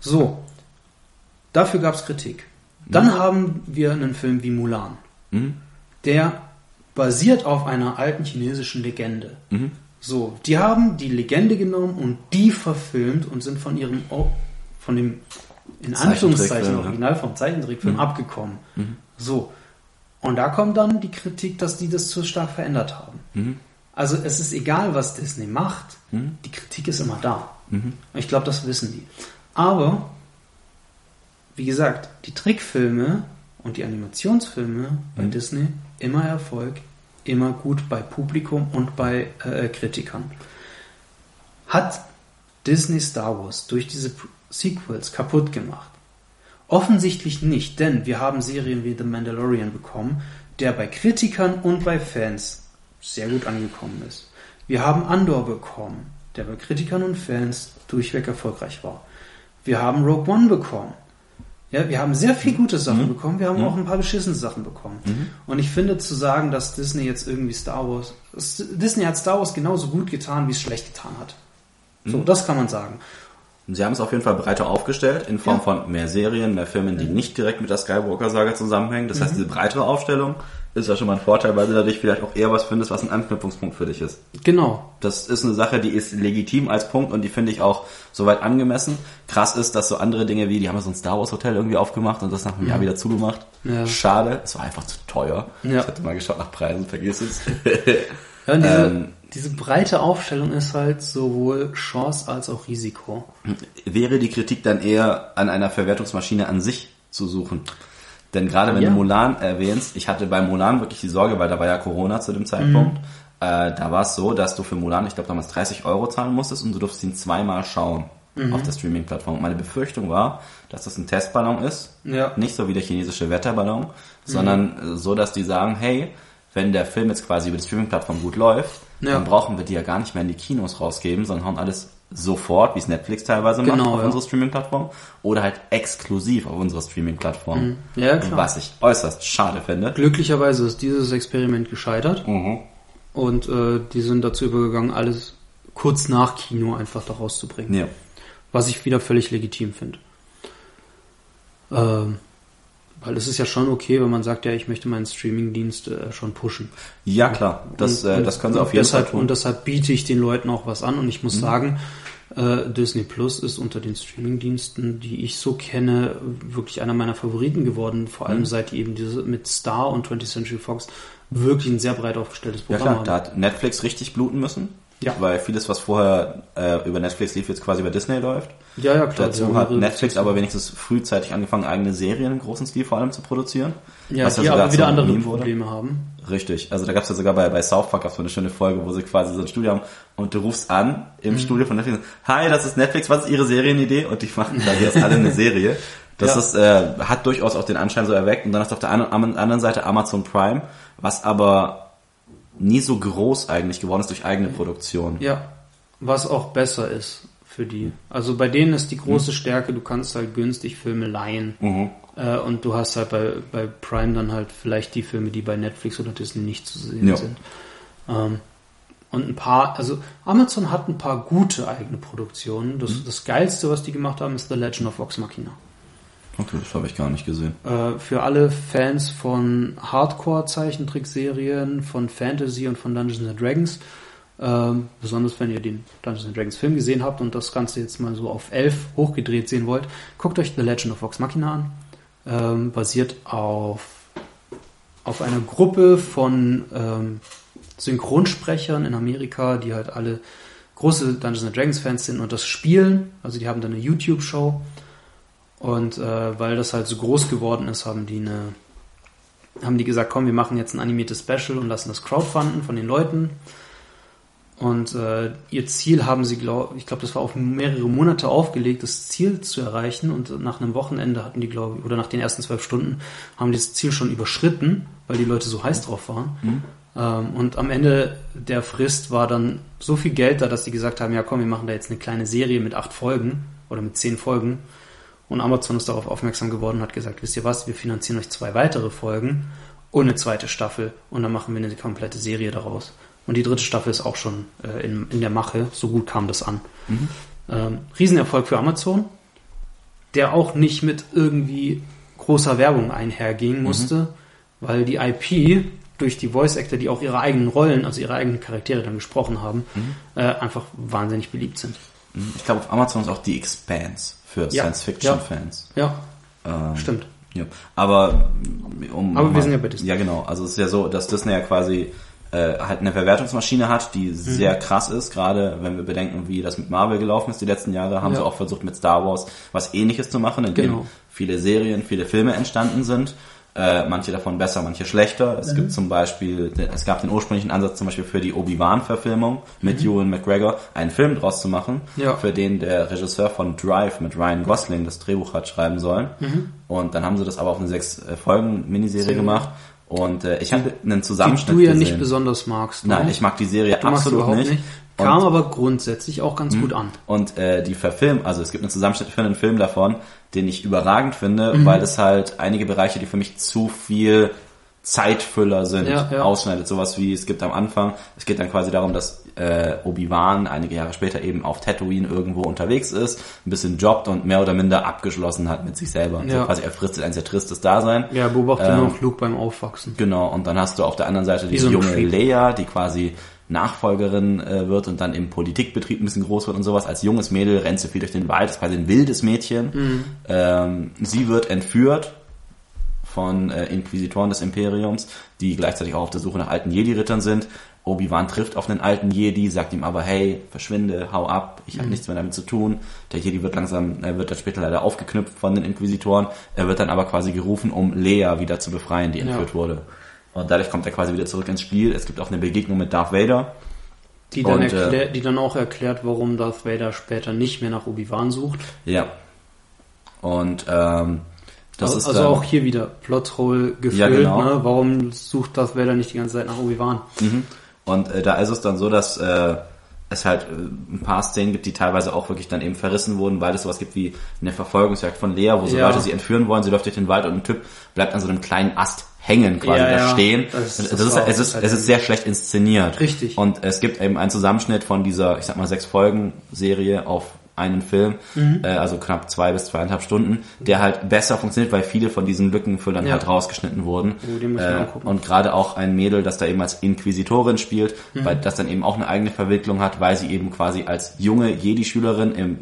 So, dafür gab es Kritik. Dann haben wir einen Film wie Mulan, Mhm. der basiert auf einer alten chinesischen Legende. Mhm. So, die haben die Legende genommen und die verfilmt und sind von ihrem, von dem, in Anführungszeichen, ja. Original vom Zeichentrickfilm Mhm. abgekommen. So. Und da kommt dann die Kritik, dass die das zu stark verändert haben. Mhm. Also es ist egal, was Disney macht, Mhm. die Kritik ist immer da. Mhm. Ich glaube, das wissen die. Aber, wie gesagt, die Trickfilme und die Animationsfilme bei Mhm. Disney immer Erfolg, immer gut bei Publikum und bei äh, Kritikern. Hat Disney Star Wars durch diese Sequels kaputt gemacht? Offensichtlich nicht, denn wir haben Serien wie The Mandalorian bekommen, der bei Kritikern und bei Fans sehr gut angekommen ist. Wir haben Andor bekommen, der bei Kritikern und Fans durchweg erfolgreich war. Wir haben Rogue One bekommen. Ja, wir haben sehr viel gute Sachen bekommen, wir haben auch ein paar beschissene Sachen bekommen. Und ich finde zu sagen, dass Disney jetzt irgendwie Star Wars, Disney hat Star Wars genauso gut getan, wie es schlecht getan hat. So, das kann man sagen. Sie haben es auf jeden Fall breiter aufgestellt, in Form Ja. von mehr Serien, mehr Filmen, die nicht direkt mit der Skywalker-Saga zusammenhängen. Das heißt, diese breitere Aufstellung ist ja schon mal ein Vorteil, weil du dadurch vielleicht auch eher was findest, was ein Anknüpfungspunkt für dich ist. Genau. Das ist eine Sache, die ist legitim als Punkt und die finde ich auch soweit angemessen. Krass ist, dass so andere Dinge wie, die haben ja so ein Star Wars Hotel irgendwie aufgemacht und das nach einem Jahr wieder zugemacht. Ja. Schade, es war einfach zu teuer. Ja. Ich hatte mal geschaut nach Preisen, vergiss es. Ja, und diese, Ähm. diese breite Aufstellung ist halt sowohl Chance als auch Risiko. wäre die Kritik dann eher an einer Verwertungsmaschine an sich zu suchen. Denn gerade wenn Ja. du Mulan erwähnst, ich hatte bei Mulan wirklich die Sorge, weil da war ja Corona zu dem Zeitpunkt, Mhm. äh, da war es so, dass du für Mulan, ich glaube damals 30 Euro zahlen musstest und du durftest ihn zweimal schauen Mhm. auf der Streaming-Plattform. Meine Befürchtung war, dass das ein Testballon ist, Ja. nicht so wie der chinesische Wetterballon, sondern äh, so, dass die sagen, hey, wenn der Film jetzt quasi über die Streaming-Plattform gut läuft, Ja. dann brauchen wir die ja gar nicht mehr in die Kinos rausgeben, sondern hauen alles sofort, wie es Netflix teilweise macht, Genau, auf ja. unsere Streaming-Plattform oder halt exklusiv auf unserer Streaming-Plattform. Mhm. Ja, klar. Was ich äußerst schade finde. Glücklicherweise ist dieses Experiment gescheitert Mhm. und äh, die sind dazu übergegangen, alles kurz nach Kino einfach da rauszubringen. Ja. Was ich wieder völlig legitim finde. Ähm, weil es ist ja schon okay, wenn man sagt, ja, ich möchte meinen Streamingdienst äh, schon pushen. ja, klar, das, Und- äh, das können sie auf jeden deshalb, Fall tun. Und deshalb biete ich den Leuten auch was an und ich muss Mhm. sagen, äh, Disney Plus ist unter den Streamingdiensten, die ich so kenne, wirklich einer meiner Favoriten geworden, vor Mhm. allem seit die eben diese mit Star und 20th Century Fox wirklich ein sehr breit aufgestelltes Ja Programm klar, da hat Netflix richtig bluten müssen. Ja. Weil vieles, was vorher äh, über Netflix lief, jetzt quasi über Disney läuft. Ja, ja, klar. Dazu hat Netflix aber wenigstens frühzeitig angefangen, eigene Serien im großen Stil vor allem zu produzieren. ja, was die sogar aber wieder andere Meme wurde. Probleme haben. Richtig. Also da gab es ja sogar bei, bei South Park gab's so eine schöne Folge, wo sie quasi so ein Studio haben und du rufst an im Mhm. Studio von Netflix. Hi, das ist Netflix, was ist Ihre Serienidee? Und die machen da jetzt alle eine Serie. Das Ja. ist, äh, hat durchaus auch den Anschein so erweckt. Und dann hast du auf der an- an- anderen Seite Amazon Prime, was aber nie so groß eigentlich geworden ist durch eigene Produktion. Ja, was auch besser ist für die. Also bei denen ist die große Stärke, du kannst halt günstig Filme leihen. Mhm. Äh, und du hast halt bei, bei Prime dann halt vielleicht die Filme, die bei Netflix oder Disney nicht zu sehen Ja. sind. Ähm, und ein paar, also Amazon hat ein paar gute eigene Produktionen. Das, das geilste, was die gemacht haben, ist The Legend of Vox Machina. Okay, das habe ich gar nicht gesehen. Äh, für alle Fans von Hardcore-Zeichentrickserien, von Fantasy und von Dungeons and Dragons, ähm, besonders wenn ihr den Dungeons and Dragons Film gesehen habt und das Ganze jetzt mal so auf 11 hochgedreht sehen wollt, guckt euch The Legend of Vox Machina an. Ähm, basiert auf, auf einer Gruppe von ähm, Synchronsprechern in Amerika, die halt alle große Dungeons and Dragons Fans sind und das spielen. Also die haben dann eine YouTube-Show. Und äh, weil das halt so groß geworden ist, haben die eine, haben die gesagt, komm, wir machen jetzt ein animiertes Special und lassen das crowdfunden von den Leuten. Und äh, ihr Ziel haben sie, glaub, ich glaube, das war auf mehrere Monate aufgelegt, das Ziel zu erreichen. Und nach einem Wochenende hatten die, glaube ich, oder nach den ersten zwölf Stunden, haben die das Ziel schon überschritten, weil die Leute so heiß drauf waren. Mhm. Ähm, und am Ende der Frist war dann so viel Geld da, dass die gesagt haben, ja komm, wir machen da jetzt eine kleine Serie mit acht Folgen oder mit zehn Folgen. Und Amazon ist darauf aufmerksam geworden und hat gesagt, wisst ihr was, wir finanzieren euch zwei weitere Folgen und eine zweite Staffel und dann machen wir eine komplette Serie daraus. Und die dritte Staffel ist auch schon äh, in, in der Mache. So gut kam das an. Mhm. Ähm, Riesenerfolg für Amazon, der auch nicht mit irgendwie großer Werbung einhergehen musste, weil die IP durch die Voice Actor, die auch ihre eigenen Rollen, also ihre eigenen Charaktere dann gesprochen haben, äh, einfach wahnsinnig beliebt sind. Ich glaube, auf Amazon ist auch die Expanse für Ja. Science-Fiction-Fans. Ja, Ähm, stimmt. Ja. Aber um Aber wir mal- sind ja bei Disney. Ja, genau. Also es ist ja so, dass Disney ja quasi äh, halt eine Verwertungsmaschine hat, die sehr Mhm. krass ist, gerade wenn wir bedenken, wie das mit Marvel gelaufen ist die letzten Jahre, haben Ja. sie auch versucht mit Star Wars was ähnliches zu machen, in dem Genau. viele Serien, viele Filme entstanden sind. Äh, manche davon besser, manche schlechter. Mhm. Es gibt zum Beispiel, es gab den ursprünglichen Ansatz zum Beispiel für die Obi-Wan-Verfilmung mit Ewan McGregor, einen Film draus zu machen, Mhm. Ja. für den der Regisseur von Drive mit Ryan Gosling das Drehbuch hat schreiben sollen. Und dann haben sie das aber auf eine sechs äh, Folgen Miniserie Serie. gemacht. Und äh, ich habe einen Die Zusammenschnitt du ja gesehen. nicht besonders magst. Nein, ne? ich mag die Serie du absolut überhaupt nicht. Nicht. Und- Kam aber grundsätzlich auch ganz gut an. Und äh, die Verfilm, also es gibt einen Zusammenschnitt für einen Film davon, den ich überragend finde, Mhm. weil es halt einige Bereiche, die für mich zu viel Zeitfüller sind, Ja, ja. ausschneidet. Sowas wie, es gibt am Anfang, es geht dann quasi darum, dass äh, Obi-Wan einige Jahre später eben auf Tatooine irgendwo unterwegs ist, ein bisschen jobbt und mehr oder minder abgeschlossen hat mit sich selber. So Ja. quasi er fristet ein sehr tristes Dasein. Ja, beobachte Ähm, nur noch Luke beim Aufwachsen. Genau, und dann hast du auf der anderen Seite die so junge. Leia, die quasi Nachfolgerin äh, wird und dann im Politikbetrieb ein bisschen groß wird und sowas. Als junges Mädel rennt sie viel durch den Wald, ist quasi ein wildes Mädchen. Mhm. Ähm, sie wird entführt von äh, Inquisitoren des Imperiums, die gleichzeitig auch auf der Suche nach alten Jedi-Rittern sind. Obi-Wan trifft auf einen alten Jedi, sagt ihm aber, hey, verschwinde, hau ab, ich habe Mhm. nichts mehr damit zu tun. Der Jedi wird langsam, er wird dann später leider aufgeknüpft von den Inquisitoren. Er wird dann aber quasi gerufen, um Leia wieder zu befreien, die entführt wurde. Und dadurch kommt er quasi wieder zurück ins Spiel. Es gibt auch eine Begegnung mit Darth Vader. Die dann, Und, äh, die dann auch erklärt, warum Darth Vader später nicht mehr nach Obi-Wan sucht. Ja. Und ähm, das also ist also dann, auch hier wieder Plothole gefüllt. Ja, genau. ne? Warum sucht Darth Vader nicht die ganze Zeit nach Obi-Wan? Mhm. Und äh, da ist es dann so, dass äh, es halt äh, ein paar Szenen gibt, die teilweise auch wirklich dann eben verrissen wurden, weil es sowas gibt wie eine Verfolgungsjagd von Lea, wo so Ja. Leute sie entführen wollen, sie läuft durch den Wald und ein Typ bleibt an so einem kleinen Ast hängen, quasi Ja, da ja. stehen. Das- Das, das ist, es, ist, es ist sehr schlecht inszeniert. Richtig. Und es gibt eben einen Zusammenschnitt von dieser, ich sag mal, sechs Folgen Serie auf einen Film, Mhm. äh, also knapp zwei bis zweieinhalb Stunden, der halt besser funktioniert, weil viele von diesen Lückenfüllern Ja. halt rausgeschnitten wurden. Oh, angucken. und gerade auch ein Mädel, das da eben als Inquisitorin spielt, Mhm. weil das dann eben auch eine eigene Verwicklung hat, weil sie eben quasi als junge Jedi-Schülerin im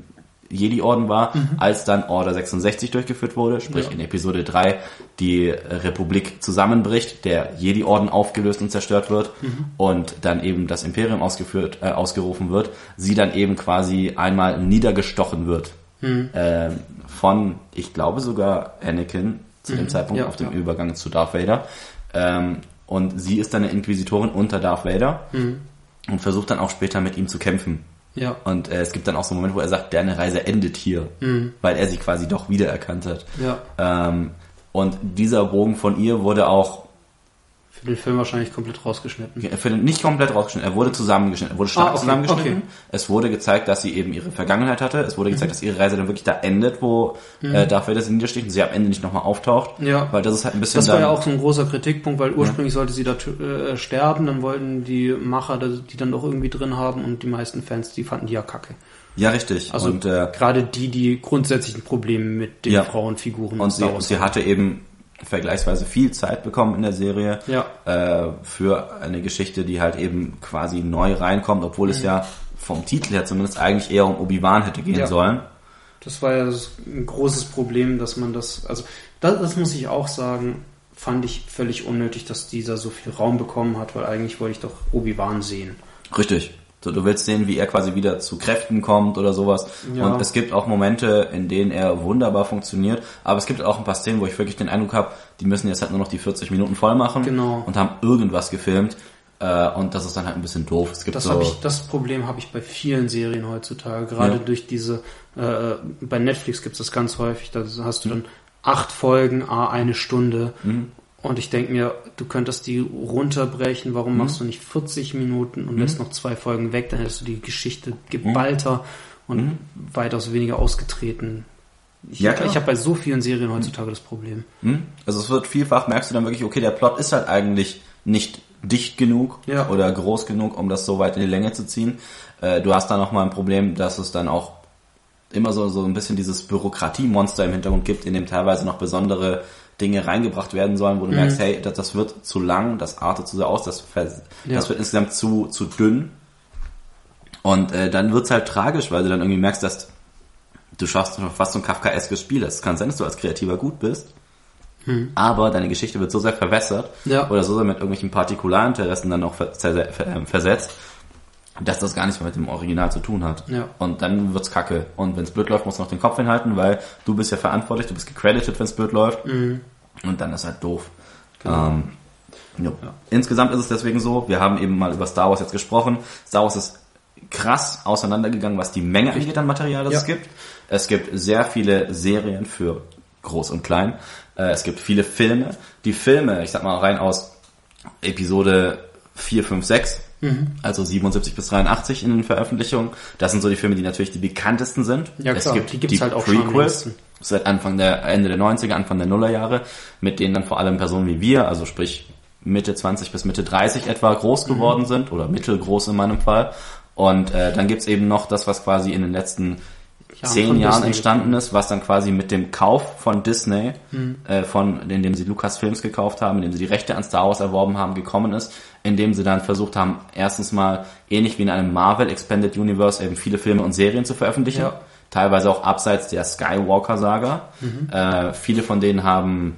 Jedi-Orden war, als dann Order 66 durchgeführt wurde, sprich Mhm. Ja. in Episode 3 die äh, Republik zusammenbricht, der Jedi-Orden aufgelöst und zerstört wird Mhm. und dann eben das Imperium ausgeführt, äh, ausgerufen wird, sie dann eben quasi einmal niedergestochen wird Mhm. ähm, von, ich glaube sogar Anakin zu dem Zeitpunkt Ja, auf dem ja. Übergang zu Darth Vader. Ähm, und sie ist dann eine Inquisitorin unter Darth Vader Mhm. und versucht dann auch später mit ihm zu kämpfen. Ja. Und äh, es gibt dann auch so einen Moment, wo er sagt, deine Reise endet hier, weil er sie quasi doch wiedererkannt hat. Ja. Ähm, und dieser Bogen von ihr wurde auch Für den Film wahrscheinlich komplett rausgeschnitten. für den, nicht komplett rausgeschnitten, er wurde zusammengeschnitten, er wurde stark Ah, okay, zusammengeschnitten. okay. Es wurde gezeigt, dass sie eben ihre Vergangenheit hatte. Es wurde gezeigt, dass ihre Reise dann wirklich da endet, wo äh, Darth Vader sie niedersticht und sie am Ende nicht nochmal auftaucht. Ja. Weil das ist halt ein bisschen Das war dann, ja auch so ein großer Kritikpunkt, weil ursprünglich sollte sie da äh, sterben, dann wollten die Macher die dann doch irgendwie drin haben und die meisten Fans, die fanden die ja kacke. ja richtig. Also und äh, gerade die, die grundsätzlichen Probleme mit den Ja. Frauenfiguren und sie, Wars sie hatte eben vergleichsweise viel Zeit bekommen in der Serie Ja. äh, für eine Geschichte, die halt eben quasi neu reinkommt, obwohl Mhm. es ja vom Titel her zumindest eigentlich eher um Obi-Wan hätte gehen Ja. sollen. Das war ja das, ein großes Problem, dass man das, also das, das muss ich auch sagen, fand ich völlig unnötig, dass dieser so viel Raum bekommen hat, weil eigentlich wollte ich doch Obi-Wan sehen. Richtig. So, du willst sehen, wie er quasi wieder zu Kräften kommt oder sowas. Ja. Und es gibt auch Momente, in denen er wunderbar funktioniert. Aber es gibt auch ein paar Szenen, wo ich wirklich den Eindruck habe, die müssen jetzt halt nur noch die 40 Minuten voll machen Genau. und haben irgendwas gefilmt. Äh, und das ist dann halt ein bisschen doof. Es gibt Das, so, ich, das Problem habe ich bei vielen Serien heutzutage. Gerade Ja. durch diese, äh, bei Netflix gibt es das ganz häufig. Da hast du dann acht Folgen, a eine Stunde. Mhm. Und ich denke mir, du könntest die runterbrechen. Warum Mhm. machst du nicht 40 Minuten und lässt noch zwei Folgen weg? Dann hättest du die Geschichte geballter und weitaus weniger ausgetreten. Ich, Mhm. Ja, klar. ich habe bei so vielen Serien heutzutage das Problem. Hm? Also es wird vielfach, merkst du dann wirklich, okay, der Plot ist halt eigentlich nicht dicht genug Ja. oder groß genug, um das so weit in die Länge zu ziehen. Äh, du hast da nochmal ein Problem, dass es dann auch immer so, so ein bisschen dieses Bürokratiemonster im Hintergrund gibt, in dem teilweise noch besondere Dinge reingebracht werden sollen, wo du merkst, hey, das, das wird zu lang, das artet zu sehr aus, das, vers- Ja. das wird insgesamt zu, zu dünn. Und äh, dann wird's halt tragisch, weil du dann irgendwie merkst, dass du schaffst fast so ein Kafkaeskes Spiel. Es kann sein, dass du als Kreativer gut bist, aber deine Geschichte wird so sehr verwässert Ja. oder so sehr mit irgendwelchen Partikularinteressen dann auch ver ver ver ähm, versetzt, dass das gar nichts mehr mit dem Original zu tun hat. Ja. Und dann wird's kacke. Und wenn's blöd läuft, musst du noch den Kopf hinhalten, weil du bist ja verantwortlich, du bist gecredited, wenn's blöd läuft. Und dann ist halt doof. Ähm, jo. Insgesamt ist es deswegen so, wir haben eben mal über Star Wars jetzt gesprochen. Star Wars ist krass auseinandergegangen, was die Menge angeht an Material, das Ja. es gibt. Es gibt sehr viele Serien für groß und klein. Äh, Es gibt viele Filme. Die Filme, ich sag mal rein aus Episode 4, 5, 6, also 77 bis 83 in den Veröffentlichungen. Das sind so die Filme, die natürlich die bekanntesten sind. Ja, klar, es gibt die gibt's halt auch schon Prequels, längsten. seit Anfang der, Ende der 90er, Anfang der Nullerjahre, mit denen dann vor allem Personen wie wir, also sprich Mitte 20 bis Mitte 30 etwa groß geworden Mhm. sind, oder mittelgroß in meinem Fall. Und äh, dann gibt's eben noch das, was quasi in den letzten zehn Jahren Disney entstanden ist, was dann quasi mit dem Kauf von Disney, Mhm. äh, von indem sie Lucasfilms gekauft haben, indem sie die Rechte an Star Wars erworben haben, gekommen ist, indem sie dann versucht haben, erstens mal ähnlich wie in einem Marvel Expanded Universe eben viele Filme und Serien zu veröffentlichen, Ja. teilweise auch abseits der Skywalker-Saga. Mhm. Äh, viele von denen haben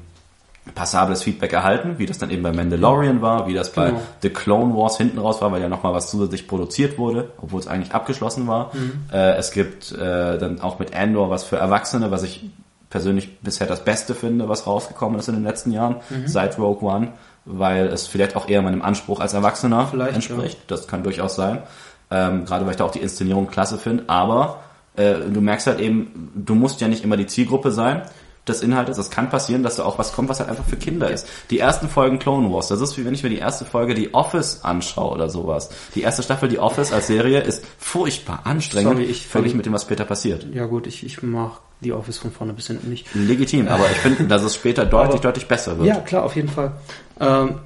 passables Feedback erhalten, wie das dann eben bei Mandalorian war, wie das bei Genau. The Clone Wars hinten raus war, weil ja nochmal was zusätzlich produziert wurde, obwohl es eigentlich abgeschlossen war. Äh, es gibt äh, dann auch mit Andor was für Erwachsene, was ich persönlich bisher das Beste finde, was rausgekommen ist in den letzten Jahren, seit Rogue One, weil es vielleicht auch eher meinem Anspruch als Erwachsener Vielleicht, entspricht. Das kann durchaus sein. Ähm, gerade weil ich da auch die Inszenierung klasse finde, aber äh, du merkst halt eben, du musst ja nicht immer die Zielgruppe sein des Inhaltes. Es kann passieren, dass da auch was kommt, was halt einfach für Kinder ist. Die ersten Folgen Clone Wars, das ist wie wenn ich mir die erste Folge die Office anschaue oder sowas. Die erste Staffel die Office als Serie ist furchtbar anstrengend, Sorry, ich völlig mit dem, was später passiert. Ja gut, ich, ich mag die Office von vorne bis hinten nicht. Legitim, aber ich finde, dass es später deutlich, Aber- deutlich besser wird. Ja, klar, auf jeden Fall. Ähm,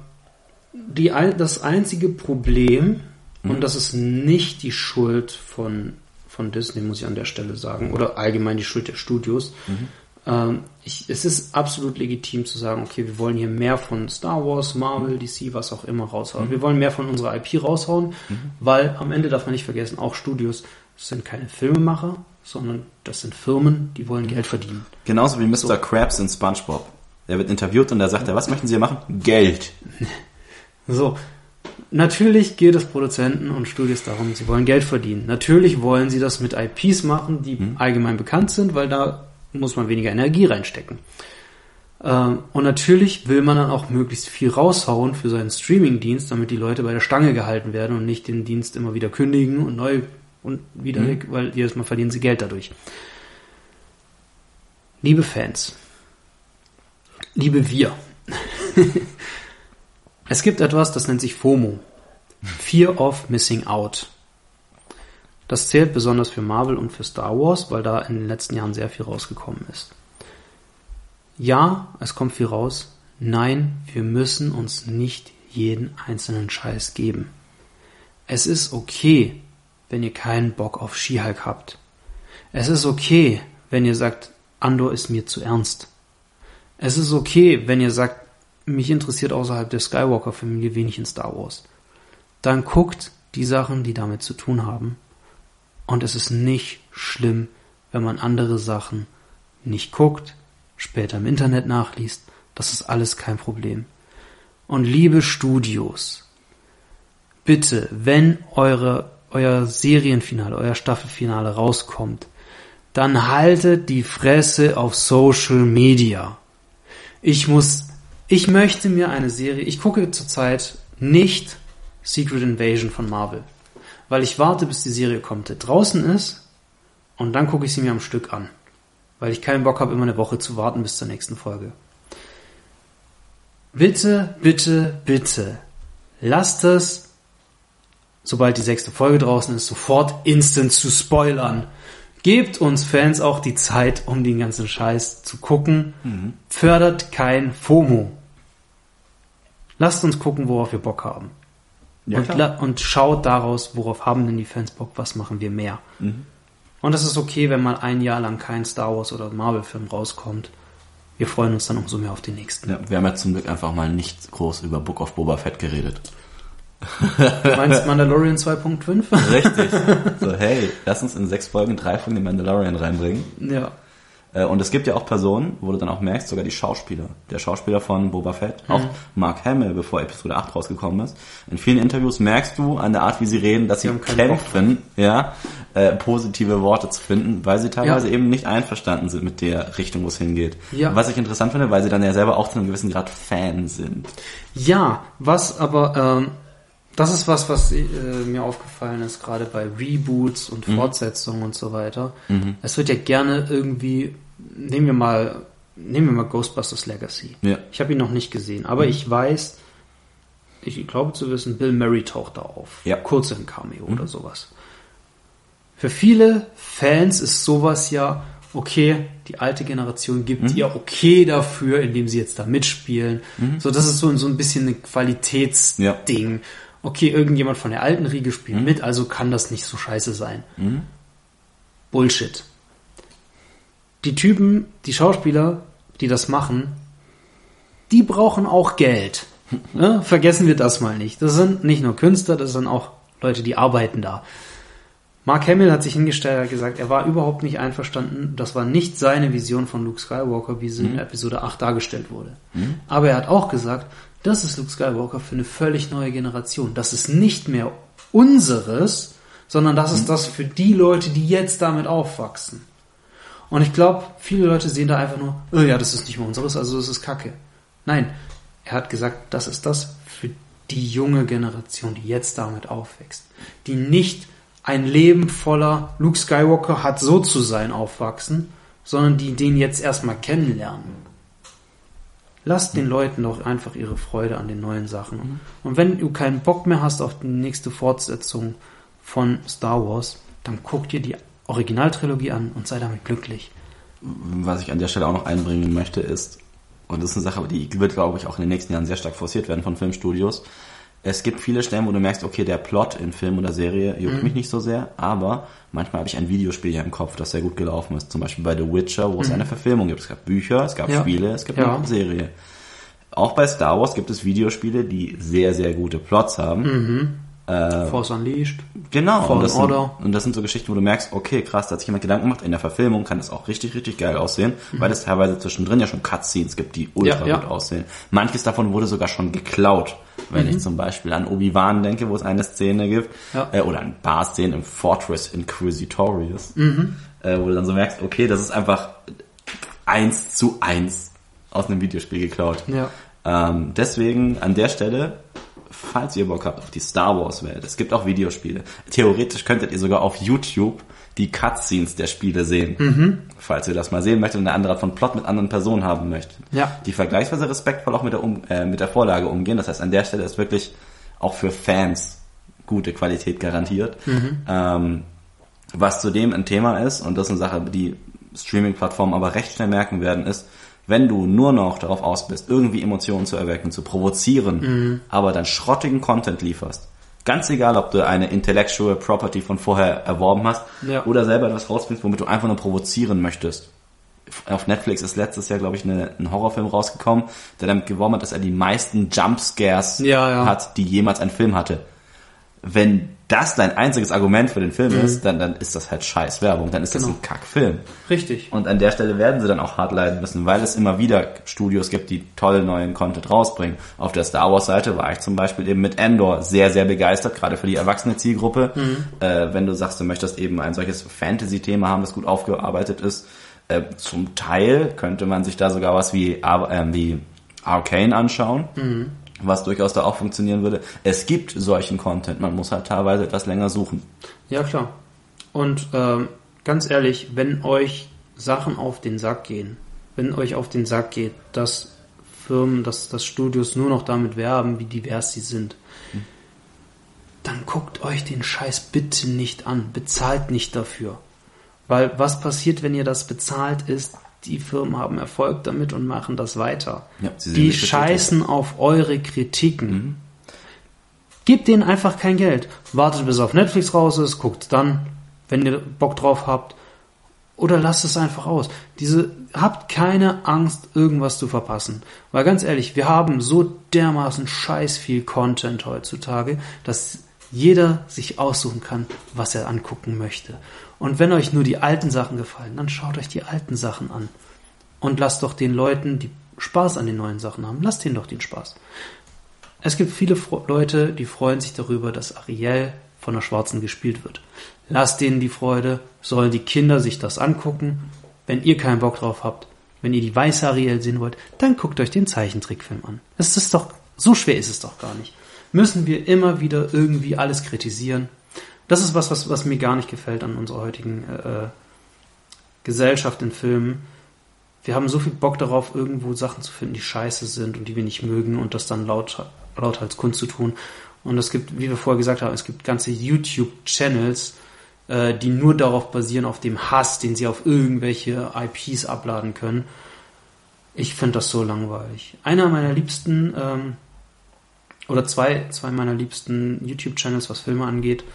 die, das einzige Problem, und das ist nicht die Schuld von, von Disney, muss ich an der Stelle sagen, oder allgemein die Schuld der Studios. Ähm, ich, es ist absolut legitim zu sagen, okay, wir wollen hier mehr von Star Wars, Marvel, DC, was auch immer raushauen. Wir wollen mehr von unserer IP raushauen, weil am Ende darf man nicht vergessen, auch Studios sind keine Filmemacher, sondern das sind Firmen, die wollen Geld verdienen. Genauso wie Mr. Krabs in SpongeBob. Der wird interviewt und da sagt er, was möchten Sie hier machen? Geld. So, natürlich geht es Produzenten und Studios darum, sie wollen Geld verdienen. Natürlich wollen sie das mit IPs machen, die allgemein bekannt sind, weil da muss man weniger Energie reinstecken. Ähm, Und natürlich will man dann auch möglichst viel raushauen für seinen Streaming-Dienst, damit die Leute bei der Stange gehalten werden und nicht den Dienst immer wieder kündigen und neu und wieder weg, weil jedes Mal verdienen sie Geld dadurch. Liebe Fans, liebe wir, es gibt etwas, das nennt sich FOMO. Fear of Missing Out. Das zählt besonders für Marvel und für Star Wars, weil da in den letzten Jahren sehr viel rausgekommen ist. Ja, es kommt viel raus. Nein, wir müssen uns nicht jeden einzelnen Scheiß geben. Es ist okay, wenn ihr keinen Bock auf Skihulk habt. Es ist okay, wenn ihr sagt, Andor ist mir zu ernst. Es ist okay, wenn ihr sagt, mich interessiert außerhalb der Skywalker-Familie wenig in Star Wars. Dann guckt die Sachen, die damit zu tun haben. Und es ist nicht schlimm, wenn man andere Sachen nicht guckt, später im Internet nachliest. Das ist alles kein Problem. Und liebe Studios, bitte, wenn eure, euer Serienfinale, euer Staffelfinale rauskommt, dann haltet die Fresse auf Social Media. Ich muss, ich möchte mir eine Serie, ich gucke zurzeit nicht Secret Invasion von Marvel. Weil ich warte, bis die Serie komplett draußen ist und dann gucke ich sie mir am Stück an. Weil ich keinen Bock habe, immer eine Woche zu warten bis zur nächsten Folge. Bitte, bitte, bitte, lasst es, sobald die sechste Folge draußen ist, sofort instant zu spoilern. Gebt uns Fans auch die Zeit, um den ganzen Scheiß zu gucken. Mhm. Fördert kein FOMO. Lasst uns gucken, worauf wir Bock haben. Ja, und, und schaut daraus, worauf haben denn die Fans Bock, was machen wir mehr. Mhm. Und es ist okay, wenn mal ein Jahr lang kein Star Wars oder Marvel-Film rauskommt. Wir freuen uns dann umso mehr auf den nächsten. Ja, wir haben ja zum Glück einfach mal nicht groß über Book of Boba Fett geredet. Du meinst Mandalorian 2.5? Richtig. so, hey, lass uns in sechs Folgen drei Folgen den Mandalorian reinbringen. ja. Äh, Und es gibt ja auch Personen, wo du dann auch merkst, sogar die Schauspieler. Der Schauspieler von Boba Fett, Mhm. auch Mark Hamill, bevor Episode 8 rausgekommen ist. In vielen Interviews merkst du an der Art, wie sie reden, dass sie, Bock kämpfen, ja, äh, positive Worte zu finden, weil sie teilweise Ja. eben nicht einverstanden sind mit der Richtung, wo es hingeht. Ja. Was ich interessant finde, weil sie dann ja selber auch zu einem gewissen Grad Fan sind. Ja, was aber, ähm, das ist was, was äh, mir aufgefallen ist, gerade bei Reboots und Mhm. Fortsetzungen und so weiter. Es wird ja gerne irgendwie, nehmen wir mal, nehmen wir mal Ghostbusters Legacy. Ja. Ich habe ihn noch nicht gesehen, aber ich weiß, ich glaube zu wissen, Bill Murray taucht da auf. Ja. Mhm. Kurz im Cameo oder sowas. Für viele Fans ist sowas ja, okay, die alte Generation gibt Mhm. ihr okay dafür, indem sie jetzt da mitspielen. So, das ist so, so ein bisschen ein Qualitätsding. Okay, irgendjemand von der alten Riege spielt Mhm. mit, also kann das nicht so scheiße sein. Bullshit. Die Typen, die Schauspieler, die das machen, die brauchen auch Geld. Ne? Vergessen wir das mal nicht. Das sind nicht nur Künstler, das sind auch Leute, die arbeiten da. Mark Hamill hat sich hingestellt und hat gesagt, er war überhaupt nicht einverstanden. Das war nicht seine Vision von Luke Skywalker, wie sie in Episode 8 dargestellt wurde. Aber er hat auch gesagt, das ist Luke Skywalker für eine völlig neue Generation. Das ist nicht mehr unseres, sondern das ist das für die Leute, die jetzt damit aufwachsen. Und ich glaube, viele Leute sehen da einfach nur, oh ja, das ist nicht mehr unseres, also das ist Kacke. Nein, er hat gesagt, das ist das für die junge Generation, die jetzt damit aufwächst. Die nicht ein Leben voller Luke Skywalker hat so zu sein aufwachsen, sondern die den jetzt erstmal kennenlernen. Lasst den Leuten doch einfach ihre Freude an den neuen Sachen. Und wenn du keinen Bock mehr hast auf die nächste Fortsetzung von Star Wars, dann guck dir die Originaltrilogie an und sei damit glücklich. Was ich an der Stelle auch noch einbringen möchte, ist, und das ist eine Sache, die wird, glaube ich, auch in den nächsten Jahren sehr stark forciert werden von Filmstudios. Es gibt viele Stellen, wo du merkst, okay, der Plot in Film oder Serie juckt mich nicht so sehr, aber manchmal habe ich ein Videospiel hier im Kopf, das sehr gut gelaufen ist. Zum Beispiel bei The Witcher, wo es eine Verfilmung gibt. Es gab Bücher, es gab Ja. Spiele, es gibt Ja. eine Serie. Auch bei Star Wars gibt es Videospiele, die sehr, sehr gute Plots haben. Force Unleashed. Genau. Fallen Und das, sind, Order. und das sind so Geschichten, wo du merkst, okay, krass, da hat sich jemand Gedanken gemacht. In der Verfilmung kann das auch richtig, richtig geil aussehen, weil es teilweise zwischendrin ja schon Cutscenes gibt, die ultra Mhm. Ja, ja. gut aussehen. Manches davon wurde sogar schon geklaut. Wenn ich zum Beispiel an Obi-Wan denke, wo es eine Szene gibt, Mhm. Ja. äh, oder ein paar Szenen im Fortress Inquisitorius, Mhm. äh, wo du dann so merkst, okay, das ist einfach eins zu eins aus einem Videospiel geklaut. Ja. Ähm, deswegen an der Stelle, falls ihr Bock habt auf die Star Wars Welt, es gibt auch Videospiele. Theoretisch könntet ihr sogar auf YouTube die Cutscenes der Spiele sehen. Mhm. Falls ihr das mal sehen möchtet und eine andere Art von Plot mit anderen Personen haben möchtet. Ja. Die vergleichsweise respektvoll auch mit der, um äh, mit der Vorlage umgehen. Das heißt, an der Stelle ist wirklich auch für Fans gute Qualität garantiert. Mhm. Ähm, was zudem ein Thema ist, und das ist eine Sache, die Streaming-Plattformen aber recht schnell merken werden, ist, wenn du nur noch darauf aus bist, irgendwie Emotionen zu erwecken, zu provozieren, Mhm. aber dann schrottigen Content lieferst, ganz egal, ob du eine Intellectual Property von vorher erworben hast Ja. oder selber etwas rausbringst, womit du einfach nur provozieren möchtest. Auf Netflix ist letztes Jahr, glaube ich, eine, ein Horrorfilm rausgekommen, der damit geworben hat, dass er die meisten Jumpscares Ja, ja. hat, die jemals ein Film hatte. Wenn das dein einziges Argument für den Film ist, dann, dann ist das halt scheiß Werbung, dann ist das Mhm. Genau. ein Kackfilm. Richtig. Und an der Stelle werden sie dann auch hart leiden müssen, weil es immer wieder Studios gibt, die tolle neuen Content rausbringen. Auf der Star Wars Seite war ich zum Beispiel eben mit Endor sehr, sehr begeistert, gerade für die erwachsene Zielgruppe. Äh, wenn du sagst, du möchtest eben ein solches Fantasy-Thema haben, das gut aufgearbeitet ist, äh, zum Teil könnte man sich da sogar was wie, ähm, wie Arcane anschauen. Was durchaus da auch funktionieren würde. Es gibt solchen Content, man muss halt teilweise etwas länger suchen. Ja, klar. Und ähm, ganz ehrlich, wenn euch Sachen auf den Sack gehen, wenn euch auf den Sack geht, dass Firmen, dass, dass Studios nur noch damit werben, wie divers sie sind, dann guckt euch den Scheiß bitte nicht an. Bezahlt nicht dafür. Weil was passiert, wenn ihr das bezahlt, ist, die Firmen haben Erfolg damit und machen das weiter. Ja, die scheißen auf eure Kritiken. Gebt denen einfach kein Geld. Wartet bis auf Netflix raus ist, guckt dann, wenn ihr Bock drauf habt. Oder lasst es einfach aus. Diese, habt keine Angst, irgendwas zu verpassen. Weil ganz ehrlich, wir haben so dermaßen scheiß viel Content heutzutage, dass jeder sich aussuchen kann, was er angucken möchte. Und wenn euch nur die alten Sachen gefallen, dann schaut euch die alten Sachen an. Und lasst doch den Leuten, die Spaß an den neuen Sachen haben, lasst denen doch den Spaß. Es gibt viele Fro Leute, die freuen sich darüber, dass Ariel von der Schwarzen gespielt wird. Lasst denen die Freude, sollen die Kinder sich das angucken. Wenn ihr keinen Bock drauf habt, wenn ihr die weiße Ariel sehen wollt, dann guckt euch den Zeichentrickfilm an. Es ist doch, so schwer ist es doch gar nicht. Müssen wir immer wieder irgendwie alles kritisieren? Das ist was, was, was mir gar nicht gefällt an unserer heutigen äh, Gesellschaft in Filmen. Wir haben so viel Bock darauf, irgendwo Sachen zu finden, die scheiße sind und die wir nicht mögen und das dann laut, laut als Kunst zu tun. Und es gibt, wie wir vorher gesagt haben, es gibt ganze YouTube-Channels, äh, die nur darauf basieren, auf dem Hass, den sie auf irgendwelche IPs abladen können. Ich finde das so langweilig. Einer meiner liebsten, ähm, oder zwei, zwei meiner liebsten YouTube-Channels, was Filme angeht,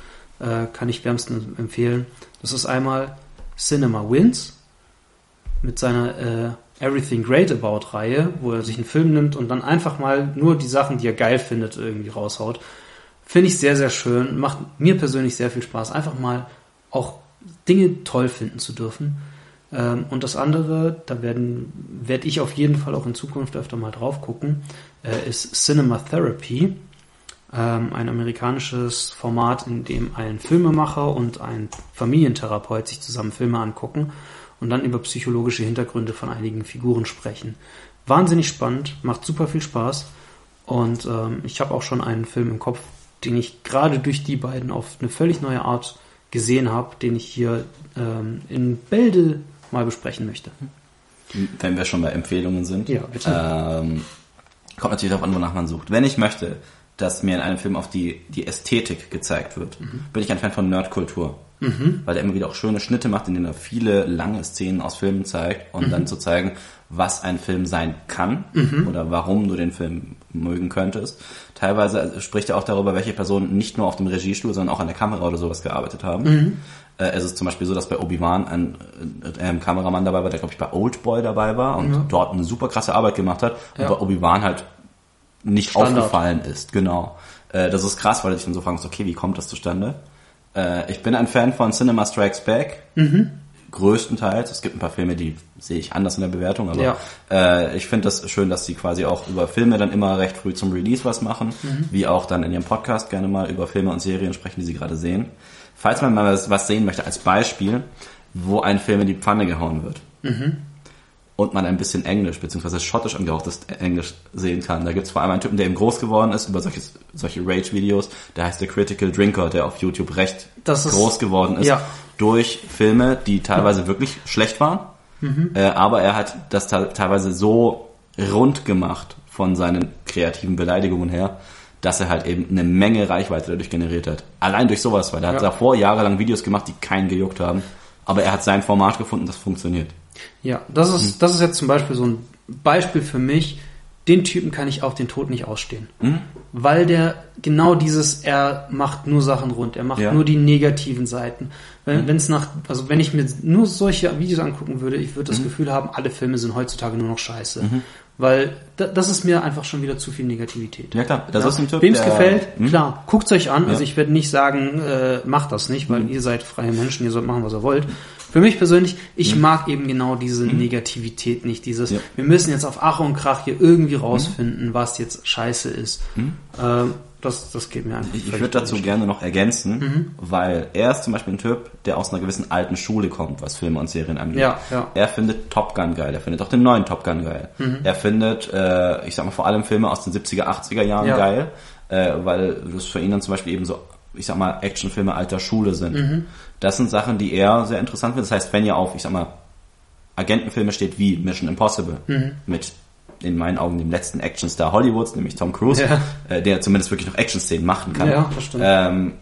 äh, kann ich wärmstens empfehlen. Das ist einmal Cinema Wins mit seiner äh, Everything Great About Reihe, wo er sich einen Film nimmt und dann einfach mal nur die Sachen, die er geil findet, irgendwie raushaut. Finde ich sehr, sehr schön. Macht mir persönlich sehr viel Spaß, einfach mal auch Dinge toll finden zu dürfen. Ähm, und das andere, da werden werde ich auf jeden Fall auch in Zukunft öfter mal drauf gucken, äh, ist Cinema Therapy ähm, ein amerikanisches Format, in dem ein Filmemacher und ein Familientherapeut sich zusammen Filme angucken und dann über psychologische Hintergründe von einigen Figuren sprechen. Wahnsinnig spannend, macht super viel Spaß und ähm, ich habe auch schon einen Film im Kopf, den ich gerade durch die beiden auf eine völlig neue Art gesehen habe, den ich hier ähm, in Bälde mal besprechen möchte. Wenn wir schon bei Empfehlungen sind. Ja, bitte. Ähm, kommt natürlich darauf an, wonach man sucht. Wenn ich möchte, dass mir in einem Film auf die, die Ästhetik gezeigt wird, Mhm. bin ich ein Fan von Nerdkultur. Weil er immer wieder auch schöne Schnitte macht, in denen er viele lange Szenen aus Filmen zeigt und Mhm. dann zu zeigen, was ein Film sein kann oder warum du den Film mögen könntest. Teilweise spricht er auch darüber, welche Personen nicht nur auf dem Regiestuhl, sondern auch an der Kamera oder sowas gearbeitet haben. Mhm. Äh, Es ist zum Beispiel so, dass bei Obi-Wan ein äh, Kameramann dabei war, der glaube ich bei Oldboy dabei war und Ja. dort eine super krasse Arbeit gemacht hat und Ja. bei Obi-Wan halt nicht Standard. aufgefallen ist. Genau. Äh, Das ist krass, weil ich dann so fragst, okay, wie kommt das zustande? Äh, Ich bin ein Fan von Cinema Strikes Back. Mhm. Größtenteils. Es gibt ein paar Filme, die sehe ich anders in der Bewertung, aber Ja. äh, ich finde das schön, dass sie quasi auch über Filme dann immer recht früh zum Release was machen, Mhm. wie auch dann in ihrem Podcast gerne mal über Filme und Serien sprechen, die sie gerade sehen. Falls man mal was, was sehen möchte als Beispiel, wo ein Film in die Pfanne gehauen wird und man ein bisschen Englisch bzw. schottisch angehauchtes Englisch sehen kann. Da gibt es vor allem einen Typen, der eben groß geworden ist über solches, solche Rage-Videos. Der heißt The Critical Drinker, der auf YouTube recht Das ist- groß geworden ist ja. durch Filme, die teilweise wirklich schlecht waren. Äh, aber er hat das te- teilweise so rund gemacht von seinen kreativen Beleidigungen her, dass er halt eben eine Menge Reichweite dadurch generiert hat. Allein durch sowas, weil er hat Ja. davor jahrelang Videos gemacht, die keinen gejuckt haben. Aber er hat sein Format gefunden, das funktioniert. Ja, das ist, das ist jetzt zum Beispiel so ein Beispiel für mich. Den Typen kann ich auf den Tod nicht ausstehen. Weil der genau dieses, er macht nur Sachen rund, er macht Ja. nur die negativen Seiten. Wenn es nach, also wenn ich mir nur solche Videos angucken würde, ich würde das Gefühl haben, alle Filme sind heutzutage nur noch scheiße. Weil da, das ist mir einfach schon wieder zu viel Negativität. Ja klar, das ist ein Typ, Wem es gefällt, Hm? klar, guckt's euch an. Also Ja. ich werde nicht sagen, äh, macht das nicht, Hm. weil ihr seid freie Menschen, ihr sollt machen, was ihr wollt. Für mich persönlich, ich mag eben genau diese Negativität nicht. Dieses. Ja. wir müssen jetzt auf Ach und Krach hier irgendwie rausfinden, was jetzt scheiße ist. Ähm, das, das geht mir einfach. Ich, ich würde dazu gerne noch ergänzen, weil er ist zum Beispiel ein Typ, der aus einer gewissen alten Schule kommt, was Filme und Serien angeht. Ja, ja. Er findet Top Gun geil, er findet auch den neuen Top Gun geil. Er findet, äh, ich sag mal vor allem Filme aus den 70er, 80er Jahren Ja. geil, äh, weil das für ihn dann zum Beispiel eben so, ich sag mal, Actionfilme alter Schule sind. Das sind Sachen, die er sehr interessant findet. Das heißt, wenn ihr auf, ich sag mal, Agentenfilme steht wie Mission Impossible mit in meinen Augen dem letzten Actionstar Hollywoods, nämlich Tom Cruise, Ja. äh, der zumindest wirklich noch Action-Szenen machen kann. Ja, das stimmt. Ähm,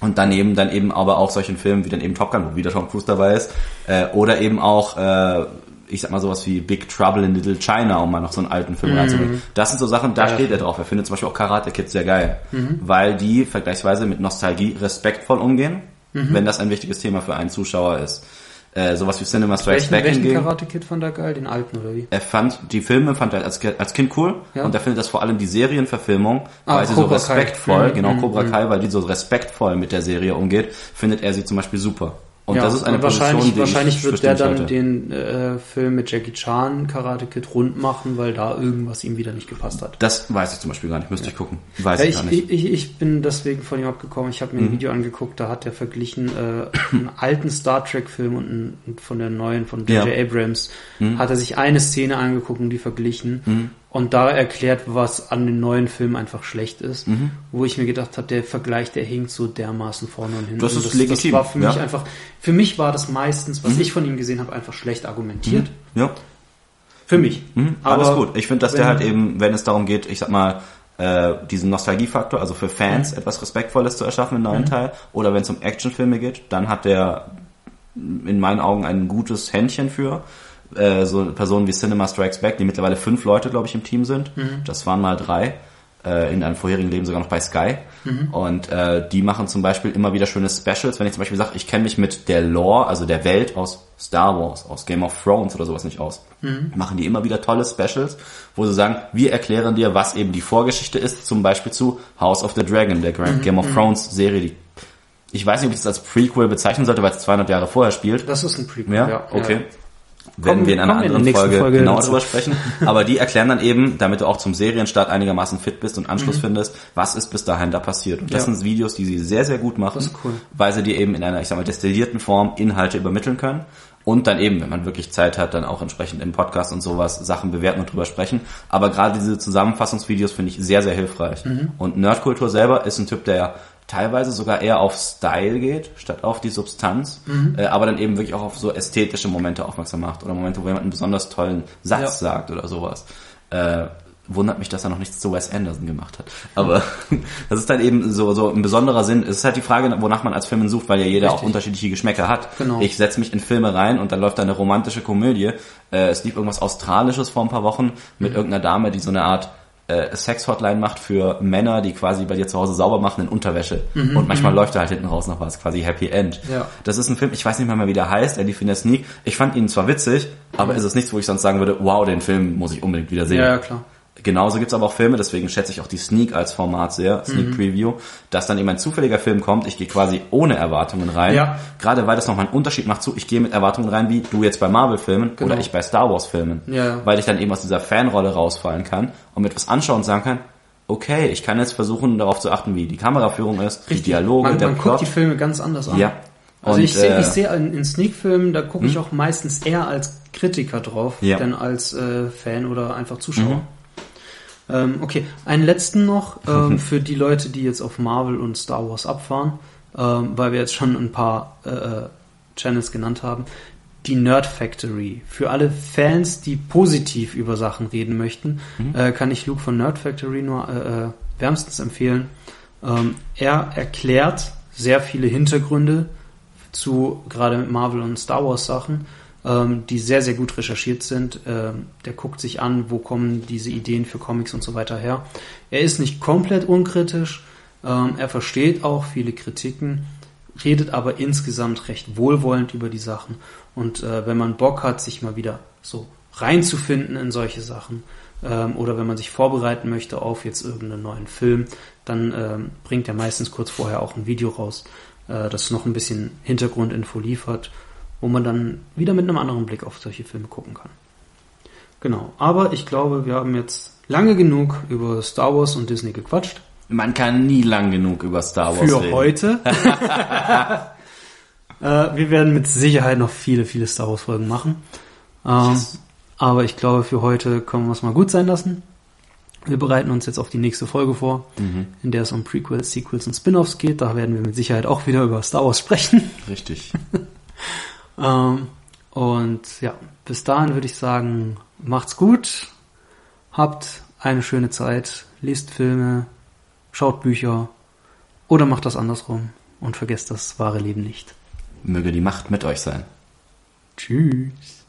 und daneben dann eben aber auch solchen Filmen wie dann eben Top Gun, wo wieder Tom Cruise dabei ist, äh, oder eben auch, äh, ich sag mal sowas wie Big Trouble in Little China, um mal noch so einen alten Film reinzubringen. Das sind so Sachen, da Mhm. Ja. Mhm. steht er drauf. Er findet zum Beispiel auch Karate Kids sehr geil, weil die vergleichsweise mit Nostalgie respektvoll umgehen, Mhm. wenn das ein wichtiges Thema für einen Zuschauer ist. Äh, sowas wie Cinema Strikes Welchen, Back welchen hingegen. Karate Kid fand er geil? Den alten oder wie? Er fand die Filme fand er als, als Kind cool Ja. und er findet das vor allem die Serienverfilmung, Ah, weil sie so Cobra Kai. respektvoll, Mhm, genau mhm, Cobra mhm. Kai, weil die so respektvoll mit der Serie umgeht, findet er sie zum Beispiel super. Und ja, das ist eine wahrscheinlich, Position, wahrscheinlich ich wird der dann sollte. den äh, Film mit Jackie Chan Karate Kid rund machen, weil da irgendwas ihm wieder nicht gepasst hat. Das weiß ich zum Beispiel gar nicht, müsste ich gucken. Weiß Ja, ich ich, gar nicht. Mhm. ich, ich bin deswegen von ihm abgekommen. Ich habe mir ein Video angeguckt, da hat er verglichen äh, einen alten Star Trek Film und einen, und von der neuen von J.J. Ja. Mhm. Abrams. Hat er sich eine Szene angeguckt und die verglichen und da erklärt, was an den neuen Filmen einfach schlecht ist. Mhm. Wo ich mir gedacht habe, der Vergleich, der hinkt so dermaßen vorne und hinten. Das ist legitim, Das war für ja. Mhm. mich einfach, für mich war das meistens, was ich von ihm gesehen habe, einfach schlecht argumentiert. Ja, Für mich. mhm, alles Aber gut. Ich finde, dass der halt eben, wenn es darum geht, ich sag mal, äh, diesen Nostalgiefaktor, also für Fans Mhm. etwas Respektvolles zu erschaffen im neuen Teil, oder wenn es um Actionfilme geht, dann hat der in meinen Augen ein gutes Händchen für. Äh, so Personen wie Cinema Strikes Back, die mittlerweile fünf Leute, glaube ich, im Team sind. Das waren mal drei. Äh, in einem vorherigen Leben sogar noch bei Sky. Und äh, die machen zum Beispiel immer wieder schöne Specials. Wenn ich zum Beispiel sage, ich kenne mich mit der Lore, also der Welt aus Star Wars, aus Game of Thrones oder sowas nicht aus, machen die immer wieder tolle Specials, wo sie sagen, wir erklären dir, was eben die Vorgeschichte ist, zum Beispiel zu House of the Dragon, der Grand Game of Thrones Serie, die ich weiß nicht, ob ich das als Prequel bezeichnen sollte, weil es 200 Jahre vorher spielt. Das ist ein Prequel. Ja, okay. Werden Kommen- wir in einer in anderen nächsten Folge, Folge genauer dazu. drüber sprechen. Aber die erklären dann eben, damit du auch zum Serienstart einigermaßen fit bist und Anschluss findest, was ist bis dahin da passiert. Und das Ja. sind Videos, die sie sehr, sehr gut machen, cool. weil sie dir eben in einer, ich sag mal, destillierten Form Inhalte übermitteln können. Und dann eben, wenn man wirklich Zeit hat, dann auch entsprechend im Podcast und sowas Sachen bewerten und drüber sprechen. Aber gerade diese Zusammenfassungsvideos finde ich sehr, sehr hilfreich. Mhm. Und Nerdkultur selber ist ein Typ, der teilweise sogar eher auf Style geht, statt auf die Substanz, Mhm. äh, aber dann eben wirklich auch auf so ästhetische Momente aufmerksam macht oder Momente, wo jemand einen besonders tollen Satz Ja. sagt oder sowas. Äh, wundert mich, dass er noch nichts zu Wes Anderson gemacht hat. Aber das ist dann eben so, so ein besonderer Sinn. Es ist halt die Frage, wonach man als Filmen sucht, weil ja jeder Richtig. auch unterschiedliche Geschmäcker hat. Genau. Ich setze mich in Filme rein und dann läuft da eine romantische Komödie. Äh, es lief irgendwas Australisches vor ein paar Wochen mit Mhm. irgendeiner Dame, die so eine Art äh, Sex-Hotline macht für Männer, die quasi bei dir zu Hause sauber machen in Unterwäsche. und manchmal läuft da halt hinten raus noch was, quasi Happy End. Mhm, Ja. Das ist ein Film, ich weiß nicht mal mehr, wie der heißt, er lief in der Sneak. Ich fand ihn zwar witzig, aber Mhm. es ist nichts, wo ich sonst sagen würde, wow, den Film muss ich unbedingt wieder sehen. Ja, ja, klar. Genauso gibt's aber auch Filme, deswegen schätze ich auch die Sneak als Format sehr, Sneak Mhm. Preview, dass dann eben ein zufälliger Film kommt, ich gehe quasi ohne Erwartungen rein. Ja. Gerade weil das nochmal einen Unterschied macht zu, ich gehe mit Erwartungen rein, wie du jetzt bei Marvel-Filmen Genau. oder ich bei Star Wars-Filmen. Ja. Weil ich dann eben aus dieser Fanrolle rausfallen kann und mit was anschauen und sagen kann, okay, ich kann jetzt versuchen, darauf zu achten, wie die Kameraführung ist, die Dialoge, man, der man Plot. guckt die Filme ganz anders an. Ja. Also Und, ich sehe äh, ich sehe in, in Sneak-Filmen, da gucke ich auch meistens eher als Kritiker drauf, Ja. denn als äh, Fan oder einfach Zuschauer. Ähm, okay, einen letzten noch ähm, für die Leute, die jetzt auf Marvel und Star Wars abfahren, ähm, weil wir jetzt schon ein paar äh, äh, Channels genannt haben. Die Nerd Factory. Für alle Fans, die positiv über Sachen reden möchten, äh, kann ich Luke von Nerd Factory nur äh, äh, wärmstens empfehlen. Ähm, er erklärt sehr viele Hintergründe zu gerade mit Marvel und Star Wars Sachen, ähm, die sehr, sehr gut recherchiert sind. Ähm, der guckt sich an, wo kommen diese Ideen für Comics und so weiter her. Er ist nicht komplett unkritisch, ähm, er versteht auch viele Kritiken, redet aber insgesamt recht wohlwollend über die Sachen. Und äh, wenn man Bock hat, sich mal wieder so reinzufinden in solche Sachen, ähm, oder wenn man sich vorbereiten möchte auf jetzt irgendeinen neuen Film, dann ähm, bringt er meistens kurz vorher auch ein Video raus, äh, das noch ein bisschen Hintergrundinfo liefert, wo man dann wieder mit einem anderen Blick auf solche Filme gucken kann. Genau, aber ich glaube, wir haben jetzt lange genug über Star Wars und Disney gequatscht. Man kann nie lang genug über Star Wars für reden. heute. äh, wir werden mit Sicherheit noch viele, viele Star Wars Folgen machen. Ähm, Aber ich glaube, für heute können wir es mal gut sein lassen. Wir bereiten uns jetzt auf die nächste Folge vor, Mhm. in der es um Prequels, Sequels und Spin-offs geht. Da werden wir mit Sicherheit auch wieder über Star Wars sprechen. Richtig. Ähm, und ja, bis dahin würde ich sagen, macht's gut, habt eine schöne Zeit, lest Filme, schaut Bücher oder macht das andersrum und vergesst das wahre Leben nicht. Möge die Macht mit euch sein. Tschüss.